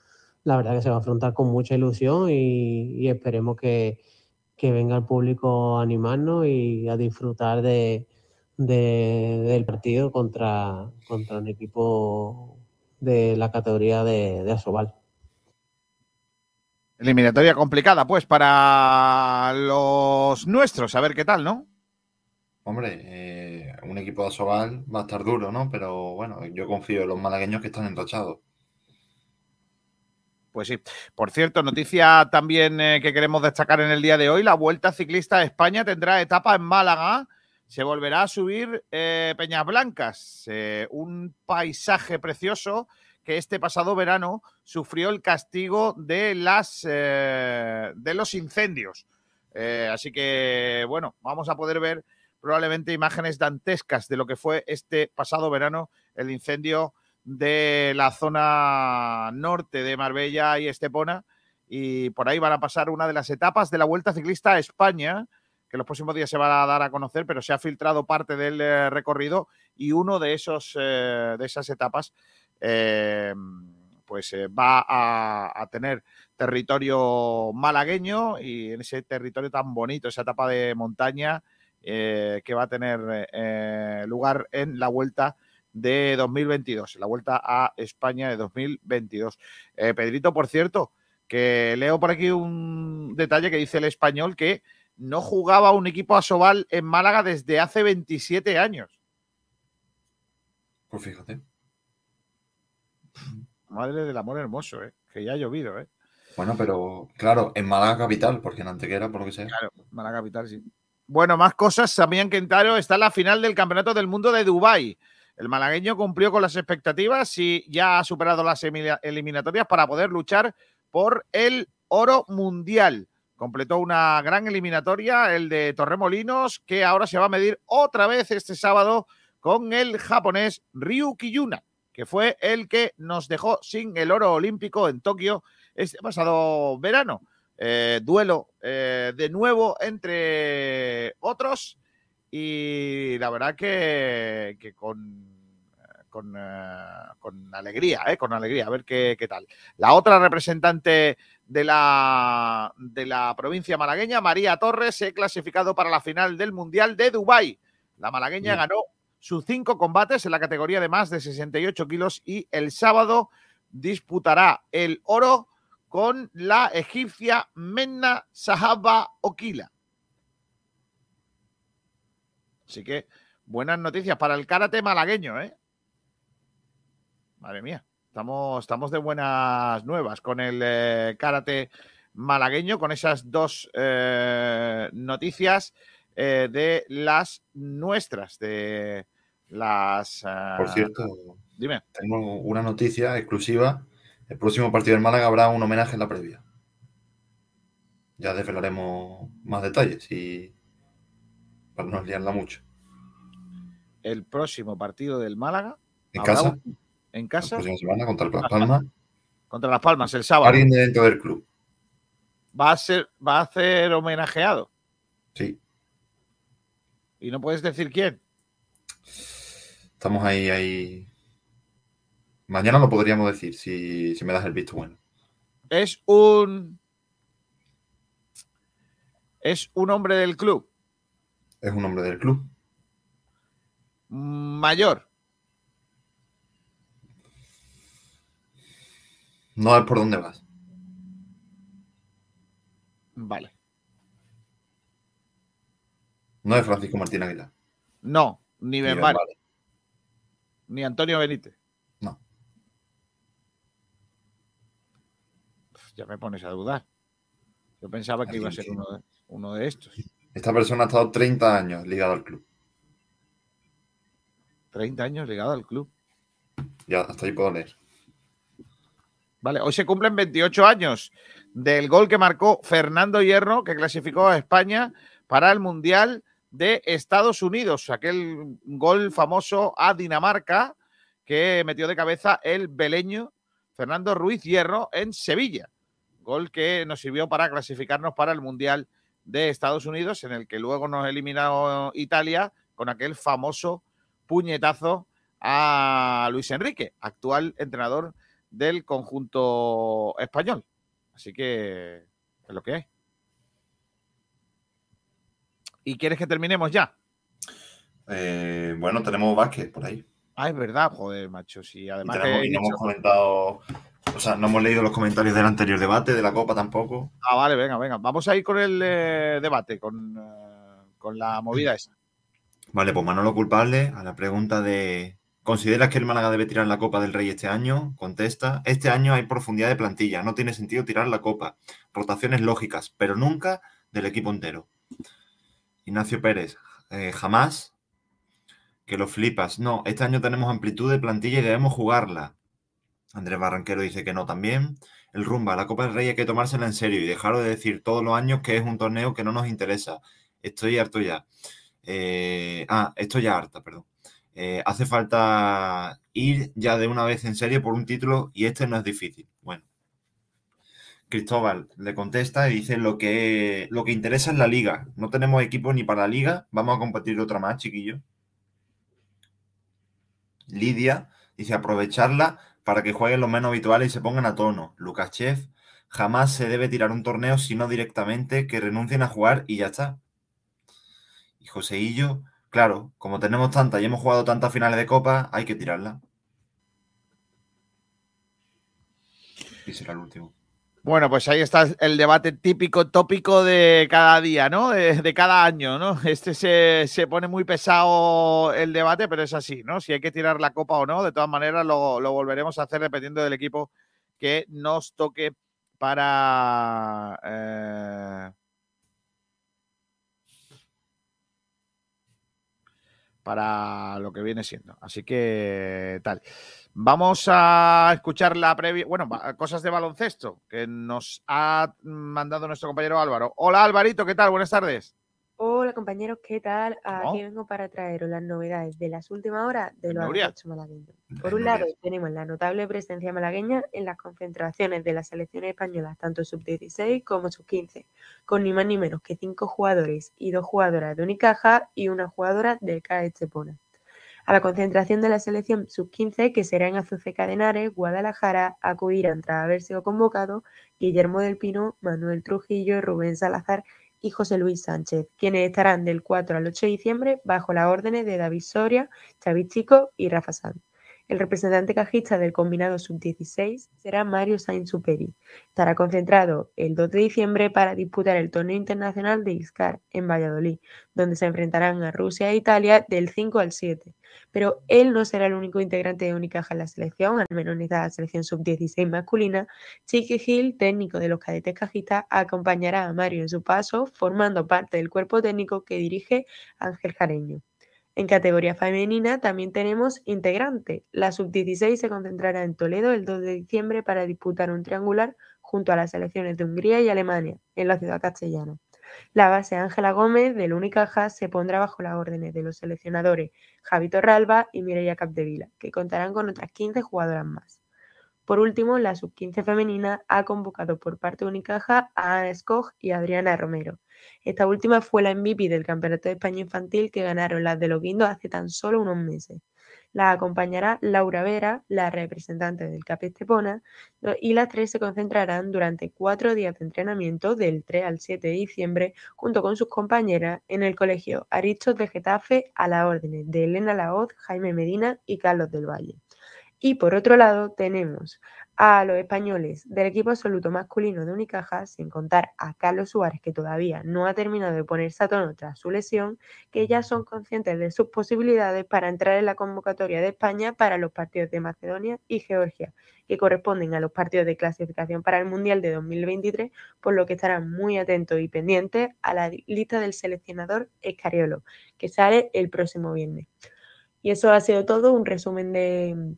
la verdad que se va a afrontar con mucha ilusión y, esperemos que, que venga el público a animarnos y a disfrutar de, de- del partido contra, contra un equipo de la categoría de, de Asobal. Eliminatoria complicada, pues, para los nuestros. A ver qué tal, ¿no? Hombre, eh, un equipo de Asobal va a estar duro, ¿no? Pero bueno, yo confío en los malagueños que están enrachados. Pues sí. Por cierto, noticia también eh, que queremos destacar en el día de hoy: la Vuelta Ciclista a España tendrá etapa en Málaga. Se volverá a subir eh, Peñas Blancas, eh, un paisaje precioso que este pasado verano sufrió el castigo de las eh, de los incendios. Así que bueno, vamos a poder ver probablemente imágenes dantescas de lo que fue este pasado verano el incendio de la zona norte de Marbella y Estepona. Y por ahí van a pasar una de las etapas de la Vuelta Ciclista a España, que los próximos días se va a dar a conocer, pero se ha filtrado parte del eh, recorrido y uno de, esos, eh, de esas etapas eh, pues va a, tener territorio malagueño y en ese territorio tan bonito, esa etapa de montaña que va a tener lugar en la Vuelta de 2022, la Vuelta a España de 2022. Eh, Pedrito, por cierto, que leo por aquí un detalle que dice el español que no jugaba un equipo asobal en Málaga desde hace 27 años. Pues fíjate. Madre del amor hermoso, ¿eh? que ya ha llovido. ¿eh? Bueno, pero claro, en Málaga capital, porque en Antequera, por lo que sea. Claro, Málaga capital, sí. Bueno, más cosas. También Quintaro está en la final del Campeonato del Mundo de Dubái. El malagueño cumplió con las expectativas y ya ha superado las eliminatorias para poder luchar por el oro mundial. Completó una gran eliminatoria, el de Torremolinos, que ahora se va a medir otra vez este sábado con el japonés Ryu Kiyuna, que fue el que nos dejó sin el oro olímpico en Tokio este pasado verano. Eh, duelo eh, de nuevo entre otros y la verdad que, con, con, eh, con alegría, eh, con alegría, a ver qué, qué tal. La otra representante de la, de la provincia malagueña, María Torres, se ha clasificado para la final del Mundial de Dubái. La malagueña ganó sus cinco combates en la categoría de más de 68 kilos y el sábado disputará el oro con la egipcia Menna Sahaba Okila. Así que buenas noticias para el karate malagueño, ¿eh? Madre mía, estamos, estamos de buenas nuevas con el eh, karate malagueño, con esas dos eh, noticias eh, de las nuestras, de las... Por cierto, Dime. tengo una noticia exclusiva. El próximo partido del Málaga habrá un homenaje en la previa. Ya desvelaremos más detalles y para no liarla mucho. el próximo partido del Málaga. En casa, un- En casa. la próxima semana contra Las Palmas. Contra Las Palmas, el sábado. Alguien de dentro del club. Va a ser, va a ser homenajeado. Sí, Y no puedes decir quién. estamos ahí, ahí. Mañana lo podríamos decir si, si me das el visto bueno. Es un. Es un hombre del club. Es un hombre del club. Mayor. No es por dónde vas. Vale. No es Francisco Martín Aguilar. No, ni Benvare, Benvare. ni Antonio Benítez. No. Ya me pones a dudar. Yo pensaba que iba a ser uno de, uno de estos. Esta persona ha estado 30 años ligado al club. 30 años ligado al club. Ya, hasta ahí puedo leer. Hoy se cumplen 28 años del gol que marcó Fernando Hierro, que clasificó a España para el Mundial de Estados Unidos. Aquel gol famoso a Dinamarca que metió de cabeza el beleño Fernando Ruiz Hierro en Sevilla. Gol que nos sirvió para clasificarnos para el Mundial de Estados Unidos, en el que luego nos eliminó Italia con aquel famoso puñetazo a Luis Enrique, actual entrenador del conjunto español. Así que es lo que hay. ¿Y quieres que terminemos ya? Eh, bueno, tenemos básquet por ahí. Ah, es verdad, joder, macho. Sí, Y, además tenemos- y no hemos comentado, o sea, no hemos leído los comentarios del anterior debate, de la Copa tampoco. Ah, vale, venga, venga. Vamos a ir con el eh, debate, con, eh, con la movida esa. Vale, pues Manolo culpable a la pregunta de ¿consideras que el Málaga debe tirar la Copa del Rey este año? Contesta, este año hay profundidad de plantilla, no tiene sentido tirar la Copa. Rotaciones lógicas, pero nunca del equipo entero. Ignacio Pérez, eh, jamás que lo flipas. No, este año tenemos amplitud de plantilla y debemos jugarla. Andrés Barranquero dice que no también. El Rumba, la Copa del Rey hay que tomársela en serio y dejaros de decir todos los años que es un torneo que no nos interesa. Estoy harto ya. Eh, ah, estoy ya harta, perdón. Eh, hace falta ir ya de una vez en serio por un título y este no es difícil. Bueno. Cristóbal le contesta y dice lo que, lo que interesa es la liga. No tenemos equipo ni para la liga. Vamos a competir otra más, chiquillo. Lidia dice aprovecharla para que jueguen los menos habituales y se pongan a tono. Lukachev, jamás se debe tirar un torneo sino directamente que renuncien a jugar y ya está. Y Joseillo, claro, como tenemos tantas y hemos jugado tantas finales de copa, hay que tirarla. Y será el último. Bueno, pues ahí está el debate típico, tópico de cada día, ¿no? De, cada año, ¿no? Este se, se pone muy pesado el debate, pero es así, ¿no? Si hay que tirar la copa o no, de todas maneras lo, lo volveremos a hacer dependiendo del equipo que nos toque para... eh, para lo que viene siendo. Así que tal. Vamos a escuchar la previa, bueno, cosas de baloncesto que nos ha mandado nuestro compañero Álvaro. Hola Alvarito, ¿qué tal? Buenas tardes. Hola compañeros, ¿qué tal? Aquí vengo para traeros las novedades de las últimas horas de los baloncesto malagueños. Por un lado, tenemos la notable presencia malagueña en las concentraciones de las selecciones españolas, tanto sub-16 como sub-15, con ni más ni menos que cinco jugadores y dos jugadoras de Unicaja y una jugadora del CAE Estepona. A la concentración de la selección sub-15, que será en Azuceca de Henares, Guadalajara, acudirán tras haber sido convocados Guillermo del Pino, Manuel Trujillo, Rubén Salazar y José Luis Sánchez, quienes estarán del 4 al 8 de diciembre bajo las órdenes de David Soria, Xavi Chico y Rafa Sanz. El representante cajista del combinado sub-16 será Mario Sainz Superi. Estará concentrado el 2 de diciembre para disputar el torneo internacional de ISCAR en Valladolid, donde se enfrentarán a Rusia e Italia del 5 al 7. Pero él no será el único integrante de Unicaja en la selección, al menos en esta selección sub-16 masculina. Chiqui Gil, técnico de los cadetes cajistas, acompañará a Mario en su paso, formando parte del cuerpo técnico que dirige Ángel Jareño. En categoría femenina también tenemos integrante. La sub-16 se concentrará en Toledo el 2 de diciembre para disputar un triangular junto a las selecciones de Hungría y Alemania en la ciudad castellana. La base Ángela Gómez del Unicaja se pondrá bajo las órdenes de los seleccionadores Javi Torralba y Mireia Capdevila, que contarán con otras 15 jugadoras más. Por último, la sub-15 femenina ha convocado por parte de Unicaja a Ana Skog y Adriana Romero. Esta última fue la MVP del Campeonato de España Infantil que ganaron las de los Guindos hace tan solo unos meses. La acompañará Laura Vera, la representante del CAP Estepona, y las tres se concentrarán durante cuatro días de entrenamiento del 3 al 7 de diciembre junto con sus compañeras en el colegio Aristos de Getafe a las órdenes de Elena Laoz, Jaime Medina y Carlos del Valle. Y por otro lado tenemos a los españoles del equipo absoluto masculino de Unicaja, sin contar a Carlos Suárez, que todavía no ha terminado de ponerse a tono tras su lesión, que ya son conscientes de sus posibilidades para entrar en la convocatoria de España para los partidos de Macedonia y Georgia, que corresponden a los partidos de clasificación para el Mundial de 2023, por lo que estarán muy atentos y pendientes a la lista del seleccionador Escariolo, que sale el próximo viernes. Y eso ha sido todo, un resumen de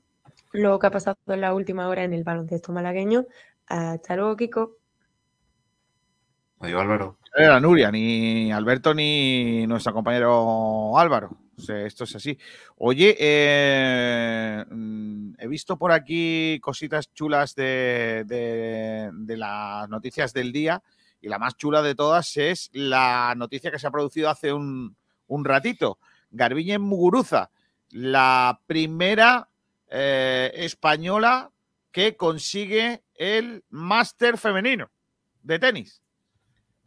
lo que ha pasado en la última hora en el baloncesto malagueño. Hasta luego, Kiko. Adiós, Álvaro. No era Nuria, ni Alberto, ni nuestro compañero Álvaro. O sea, esto es así. Oye, eh, he visto por aquí cositas chulas de, de- de las noticias del día y la más chula de todas es la noticia que se ha producido hace un, un ratito. Garbiñe Muguruza, la primera eh, española que consigue el máster femenino de tenis.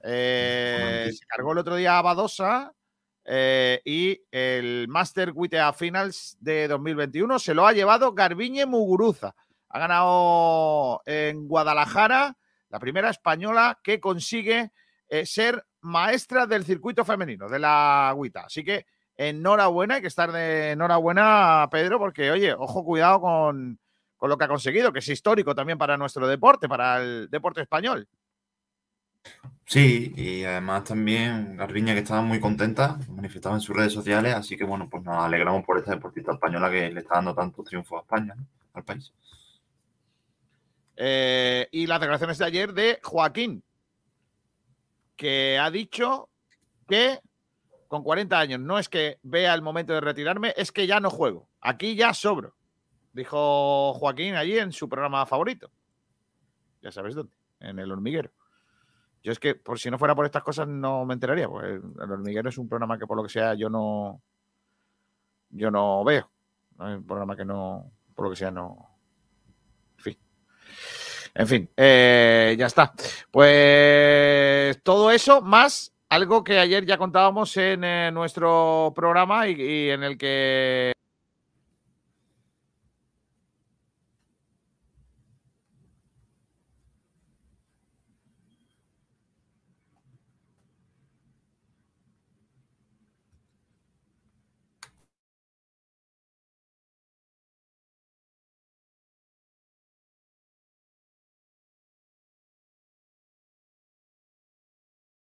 Eh, se cargó el otro día a Badosa eh, y el Master WTA Finals de 2021 se lo ha llevado Garbiñe Muguruza. Ha ganado en Guadalajara la primera española que consigue eh, ser maestra del circuito femenino de la WTA. Así que enhorabuena, hay que estar de enhorabuena, Pedro, porque oye, ojo, cuidado con, con lo que ha conseguido, que es histórico también para nuestro deporte, para el deporte español. Sí, y además también Garbiña que estaba muy contenta, manifestaba en sus redes sociales, así que bueno, pues nos alegramos por esta deportista española que le está dando tantos triunfos a España, ¿no? al país. Eh, y las declaraciones de ayer de Joaquín, que ha dicho que con 40 años no es que vea el momento de retirarme, es que ya no juego. Aquí ya sobro, dijo Joaquín allí en su programa favorito. Ya sabes dónde, en el hormiguero. Yo es que, por si no fuera por estas cosas, no me enteraría. Pues el hormiguero es un programa que, por lo que sea, yo no. Yo no veo. Es un programa que no. Por lo que sea, no. En fin. En fin, eh, ya está. Pues todo eso, más algo que ayer ya contábamos en eh, nuestro programa y, y en el que.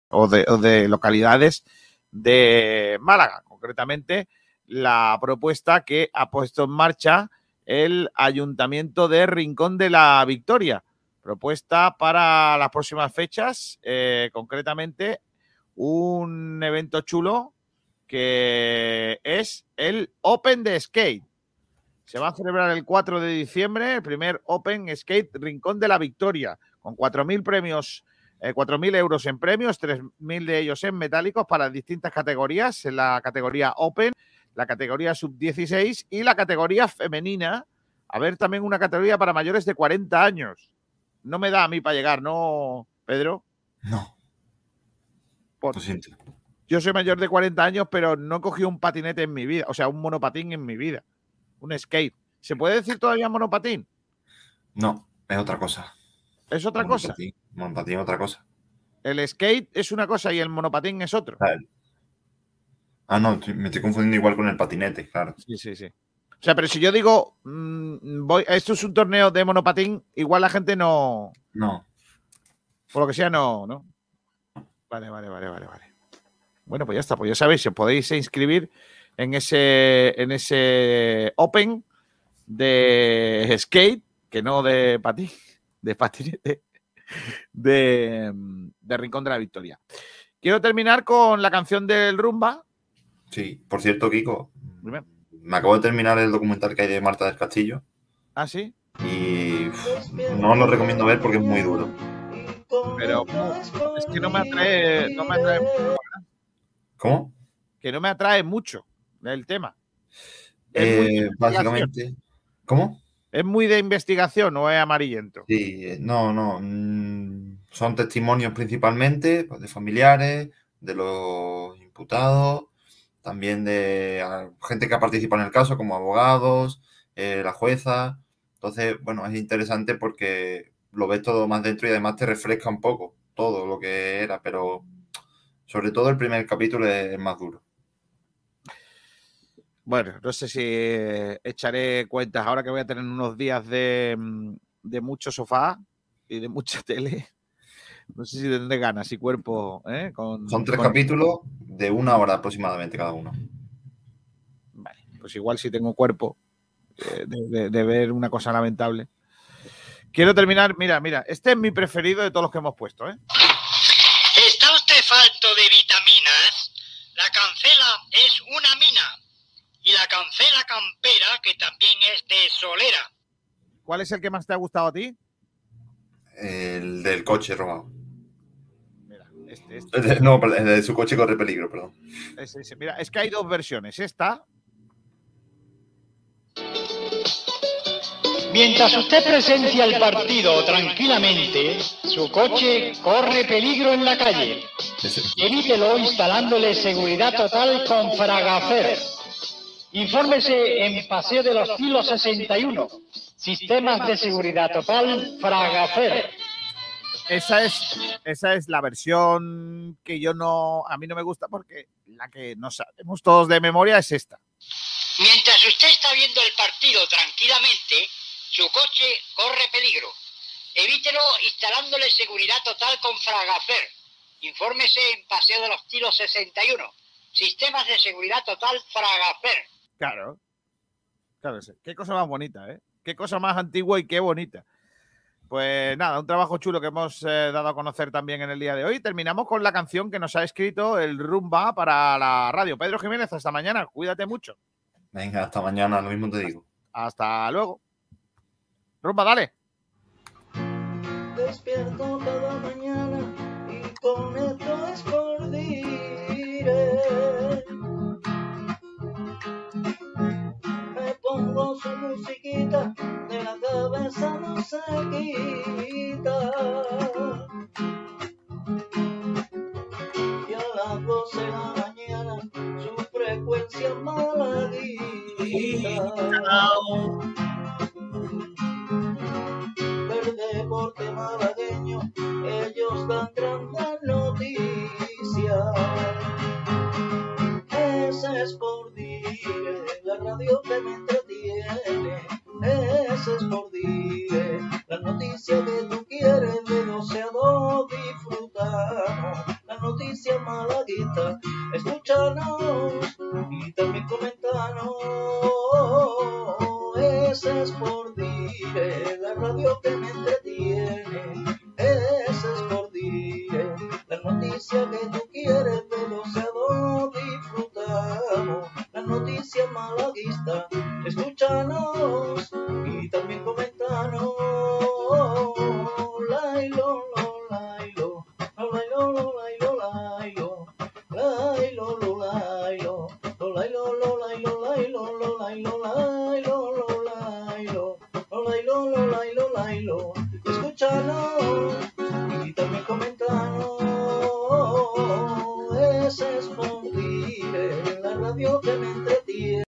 O de, o de localidades de Málaga, concretamente la propuesta que ha puesto en marcha el Ayuntamiento de Rincón de la Victoria. Propuesta para las próximas fechas, eh, concretamente un evento chulo que es el Open de Skate. Se va a celebrar el 4 de diciembre, el primer Open Skate Rincón de la Victoria, con 4.000 premios eh, 4.000 euros en premios, 3.000 de ellos en metálicos para distintas categorías, en la categoría Open, la categoría Sub-16 y la categoría femenina. A ver, también una categoría para mayores de 40 años. No me da a mí para llegar, ¿no, Pedro? No. Por- Lo siento. Yo soy mayor de 40 años, pero no he cogido un patinete en mi vida, o sea, un monopatín en mi vida. Un skate. ¿Se puede decir todavía monopatín? No, es otra cosa. Es otra cosa. Monopatín, es otra cosa. El skate es una cosa y el monopatín es otro. Ah, no, me estoy confundiendo igual con el patinete, claro. Sí, sí, sí. O sea, pero si yo digo, mm, voy, esto es un torneo de monopatín, igual la gente no, No. por lo que sea, no, ¿no? Vale, vale, vale, vale, vale. Bueno, pues ya está, pues ya sabéis, os podéis inscribir en ese, en ese Open de skate, que no de patín, de patinete, de, de Rincón de la Victoria. Quiero terminar con la canción del Rumba. Sí, por cierto, Kiko, me acabo de terminar el documental que hay de Marta del Castillo Ah, sí. y no lo recomiendo ver porque es muy duro. Pero es que no me atrae, no me atrae mucho, verdad. ¿Cómo? que no me atrae mucho el tema. Eh, básicamente. ¿Cómo? ¿Es muy de investigación o es amarillento? Sí, eh, no, no. mm, Son testimonios principalmente pues, de familiares, de los imputados, también de ah, gente que ha participado en el caso, como abogados, eh, la jueza. Entonces, bueno, es interesante porque lo ves todo más dentro y además te refresca un poco todo lo que era, pero sobre todo el primer capítulo es más duro. Bueno, no sé si echaré cuentas ahora que voy a tener unos días de, mm, de mucho sofá y de mucha tele. No sé si tendré ganas y cuerpo. ¿eh? Con, Son tres con- capítulos de una hora aproximadamente cada uno. Pues igual si tengo cuerpo eh, de, de- de ver una cosa lamentable. Quiero terminar. Mira, mira, este es mi preferido de todos los que hemos puesto. ¿eh? ¿Está usted falto de vitaminas? La cancela es una mina. Y la cancela campera, que también es de solera. ¿Cuál es el que más te ha gustado a ti? El del coche robado. Este, este. No, el de su coche corre peligro, perdón. Ese, ese. Mira, es que hay dos versiones. Esta. Mientras usted presencia el partido tranquilamente, su coche corre peligro en la calle. Evítelo instalándole seguridad total con Fragafer. Infórmese en Paseo de los Filos 61. Sistemas de seguridad total Fragafer. Esa es, esa es la versión que yo no, a mí no me gusta porque la que no sabemos todos de memoria es esta. Mientras usted está viendo el partido tranquilamente, su coche corre peligro. Evítelo instalándole seguridad total con Fragafer. Infórmese en Paseo de los Tiros 61. Sistemas de seguridad total Fragafer. Claro. Claro, sí. qué cosa más bonita, ¿eh? Qué cosa más antigua y qué bonita. Pues nada, un trabajo chulo que hemos eh, dado a conocer también en el día de hoy. Terminamos con la canción que nos ha escrito el Rumba para la radio. Pedro Jiménez, hasta mañana. Cuídate mucho. Venga, hasta mañana, lo mismo te digo. Hasta luego. Rumba, dale. Despierto cada mañana y con esto es pongo su musiquita, de la cabeza no se quita. Y a las 12 de la mañana su frecuencia maladita. Del deporte malagueño, ellos dan grandes noticias. Ese es por dire, la radio que me entretiene. Ese es por dire, la noticia que tú quieres de 12 a 2 disfrutamos. La noticia malaguita, escúchanos y también comentanos. Ese es por dire, la radio que me entretiene. Ese es por dire, la noticia que tú quieres de 12 a 2 disfrutamos. La noticia malaguista, escúchanos y también comentanos.